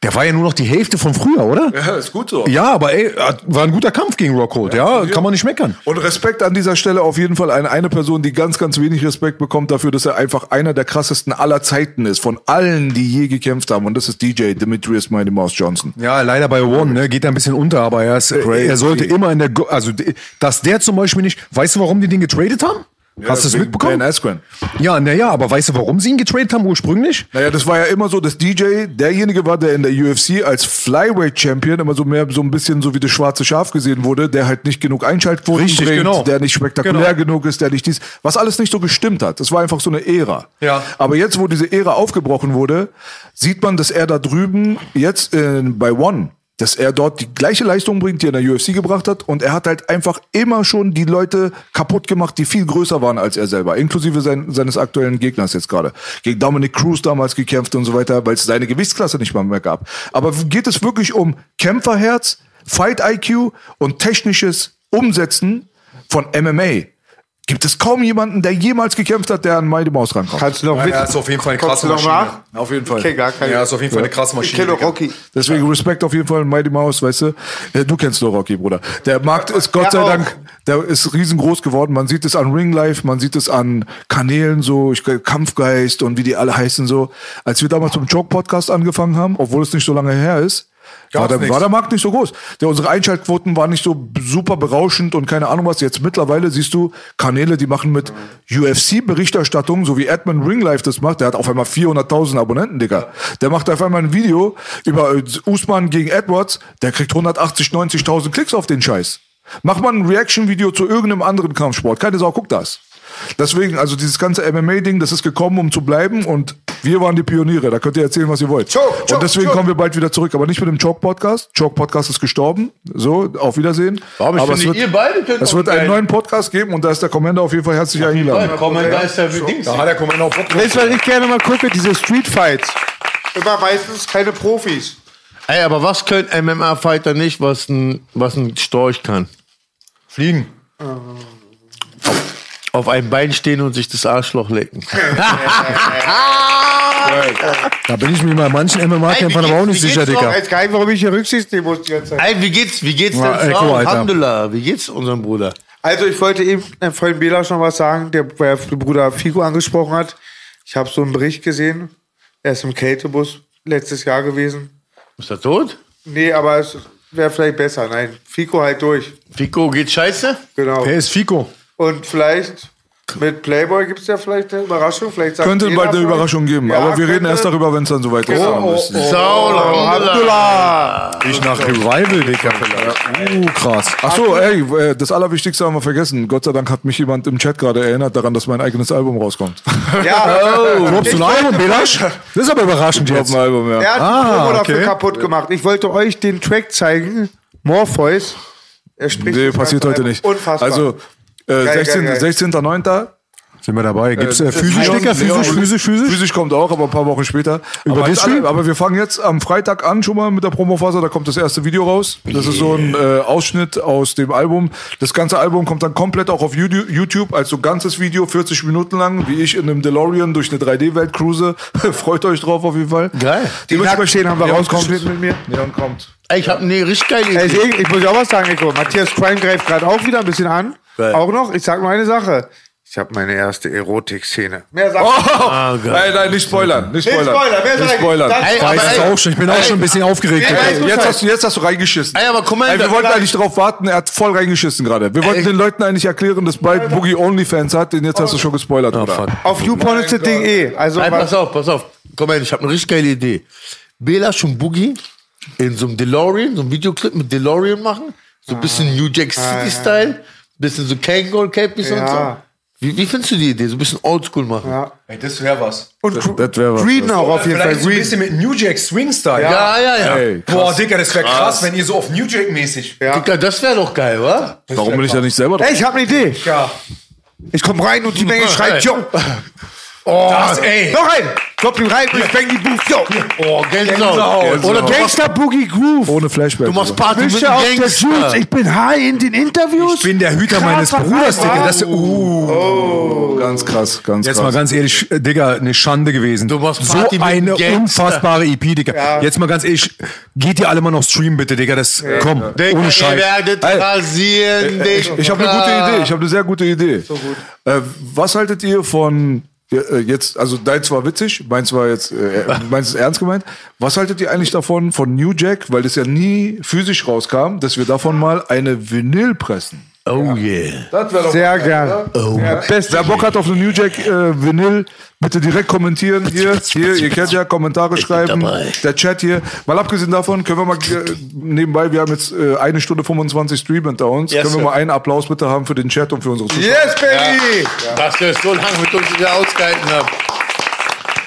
Speaker 4: Der war ja nur noch die Hälfte von früher, oder?
Speaker 10: Ja, ist gut so.
Speaker 4: Ja, aber ey, war ein guter Kampf gegen Rockhold, ja, kann man nicht meckern.
Speaker 10: Und Respekt an dieser Stelle auf jeden Fall an eine Person, die ganz, ganz wenig Respekt bekommt dafür, dass er einfach einer der krassesten aller Zeiten ist, von allen, die je gekämpft haben. Und das ist DJ Demetrius Mighty Mouse Johnson.
Speaker 4: Ja, leider bei One, ne, geht er ein bisschen unter, aber er, ist, er sollte immer in der, Go also, dass der zum Beispiel nicht, weißt du, warum die den getradet haben? Hast du es mitbekommen?
Speaker 10: Ben Askren.
Speaker 4: Ja, naja, aber weißt du, warum sie ihn getradet haben ursprünglich?
Speaker 10: Naja, das war ja immer so, dass DJ derjenige war, der in der UFC als Flyweight Champion immer so mehr so ein bisschen so wie das schwarze Schaf gesehen wurde, der halt nicht genug Einschaltquoten
Speaker 4: Richtig,
Speaker 10: bringt,
Speaker 4: genau.
Speaker 10: der nicht spektakulär
Speaker 4: Genau.
Speaker 10: genug ist, der nicht dies, was alles nicht so gestimmt hat. Das war einfach so eine Ära.
Speaker 4: Ja.
Speaker 10: Aber jetzt, wo diese Ära aufgebrochen wurde, sieht man, dass er da drüben jetzt äh, bei One dass er dort die gleiche Leistung bringt, die er in der UFC gebracht hat. Und er hat halt einfach immer schon die Leute kaputt gemacht, die viel größer waren als er selber, inklusive sein, seines aktuellen Gegners jetzt gerade. Gegen Dominic Cruz damals gekämpft und so weiter, weil es seine Gewichtsklasse nicht mal mehr gab. Aber geht es wirklich um Kämpferherz, Fight IQ und technisches Umsetzen von MMA? Gibt es kaum jemanden, der jemals gekämpft hat, der an Mighty Mouse rankommt.
Speaker 1: Kannst du noch mit?
Speaker 4: er ist auf jeden Fall eine krasse
Speaker 1: du noch
Speaker 4: Maschine.
Speaker 1: nach?
Speaker 10: Auf jeden Fall.
Speaker 1: Ich kenn gar keine.
Speaker 4: Ja, ist auf jeden Fall eine krasse
Speaker 1: ich
Speaker 4: Maschine.
Speaker 1: kenne doch
Speaker 4: Digga.
Speaker 1: Rocky.
Speaker 10: Deswegen Respekt auf jeden Fall, Mighty Mouse, weißt du. Äh, Du kennst nur Rocky, Bruder. Der Markt ist Gott
Speaker 1: Ja,
Speaker 10: sei
Speaker 1: auch.
Speaker 10: Dank, der ist riesengroß geworden. Man sieht es an Ring Life, man sieht es an Kanälen so, ich, Kampfgeist und wie die alle heißen so. Als wir damals mit dem Joke Podcast angefangen haben, obwohl es nicht so lange her ist, war der, war der Markt nicht so groß. Der, unsere Einschaltquoten waren nicht so super berauschend und keine Ahnung was. Jetzt mittlerweile siehst du Kanäle, die machen mit UFC-Berichterstattung, so wie Edmund Ringlife das macht. Der hat auf einmal 400.000 Abonnenten, Digga. Der macht auf einmal ein Video über äh, Usman gegen Edwards. Der kriegt 180, 90.000 Klicks auf den Scheiß. Mach mal ein Reaction-Video zu irgendeinem anderen Kampfsport. Keine Sau guckt das. Deswegen, also dieses ganze MMA-Ding, das ist gekommen, um zu bleiben und wir waren die Pioniere. Da könnt ihr erzählen, was ihr wollt.
Speaker 1: Choke, choke,
Speaker 10: und deswegen
Speaker 1: choke.
Speaker 10: kommen wir bald wieder zurück, aber nicht mit dem Choke-Podcast. Choke-Podcast ist gestorben. So, auf Wiedersehen.
Speaker 2: Warum? Ich
Speaker 10: aber
Speaker 2: finde,
Speaker 10: es wird,
Speaker 2: ihr beide könnt
Speaker 10: es wird einen neuen Podcast geben und da ist der Commander auf jeden Fall herzlich eingeladen.
Speaker 2: Komm, da ist der Dings.
Speaker 4: Da hat der Kommando auch Bock drauf.
Speaker 1: Was ich gerne mal gucke? Diese Street Fights. Immer meistens keine Profis.
Speaker 2: Ey, aber was können MMA-Fighter nicht, was ein, was ein Storch kann?
Speaker 4: Fliegen.
Speaker 2: Auf einem Bein stehen und sich das Arschloch lecken.
Speaker 4: Da bin ich mir bei manchen MMA-Kämpfern aber auch nicht sicher, Digga.
Speaker 1: Jetzt gar nicht, warum ich hier Rücksicht nehmen muss die ganze Zeit.
Speaker 2: Ey, wie geht's, wie geht's
Speaker 4: Ja,
Speaker 2: denn Frau? Alhamdulillah, wie geht's unserem Bruder?
Speaker 1: Also ich wollte eben deinem Freund Belasch noch was sagen, der der Bruder Figo angesprochen hat. Ich habe so einen Bericht gesehen. Er ist im Kältebus letztes Jahr gewesen.
Speaker 2: Ist er tot?
Speaker 1: Nee, aber es wäre vielleicht besser. Nein, Fico halt durch.
Speaker 2: Fico geht scheiße?
Speaker 1: Genau.
Speaker 4: Wer ist Fico?
Speaker 1: Und vielleicht Mit Playboy gibt es ja vielleicht eine Überraschung. Vielleicht sagt
Speaker 10: Könnte bald eine Überraschung geben.
Speaker 1: Ja,
Speaker 10: aber wir reden erst darüber, wenn es dann soweit ist.
Speaker 1: Oh, oh, oh.
Speaker 9: Alhamdulillah.
Speaker 4: Ich nach Revival, Digga, vielleicht. Uh, krass.
Speaker 10: Ach so, ey, äh, das Allerwichtigste haben wir vergessen. Gott sei Dank hat mich jemand im Chat gerade erinnert daran, dass mein eigenes Album rauskommt.
Speaker 1: Ja,
Speaker 4: Glaubst du ein Album, Belasch? Das ist aber überraschend
Speaker 10: Ich
Speaker 4: jetzt.
Speaker 10: ein Album, ja.
Speaker 1: er hat
Speaker 4: Ah,
Speaker 1: die Promo dafür
Speaker 4: okay.
Speaker 1: kaputt gemacht. Ich wollte euch den Track zeigen. Morpheus. Er spricht
Speaker 10: Nee, passiert heute
Speaker 1: Album.
Speaker 10: nicht.
Speaker 1: Unfassbar.
Speaker 10: Also, äh,
Speaker 1: Geil,
Speaker 10: 16
Speaker 1: geil, geil.
Speaker 10: 16.09.
Speaker 4: Sind wir dabei? Gibt's
Speaker 10: Äh,
Speaker 4: äh, physisch, Digga? Physisch, physisch, physisch?
Speaker 10: Physisch kommt auch, aber ein paar Wochen später.
Speaker 4: Über
Speaker 10: aber, alle, aber wir fangen jetzt am Freitag an, schon mal mit der Promophase. Da kommt das erste Video raus. Das ist so ein äh, Ausschnitt aus dem Album. Das ganze Album kommt dann komplett auch auf YouTube- als so ganzes Video, 40 Minuten lang, wie ich in einem DeLorean durch eine 3D-Welt cruise. Freut euch drauf auf jeden Fall.
Speaker 2: Geil.
Speaker 1: die Nacktstehen haben wir rausgeschnitten mit mir.
Speaker 10: Leon kommt.
Speaker 2: Ey, ich habe eine richtig geile
Speaker 1: Ey,
Speaker 2: Idee.
Speaker 1: ich, ich muss auch was sagen, Nico. Matthias Prime greift gerade auch wieder ein bisschen an.
Speaker 2: Geil.
Speaker 1: Auch noch. Ich sag nur eine Sache. Ich habe meine erste Erotik-Szene. Mehr sagt
Speaker 10: Oh, nein, nein, nicht spoilern. Nicht spoilern.
Speaker 1: Spoiler, wer
Speaker 10: nicht spoilern.
Speaker 2: Ey,
Speaker 4: Ich
Speaker 2: aber ey,
Speaker 4: auch schon. Ich bin auch schon ein bisschen aufgeregt.
Speaker 1: Ey, ey,
Speaker 10: Jetzt hast, du, jetzt hast du reingeschissen.
Speaker 2: Ey, aber
Speaker 10: Ey, wir wollten eigentlich drauf warten, er hat voll reingeschissen gerade. Wir wollten den Leuten eigentlich erklären, dass bald Boogie Onlyfans hat, den jetzt hast du schon gespoilert, Bruder.
Speaker 1: Auf youpornisted.de. Also,
Speaker 2: Ey,
Speaker 1: was-
Speaker 2: pass auf, pass auf. Komm her, ich habe eine richtig geile Idee. Bela und Boogie in so einem DeLorean, so einem Videoclip mit DeLorean machen. So ein bisschen New Jack City-Style. Bisschen so Kangol Cappies und so.
Speaker 1: Ja.
Speaker 2: Wie, wie findest du die Idee? So ein bisschen oldschool machen.
Speaker 1: ja.
Speaker 4: Ey, das wäre was.
Speaker 1: Und
Speaker 10: Das wär was.
Speaker 1: Green auch auf jeden Fall.
Speaker 4: Vielleicht so ein bisschen mit New Jack Swing-Style.
Speaker 2: Ja, ja, ja.
Speaker 10: Ey,
Speaker 4: Boah, Digga, das wäre krass, wenn ihr so auf New Jack-mäßig.
Speaker 1: Ja.
Speaker 2: Digga, das wäre doch geil, wa?
Speaker 10: Warum bin ich da nicht selber drauf?
Speaker 1: Ey, ich habe eine Idee.
Speaker 4: Ja.
Speaker 1: Ich komm rein und die Menge schreit, yo.
Speaker 4: Das, ey.
Speaker 1: Noch ein. Klopp ihm rein ich bang die Booth, yo.
Speaker 2: Oh, Gänsehaut. Oder
Speaker 1: Gangster Boogie Groove.
Speaker 10: Ohne Flashback.
Speaker 2: du machst. Party mit. Gangster.
Speaker 1: Ich bin high in den Interviews.
Speaker 4: Ich bin der Hüter meines Bruders, Digga. Das, uh.
Speaker 10: Ganz krass, ganz
Speaker 4: Jetzt
Speaker 10: krass.
Speaker 4: mal ganz ehrlich, äh, Digga, eine Schande gewesen.
Speaker 2: Du machst
Speaker 4: so
Speaker 2: Party mit
Speaker 4: eine
Speaker 2: Gangster.
Speaker 4: unfassbare EP, Digga. Jetzt mal ganz ehrlich, geht ihr alle mal noch streamen, bitte, Digga. Das, komm,
Speaker 2: Digga,
Speaker 4: ohne
Speaker 2: ihr
Speaker 4: Scheiß.
Speaker 2: werdet
Speaker 10: Ey.
Speaker 2: rasieren dich.
Speaker 10: Ich habe eine gute Idee. Ich habe eine sehr gute Idee. Äh, was haltet ihr von ja, äh, jetzt? Also deins war witzig, meins war jetzt, äh, meins ist ernst gemeint. Was haltet ihr eigentlich davon von New Jack, weil das ja nie physisch rauskam, dass wir davon mal eine Vinyl pressen?
Speaker 2: Oh yeah.
Speaker 10: Das wäre doch
Speaker 1: Sehr gern. Ja, best.
Speaker 10: Wer Bock hat auf eine New Jack äh, Vinyl, bitte direkt kommentieren. Hier, hier, ihr kennt ja, Kommentare schreiben. Der Chat hier. Mal abgesehen davon, können wir mal äh, nebenbei, wir haben jetzt äh, eine Stunde 25 Stream hinter uns.
Speaker 2: Yes,
Speaker 10: können wir
Speaker 2: sir.
Speaker 10: mal einen Applaus bitte haben für den Chat und für unsere Zuschauer?
Speaker 1: Yes, baby.
Speaker 2: Dass ihr es so lange mit uns wieder ausgehalten habt.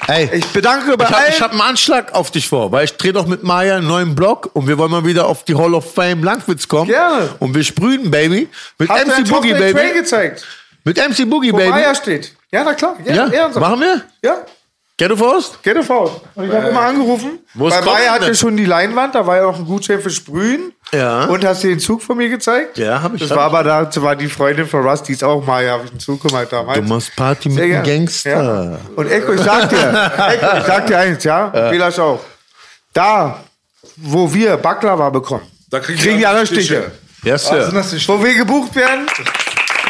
Speaker 2: Ey,
Speaker 1: Ich bedanke bei
Speaker 2: ich habe
Speaker 1: allen.
Speaker 2: hab einen Anschlag auf dich vor, weil ich drehe doch mit Maya einen neuen Blog und wir wollen mal wieder auf die Hall of Fame Langwitz kommen.
Speaker 1: Gerne.
Speaker 2: Und wir sprühen, Baby. Mit
Speaker 1: Hast
Speaker 2: MC Boogie, Baby.
Speaker 1: gezeigt?
Speaker 2: Mit MC Boogie,
Speaker 1: Wo
Speaker 2: Baby.
Speaker 1: Maya steht. Ja, na klar. Ja,
Speaker 2: Ja, machen wir?
Speaker 1: Ja,
Speaker 2: Ghetto Faust?
Speaker 1: Get faul. Und ich habe immer angerufen. Bei Maya
Speaker 2: Content
Speaker 1: hatte
Speaker 2: denn?
Speaker 1: schon die Leinwand, da war ja auch ein Gutschein für Sprühen.
Speaker 2: Ja.
Speaker 1: Und hast dir den Zug von mir gezeigt?
Speaker 2: Ja, hab ich,
Speaker 1: Das
Speaker 2: hab
Speaker 1: war
Speaker 2: ich.
Speaker 1: aber da, das war die Freundin von Russ, die ist auch Maya, habe ich einen Zug gemacht damals.
Speaker 2: Du machst Party mit dem. Gangster.
Speaker 1: Ja. Und Eko, ich sag dir, Eko, ich sag dir eins, ja, ja. Belasch auch. Da, wo wir Baklava bekommen,
Speaker 10: Da
Speaker 1: kriegen die anderen Stiche.
Speaker 2: Yes, Sir.
Speaker 1: Wo wir gebucht werden,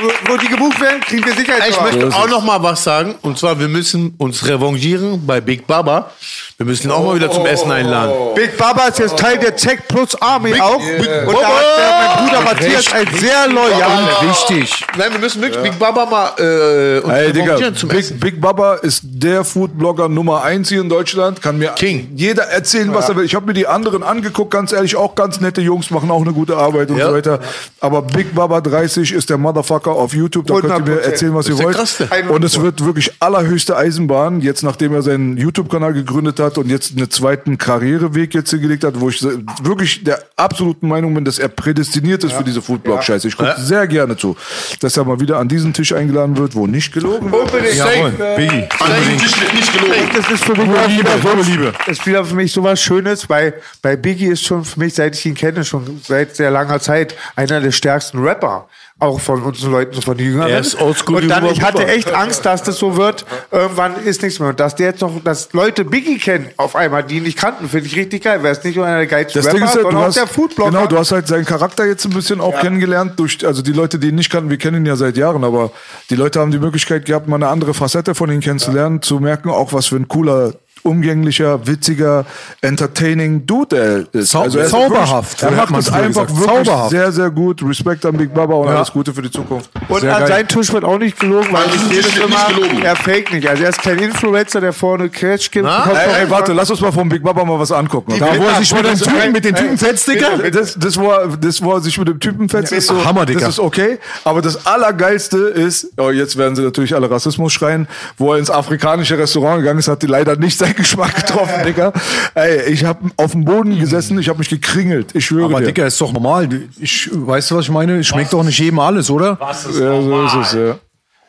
Speaker 1: wo, wo die gebucht werden, kriegen wir
Speaker 2: Ey, Ich möchte auch noch mal was sagen. Und zwar, wir müssen uns revanchieren bei Big Baba. Wir müssen ihn auch mal wieder zum Essen einladen.
Speaker 1: Big Baba ist jetzt Teil der Tech Plus Army auch. Und
Speaker 2: Baba.
Speaker 1: da hat der, mein Bruder Matthias ein sehr loyal.
Speaker 4: Wichtig.
Speaker 2: Nein, wir müssen wirklich Big Baba mal äh, uns
Speaker 10: Ey, Digga,
Speaker 2: revanchieren zum Essen.
Speaker 10: Big, Big Baba ist der Foodblogger Nummer eins hier in Deutschland. Kann mir
Speaker 2: King.
Speaker 10: jeder erzählen, was er will. Ich habe mir die anderen angeguckt, ganz ehrlich, auch ganz nette Jungs, machen auch eine gute Arbeit und
Speaker 2: Ja.
Speaker 10: so weiter. Aber Big Baba 30 ist der Motherfucker auf YouTube. Da könnt ihr mir
Speaker 1: 100%.
Speaker 10: erzählen, was ihr wollt. Und es wird wirklich allerhöchste Eisenbahn, jetzt nachdem er seinen YouTube-Kanal gegründet hat und jetzt einen zweiten Karriereweg jetzt hingelegt hat, wo ich wirklich der absoluten Meinung bin, dass er prädestiniert ist für diese Foodblog-Scheiße. Ich gucke sehr gerne zu, dass er mal wieder an diesen Tisch eingeladen wird, wo nicht gelogen wird.
Speaker 1: Unbedingt.
Speaker 4: Jawohl, Biggie.
Speaker 11: An diesem Tisch wird nicht gelogen.
Speaker 1: Das ist für mich
Speaker 4: Liebe, Liebe.
Speaker 1: ist wieder für mich sowas Schönes, weil bei Biggie ist schon für mich, seit ich ihn kenne, schon seit sehr langer Zeit einer der stärksten Rapper. Auch von unseren Leuten, von den Jüngeren.
Speaker 2: Er ist oldschool
Speaker 1: Und dann, ich hatte echt Angst, dass das so wird. Irgendwann ist nichts mehr. Und dass der jetzt noch, dass Leute Biggie kennen, auf einmal, die ihn nicht kannten, finde ich richtig geil. Weil es nicht nur einer der geilsten Rapper,
Speaker 10: ist halt,
Speaker 1: sondern
Speaker 10: hast,
Speaker 1: der Foodblogger.
Speaker 10: genau, du hast halt seinen Charakter jetzt ein bisschen auch kennengelernt durch, also die Leute, die ihn nicht kannten, wir kennen ihn ja seit Jahren, aber die Leute haben die Möglichkeit gehabt, mal eine andere Facette von ihm kennenzulernen, zu merken, auch was für ein cooler umgänglicher, witziger, entertaining Dude er ist.
Speaker 4: Zau-
Speaker 10: er ist
Speaker 4: zauberhaft,
Speaker 10: Wirklich, er
Speaker 4: hat
Speaker 10: macht
Speaker 4: man
Speaker 10: es einfach
Speaker 4: gesagt.
Speaker 10: wirklich
Speaker 4: Zauberhaft.
Speaker 10: sehr, sehr gut. Respekt an Big Baba und
Speaker 4: Ja.
Speaker 10: alles Gute für die Zukunft.
Speaker 1: Und
Speaker 4: Sehr
Speaker 1: an
Speaker 4: geil.
Speaker 1: seinen Tisch wird auch nicht gelogen, weil ich immer,
Speaker 11: gelogen.
Speaker 1: er fake nicht. Also er ist kein Influencer, der vorne Cash gibt.
Speaker 10: Ey, ey, warte, lass uns mal vom Big Baba mal was angucken.
Speaker 4: Da, wo er sich mit den Typen, mit den Typen fetzt, Digga.
Speaker 10: Das, das, wo er, das, wo er sich mit dem Typen fetzt, ist so,
Speaker 4: Hammer, Digga.
Speaker 10: das ist okay. Aber das Allergeilste ist, oh, jetzt werden sie natürlich alle Rassismus schreien, wo er ins afrikanische Restaurant gegangen ist, hat die leider nicht seinen Geschmack getroffen, Digga. Ey, ich habe auf dem Boden gesessen, ich habe mich gekringelt. Ich schwöre
Speaker 4: Aber
Speaker 10: dir.
Speaker 4: Digga, ist doch normal. Ich, weißt du, was ich meine? Schmeckt doch nicht jedem alles, oder?
Speaker 2: Was ist
Speaker 10: ja, so ist es, ja.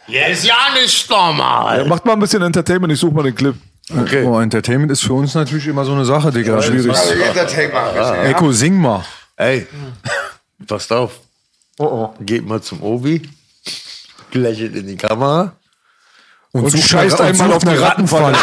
Speaker 2: Ja, ist ja nicht normal.
Speaker 10: ja. Macht mal ein bisschen Entertainment, ich suche mal den Clip.
Speaker 4: Okay. Oh, Entertainment ist für uns natürlich immer so eine Sache, Digga. Schwierig. Eko, sing mal.
Speaker 2: Ey, passt auf. Geht mal zum Obi, lächelt in die Kamera.
Speaker 4: Und, sucht
Speaker 10: scheißt
Speaker 4: eine- und
Speaker 10: einmal auf eine
Speaker 4: Rattenfalle.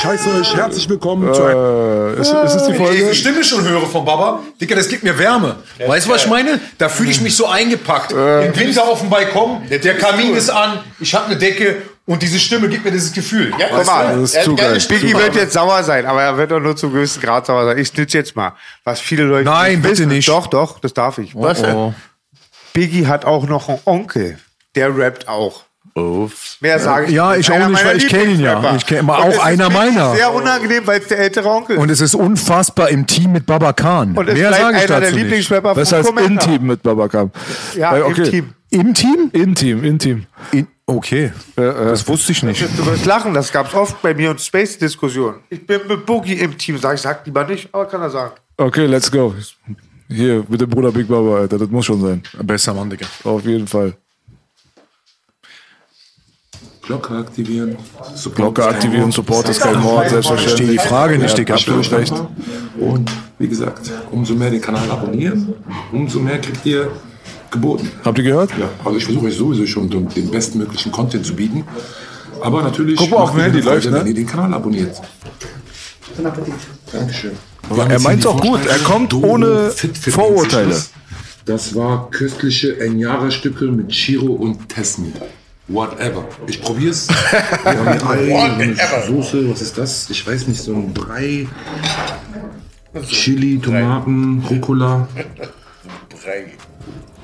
Speaker 11: Scheiße euch, herzlich willkommen zu einem
Speaker 10: Äh, ist, ist es die
Speaker 4: Wenn ich
Speaker 10: Folge?
Speaker 4: diese Stimme schon höre von Baba, Digga, das gibt mir Wärme. Weißt du, was ich meine? Da fühle ich mich so eingepackt. Im Winter auf dem Balkon, der Kamin ist an, ich habe eine Decke und diese Stimme gibt mir dieses Gefühl. Ja,
Speaker 1: Guck mal,
Speaker 10: Das ist zu geil.
Speaker 1: Biggie wird jetzt sauer sein, aber er wird doch nur zum größten Grad sauer sein. Ich snitch jetzt mal, was viele Leute
Speaker 4: Nein, bitte
Speaker 1: wissen.
Speaker 4: nicht.
Speaker 1: Doch, doch, das darf ich.
Speaker 2: Was denn?
Speaker 4: Oh.
Speaker 1: Biggie hat auch noch einen Onkel, der rappt auch.
Speaker 2: Uff.
Speaker 1: Mehr sage ich
Speaker 4: Ja, ich auch nicht, weil ich kenn ihn ja. Ich kenn- aber
Speaker 1: Und
Speaker 4: auch
Speaker 1: es ist
Speaker 4: einer meiner.
Speaker 1: Sehr unangenehm, weil es der ältere Onkel ist.
Speaker 4: Und es ist unfassbar im Team mit Baba Khan.
Speaker 1: Und es ist
Speaker 4: Mehr sage ich
Speaker 1: einer der
Speaker 4: dazu nicht.
Speaker 1: Lieblingsrapper
Speaker 10: Besser als
Speaker 1: von Commander.
Speaker 10: Intim mit Babakam.
Speaker 1: Ja,
Speaker 10: Äh,
Speaker 1: im Team.
Speaker 4: Im Team?
Speaker 10: Intim, Intim.
Speaker 4: In, okay, das wusste ich nicht.
Speaker 1: Du wirst lachen, das gab's oft bei mir und Space-Diskussionen. Ich bin mit Boogie im Team, sag ich, sag lieber nicht, aber kann er sagen.
Speaker 10: Okay, let's go. Hier, mit dem Bruder Big Baba, Alter, das muss schon sein.
Speaker 4: Besser Mann, Digga.
Speaker 10: Auf jeden Fall.
Speaker 11: Glocke aktivieren. Support
Speaker 10: Glocke aktivieren,
Speaker 11: Mord.
Speaker 10: Support ist kein Mord,
Speaker 4: Verstehe
Speaker 10: selbstverständlich.
Speaker 4: die Frage nicht, Digga.
Speaker 10: Absolut recht.
Speaker 11: Und wie gesagt, umso mehr den Kanal abonnieren, umso mehr kriegt ihr geboten.
Speaker 10: Habt ihr gehört?
Speaker 11: Ja, also ich versuche euch sowieso schon den den bestmöglichen Content zu bieten. Aber natürlich,
Speaker 10: Guck mal, auf läuft, ne?
Speaker 11: wenn ihr den Kanal abonniert. Dankeschön. Haben
Speaker 10: er
Speaker 11: hier die
Speaker 10: auch gut. Er kommt ohne
Speaker 11: Doro Fit Fit
Speaker 10: Vorurteile.
Speaker 11: Das war köstliche Enyara-Stücke mit Chiro und Tesmi. Whatever. Ich probier's. Wir haben hier Ei, eine Soße, was ist das? Ich weiß nicht, so ein Brei. Chili, Tomaten, Rucola.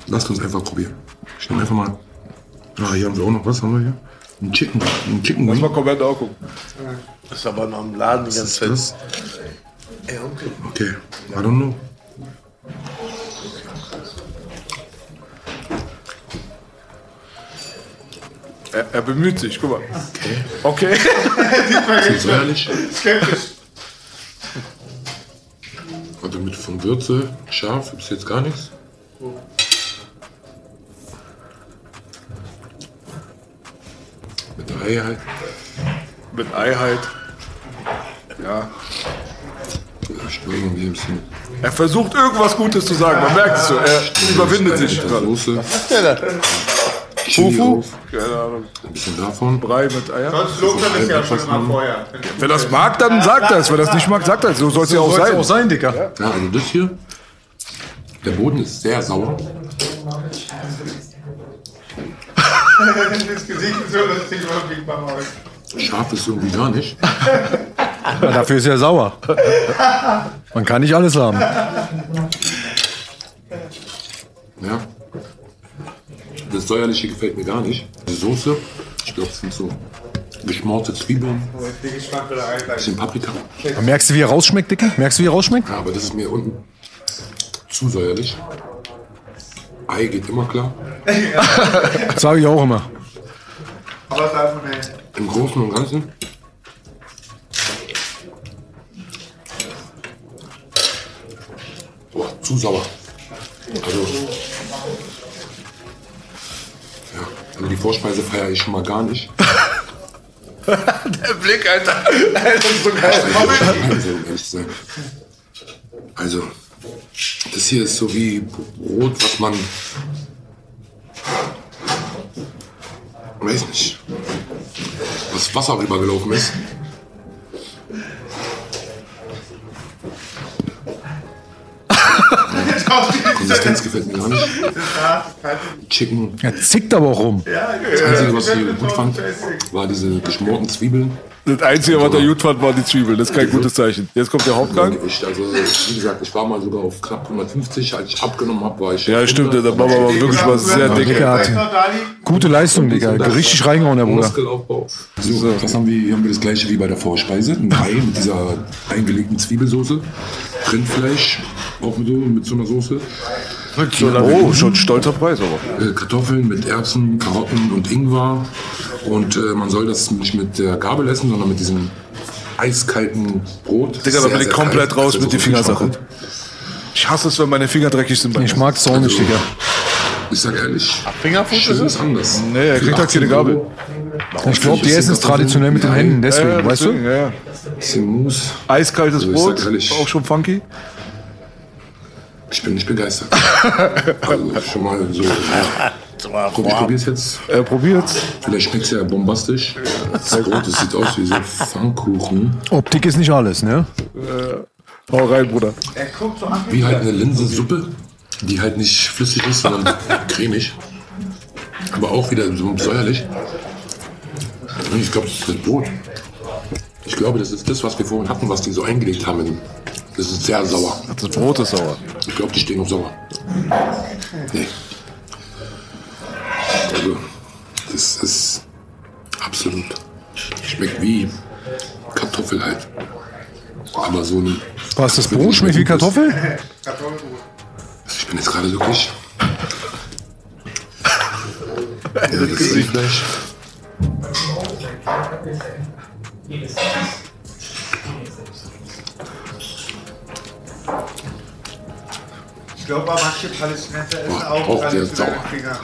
Speaker 11: Lasst uns einfach probieren. Ich nehme einfach mal. Ah, hier haben wir auch noch was. Haben wir hier? Ein Chicken. Ein Chicken
Speaker 10: Lass mal Comment auch gucken.
Speaker 2: Das ist aber noch im Laden die ganze Zeit.
Speaker 11: Das? Okay, I don't know.
Speaker 10: Er, er bemüht sich, guck mal. Okay.
Speaker 11: Ist säuerlich. Also mit von Würze, scharf, ist jetzt gar nichts. Mit Ei halt.
Speaker 10: Mit Ei halt. Ja.
Speaker 11: Will irgendwie ein bisschen
Speaker 10: Er versucht irgendwas Gutes zu sagen, man merkt es so. Er überwindet sich gerade.
Speaker 11: Soße.
Speaker 10: Fufu?
Speaker 11: auf,
Speaker 10: Keine Ahnung.
Speaker 11: ein bisschen davon.
Speaker 10: Brei mit Eier.
Speaker 1: Sonst lobt er mich ja schon mal vorher.
Speaker 10: Wenn das mag, dann sagt er es. Wenn das nicht mag, sagt er es. So soll es ja auch sein.
Speaker 4: auch sein, Digga.
Speaker 11: Ja, also das hier. Der Boden ist sehr sauer.
Speaker 1: Das Gesicht ist so lustig, wirklich beim Haus.
Speaker 11: Scharf ist irgendwie gar nicht.
Speaker 4: Ja, dafür ist er sauer. Man kann nicht alles haben.
Speaker 11: Ja. Das säuerliche gefällt mir gar nicht. Die Soße, ich glaube, es sind so geschmorte Zwiebeln, bisschen Paprika.
Speaker 4: Aber merkst du, wie er rausschmeckt, Digga? Merkst du, wie er rausschmeckt?
Speaker 11: Ja, aber das ist mir unten zu säuerlich. Ei geht immer klar.
Speaker 4: Das sage ich auch immer.
Speaker 1: Aber es ist einfach eine
Speaker 11: Im Großen und Ganzen. Boah, zu sauer. Also. Ja, also die Vorspeise feiere ich schon mal gar nicht.
Speaker 2: Der Blick, Alter. Das ist so geil.
Speaker 11: Also, um ehrlich zu sein. Also, das hier ist so wie Brot, was man. Weiß nicht. Was Wasser rübergelaufen ist. Konsistenz gefällt mir gar nicht. Chicken.
Speaker 4: Er zickt aber auch rum.
Speaker 11: Das Einzige, was ich gut fand, war diese geschmorten Zwiebeln.
Speaker 10: Das Einzige, was der gut fand, war die Zwiebel. Das ist kein gutes Zeichen. Jetzt kommt der Hauptgang.
Speaker 11: Ich, also, wie gesagt, ich war mal sogar auf knapp 150. Als ich abgenommen habe, war ich.
Speaker 10: Ja, stimmt. Der Baba war wirklich mal sehr dick.
Speaker 4: Digga, hat gute Leistung, Digga. Richtig reingehauen, der Bruder.
Speaker 11: Muskelaufbau. So, das haben wir, hier haben wir das gleiche wie bei der Vorspeise. Ein Ei mit dieser eingelegten Zwiebelsoße. Rindfleisch, auch mit so, mit so einer Soße.
Speaker 10: Oh, schon stolzer Preis aber.
Speaker 11: Äh, Kartoffeln mit Erbsen, Karotten und Ingwer. Und äh, man soll das nicht mit der Gabel essen, sondern mit diesem eiskalten Brot.
Speaker 10: Digga, da bin ich komplett
Speaker 11: kalt.
Speaker 10: raus
Speaker 11: Das
Speaker 10: mit
Speaker 11: so
Speaker 10: Fingersache. Ich hasse es, wenn meine Finger dreckig sind. bei
Speaker 4: Ich mag es auch nicht, Digga.
Speaker 11: Ich sag ehrlich,
Speaker 2: Fingerfood
Speaker 11: ist anders.
Speaker 10: Nee, er kriegt halt keine Gabel.
Speaker 4: Ich glaube, die essen es traditionell mit den Händen, deswegen,
Speaker 10: Ja,
Speaker 4: weißt du?
Speaker 10: deswegen, Ja, ja.
Speaker 11: Bisschen Mousse.
Speaker 10: Eiskaltes
Speaker 11: Also ich
Speaker 10: Brot,
Speaker 11: sag ehrlich-
Speaker 10: auch schon funky.
Speaker 11: Ich bin nicht begeistert. also schon mal so. Ja. Probier, probier's jetzt.
Speaker 10: Er probiert's.
Speaker 11: Vielleicht schmeckt's ja bombastisch. Das Brot, das sieht aus wie so Pfannkuchen.
Speaker 4: Optik ist nicht alles, ne?
Speaker 10: Hau rein, Bruder.
Speaker 11: Wie halt eine Linsensuppe, die halt nicht flüssig ist, sondern cremig. Aber auch wieder so säuerlich. Ich glaube, das ist das Brot. Ich glaube, das ist das, was wir vorhin hatten, was die so eingelegt haben. Das ist sehr sauer.
Speaker 10: Das Brot ist sauer.
Speaker 11: Ich glaube, die stehen auf sauer. Nee. Also, das ist absolut. Schmeckt wie Kartoffel halt. Aber so ein.
Speaker 4: Was, das Brot schmeckt wie Kartoffel?
Speaker 11: Ich bin jetzt gerade wirklich. Ja, das Rindfleisch.
Speaker 1: Ich glaube, manche Palästinenser essen
Speaker 11: auch
Speaker 1: auch
Speaker 11: sehr
Speaker 1: traditionelle
Speaker 11: sauer.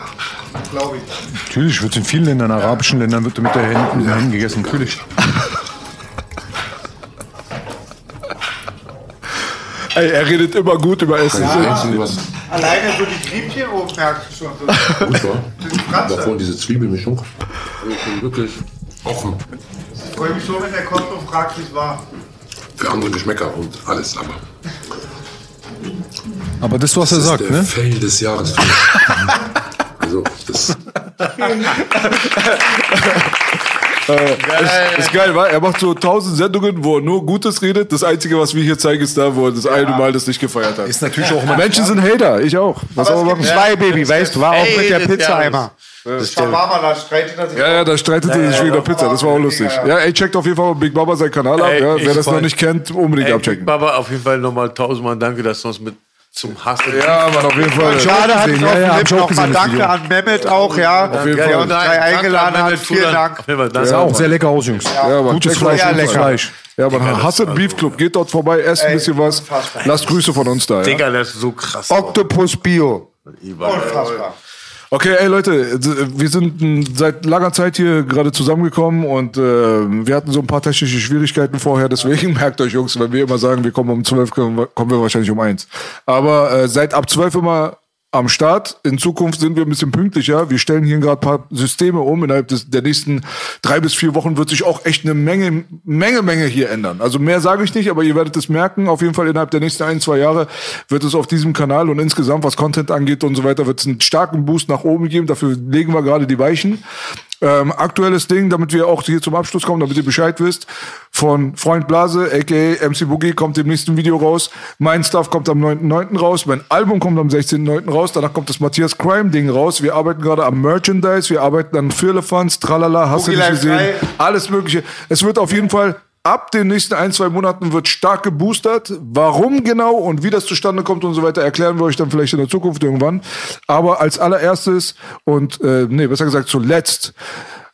Speaker 1: Glaube ich.
Speaker 4: Natürlich, wird in vielen Ländern, arabischen Ländern, wird mit, der den Händen gegessen, natürlich.
Speaker 10: Ey, er redet immer gut über Essen.
Speaker 11: Einzige, was
Speaker 1: Alleine so die Griebchen oben merkst du schon. So.
Speaker 11: gut war, davon diese Zwiebelmischung. Ich bin wirklich offen
Speaker 1: Ich freue mich so, wenn der kommt und fragt, wie es war.
Speaker 11: für andere Geschmäcker und alles. Aber
Speaker 4: Aber das, was er
Speaker 11: das
Speaker 4: sagt,
Speaker 11: ist der
Speaker 4: ne?
Speaker 11: Fail des Jahres. Also, das
Speaker 10: Ist, ist geil, wa? Er macht so tausend Sendungen, wo er nur Gutes redet. Das Einzige, was wir hier zeigen, ist da, wo er das eine Mal das nicht gefeiert hat.
Speaker 4: Ist natürlich auch immer.
Speaker 10: Menschen sind Hater, ich auch. Was soll man machen?
Speaker 1: zwei Baby, weißt du, war auch mit der
Speaker 2: das
Speaker 1: Pizza-Eimer.
Speaker 2: Das ist
Speaker 1: Da streitet er sich.
Speaker 10: Ja, ja, da streitet er sich wegen der Pizza. Das war auch lustig. Ja, ey, checkt auf jeden Fall mal Big Baba seinen Kanal ab.
Speaker 2: Ey,
Speaker 10: Ja, wer das noch nicht kennt, unbedingt
Speaker 2: ey,
Speaker 10: abchecken.
Speaker 2: Baba, auf jeden Fall nochmal tausendmal danke, dass du uns mit zum Hassen.
Speaker 10: Ja, Mann, auf jeden Fall.
Speaker 1: Schade, hat es
Speaker 4: Ja,
Speaker 1: auf
Speaker 4: ja,
Speaker 1: Lippen
Speaker 4: auch
Speaker 1: nochmal
Speaker 4: gesehen, das
Speaker 1: Danke an Mehmet auch, ja.
Speaker 10: Auf jeden
Speaker 1: der
Speaker 10: Fall.
Speaker 1: uns drei eingeladen hat. Vielen Dank.
Speaker 2: Auf jeden Fall, danke.
Speaker 4: Sah auch sehr lecker aus, Jungs.
Speaker 10: Ja, Mann,
Speaker 4: Gutes Fleisch,
Speaker 1: sehr
Speaker 4: gutes
Speaker 1: lecker.
Speaker 4: Fleisch.
Speaker 10: Ja, man, Hasset Beef Club, geht dort vorbei, esst ein bisschen was. Lasst Grüße von uns da. Ja?
Speaker 2: Digga, das ist so krass.
Speaker 1: Octopus Bio. Unfassbar.
Speaker 10: Okay, ey Leute, wir sind m, seit langer Zeit hier gerade zusammengekommen und äh, wir hatten so ein paar technische Schwierigkeiten vorher, deswegen merkt euch Jungs, wenn wir immer sagen, wir kommen um 12, kommen wir, wahrscheinlich um eins. Aber äh, seid ab 12 immer am Start. In Zukunft sind wir ein bisschen pünktlicher. Wir stellen hier gerade ein paar Systeme um. Innerhalb des, der nächsten drei bis vier Wochen wird sich auch echt eine Menge, Menge, Menge hier ändern. Also mehr sage ich nicht, aber ihr werdet es merken. Auf jeden Fall innerhalb der nächsten ein, zwei Jahre wird es auf diesem Kanal und insgesamt, was Content angeht und so weiter, wird es einen starken Boost nach oben geben. Dafür legen wir gerade die Weichen. Ähm, aktuelles Ding, damit wir auch hier zum Abschluss kommen, damit ihr Bescheid wisst. Von Freund Blase, aka MC Boogie, kommt im nächsten Video raus. Mein Stuff kommt am 9.9. raus. Mein Album kommt am 16.9. raus. Danach kommt das Matthias Crime Ding raus. Wir arbeiten gerade am Merchandise. Wir arbeiten an Firlefanz, Tralala, hast du nicht gesehen.
Speaker 1: 3.
Speaker 10: Alles Mögliche. Es wird auf jeden Fall ab den nächsten ein, zwei Monaten wird stark geboostert. Warum genau und wie das zustande kommt und so weiter, erklären wir euch dann vielleicht in der Zukunft irgendwann. Aber als allererstes und, äh, nee, besser gesagt zuletzt,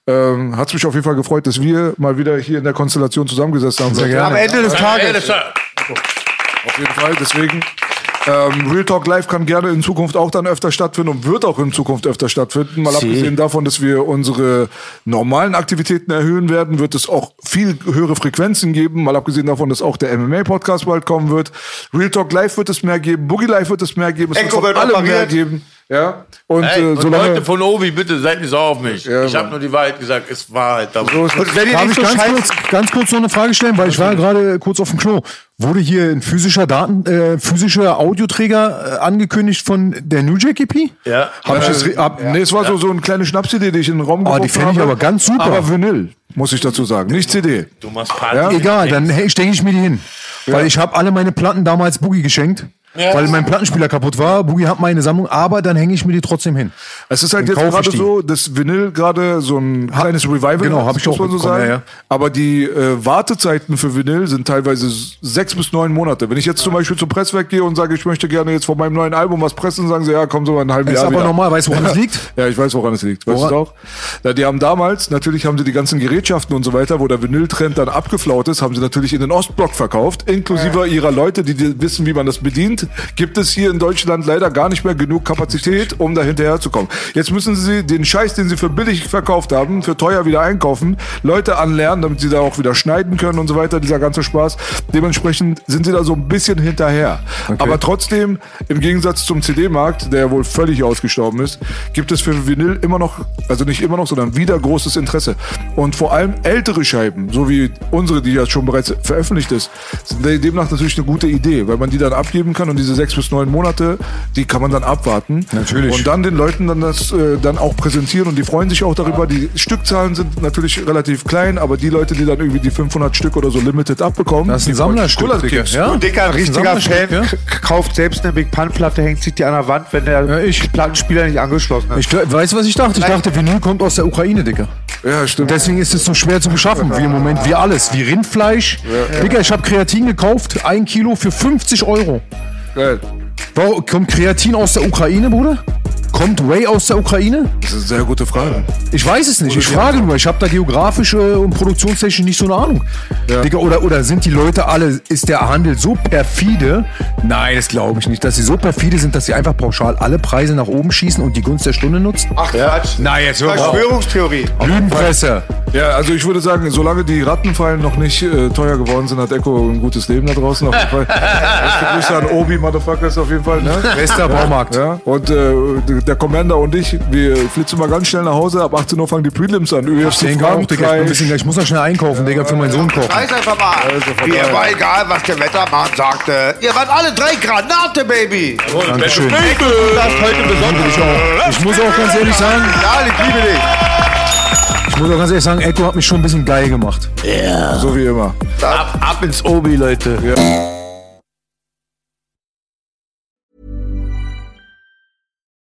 Speaker 10: ähm, hat es mich auf jeden Fall gefreut, dass wir mal wieder hier in der Konstellation zusammengesessen haben.
Speaker 4: Sehr
Speaker 1: Am
Speaker 4: gerne.
Speaker 1: Ende des Tages.
Speaker 10: Auf jeden Fall, deswegen. Ähm, Real Talk Live kann gerne in Zukunft auch dann öfter stattfinden und wird auch in Zukunft öfter stattfinden. Mal abgesehen davon, dass wir unsere normalen Aktivitäten erhöhen werden, wird es auch viel höhere Frequenzen geben. Mal abgesehen davon, dass auch der MMA-Podcast bald kommen wird. Real Talk Live wird es mehr geben. Boogie Live wird es mehr geben. Es
Speaker 1: Echo
Speaker 10: wird von allem mehr geben. Ja. Und
Speaker 2: Hey,
Speaker 10: äh,
Speaker 2: und
Speaker 10: solange.
Speaker 2: Leute von Obi, bitte seid nicht sauer auf mich.
Speaker 10: Ja,
Speaker 2: ich habe nur die Wahrheit gesagt. Es war halt da.
Speaker 10: so ist das.
Speaker 1: Wenn ihr
Speaker 4: Darf ich
Speaker 1: so
Speaker 4: ganz kurz, ganz kurz noch eine Frage stellen, weil ich war gerade kurz auf dem Klo. Wurde hier ein physischer Daten, äh, physischer Audioträger äh, angekündigt von der New Jack EP?
Speaker 2: Ja.
Speaker 4: Hab ich das, re- hab,
Speaker 10: Nee, es war so, so eine kleine Schnapsidee, die ich in den Raum
Speaker 4: Oh, die
Speaker 10: geworfen
Speaker 4: fänd ich
Speaker 10: habe.
Speaker 4: aber ganz super.
Speaker 10: Aber Vinyl, muss ich dazu sagen. Nicht CD.
Speaker 2: Du machst Party.
Speaker 10: Ja?
Speaker 4: Egal, dann hey, stecke ich mir die hin. Weil ich habe alle meine Platten damals Boogie geschenkt. Weil mein Plattenspieler kaputt war. Boogie hat meine Sammlung, aber dann hänge ich mir die trotzdem hin.
Speaker 10: Es ist halt jetzt gerade so, dass Vinyl gerade so ein kleines Revival
Speaker 4: genau,
Speaker 10: hat,
Speaker 4: hab ich
Speaker 10: muss
Speaker 4: auch
Speaker 10: man so sagen.
Speaker 4: ja, ja.
Speaker 10: Aber die äh, Wartezeiten für Vinyl sind teilweise sechs bis neun Monate. Wenn ich jetzt zum Beispiel zum Presswerk gehe und sage, ich möchte gerne jetzt von meinem neuen Album was pressen, sagen sie, ja, kommen Sie mal ein halbes
Speaker 4: Ist
Speaker 10: Jahr
Speaker 4: aber
Speaker 10: wieder.
Speaker 4: normal, weißt du, woran es liegt?
Speaker 10: Ja, ich weiß, woran es liegt. Weißt du
Speaker 4: Woran?
Speaker 10: auch? Ja, die haben damals, natürlich haben sie die ganzen Gerätschaften und so weiter, wo der Vinyl-Trend dann abgeflaut ist, haben sie natürlich in den Ostblock verkauft, inklusive ihrer Leute, die wissen, wie man das bedient. Gibt es hier in Deutschland leider gar nicht mehr genug Kapazität, um da hinterherzukommen. Jetzt müssen sie den Scheiß, den sie für billig verkauft haben, für teuer wieder einkaufen, Leute anlernen, damit sie da auch wieder schneiden können und so weiter, dieser ganze Spaß. Dementsprechend sind sie da so ein bisschen hinterher. Aber trotzdem, im Gegensatz zum CD-Markt, der wohl völlig ausgestorben ist, gibt es für Vinyl immer noch, also nicht immer noch, sondern wieder großes Interesse. Und vor allem ältere Scheiben, so wie unsere, die ja schon bereits veröffentlicht ist, sind demnach natürlich eine gute Idee, weil man die dann abgeben kann und diese sechs bis neun Monate, die kann man dann abwarten.
Speaker 4: Natürlich.
Speaker 10: Und dann den Leuten dann das äh, dann auch präsentieren und die freuen sich auch darüber. Die Stückzahlen sind natürlich relativ klein, aber die Leute, die dann irgendwie die 500 Stück oder so limited abbekommen,
Speaker 4: Das ist ein. Sammlerstück.
Speaker 10: Kids.
Speaker 4: Ja?
Speaker 1: Und Dicker, ein richtiger
Speaker 4: Sammlerstück,
Speaker 1: Fan,
Speaker 4: ja?
Speaker 1: kauft selbst eine Big Pun-Platte, hängt sich die an der Wand, wenn der
Speaker 4: Ja, ich.
Speaker 1: Plattenspieler nicht angeschlossen ist.
Speaker 4: Ich du, was ich dachte? Ich dachte, Vinyl kommt aus der Ukraine, Digga.
Speaker 10: Ja, stimmt.
Speaker 4: Deswegen ist es so schwer zu beschaffen, wie im Moment, wie alles, wie Rindfleisch. Digga, ich habe Kreatin gekauft, ein Kilo für 50 Euro.
Speaker 10: Geil.
Speaker 4: Warum kommt Kreatin aus der Ukraine, Bruder? Kommt Whey aus der Ukraine?
Speaker 10: Das ist eine sehr gute Frage.
Speaker 4: Ich weiß es nicht. Ich frage nur. Ich habe da geografisch äh, und produktionstechnisch nicht so eine Ahnung. Digga, oder, oder sind die Leute alle, ist der Handel so perfide? Nein, das glaube ich nicht. Dass sie so perfide sind, dass sie einfach pauschal alle Preise nach oben schießen und die Gunst der Stunde nutzen?
Speaker 1: Ach Quatsch.
Speaker 4: Na, jetzt hör.
Speaker 1: Verschwörungstheorie.
Speaker 4: Lügenpresse.
Speaker 10: Ja, also ich würde sagen, solange die Rattenfallen noch nicht äh, teuer geworden sind, hat Echo ein gutes Leben da draußen. Auf jeden Fall. Beste Grüße an Obi, Motherfuckers auf jeden Fall. Ne?
Speaker 4: Bester Baumarkt.
Speaker 10: Ja, und äh, der Commander und ich, wir flitzen mal ganz schnell nach Hause. Ab 18 Uhr fangen die Prelims an.
Speaker 4: Ich
Speaker 10: UFC
Speaker 4: denke auch, Digga. Ich, ein bisschen, ich muss noch schnell einkaufen, Digga, für meinen Sohn kochen.
Speaker 9: Scheiß einfach mal. Mir war egal, was der Wettermann sagte. Ihr wart alle drei Granate, Baby.
Speaker 4: Dankeschön. Ich, ich muss auch ganz ehrlich sagen,
Speaker 1: Ja, ich liebe dich.
Speaker 4: ich muss auch ganz ehrlich sagen, Echo hat mich schon ein bisschen geil gemacht.
Speaker 10: So wie immer.
Speaker 2: Ab, ab ins Obi, Leute.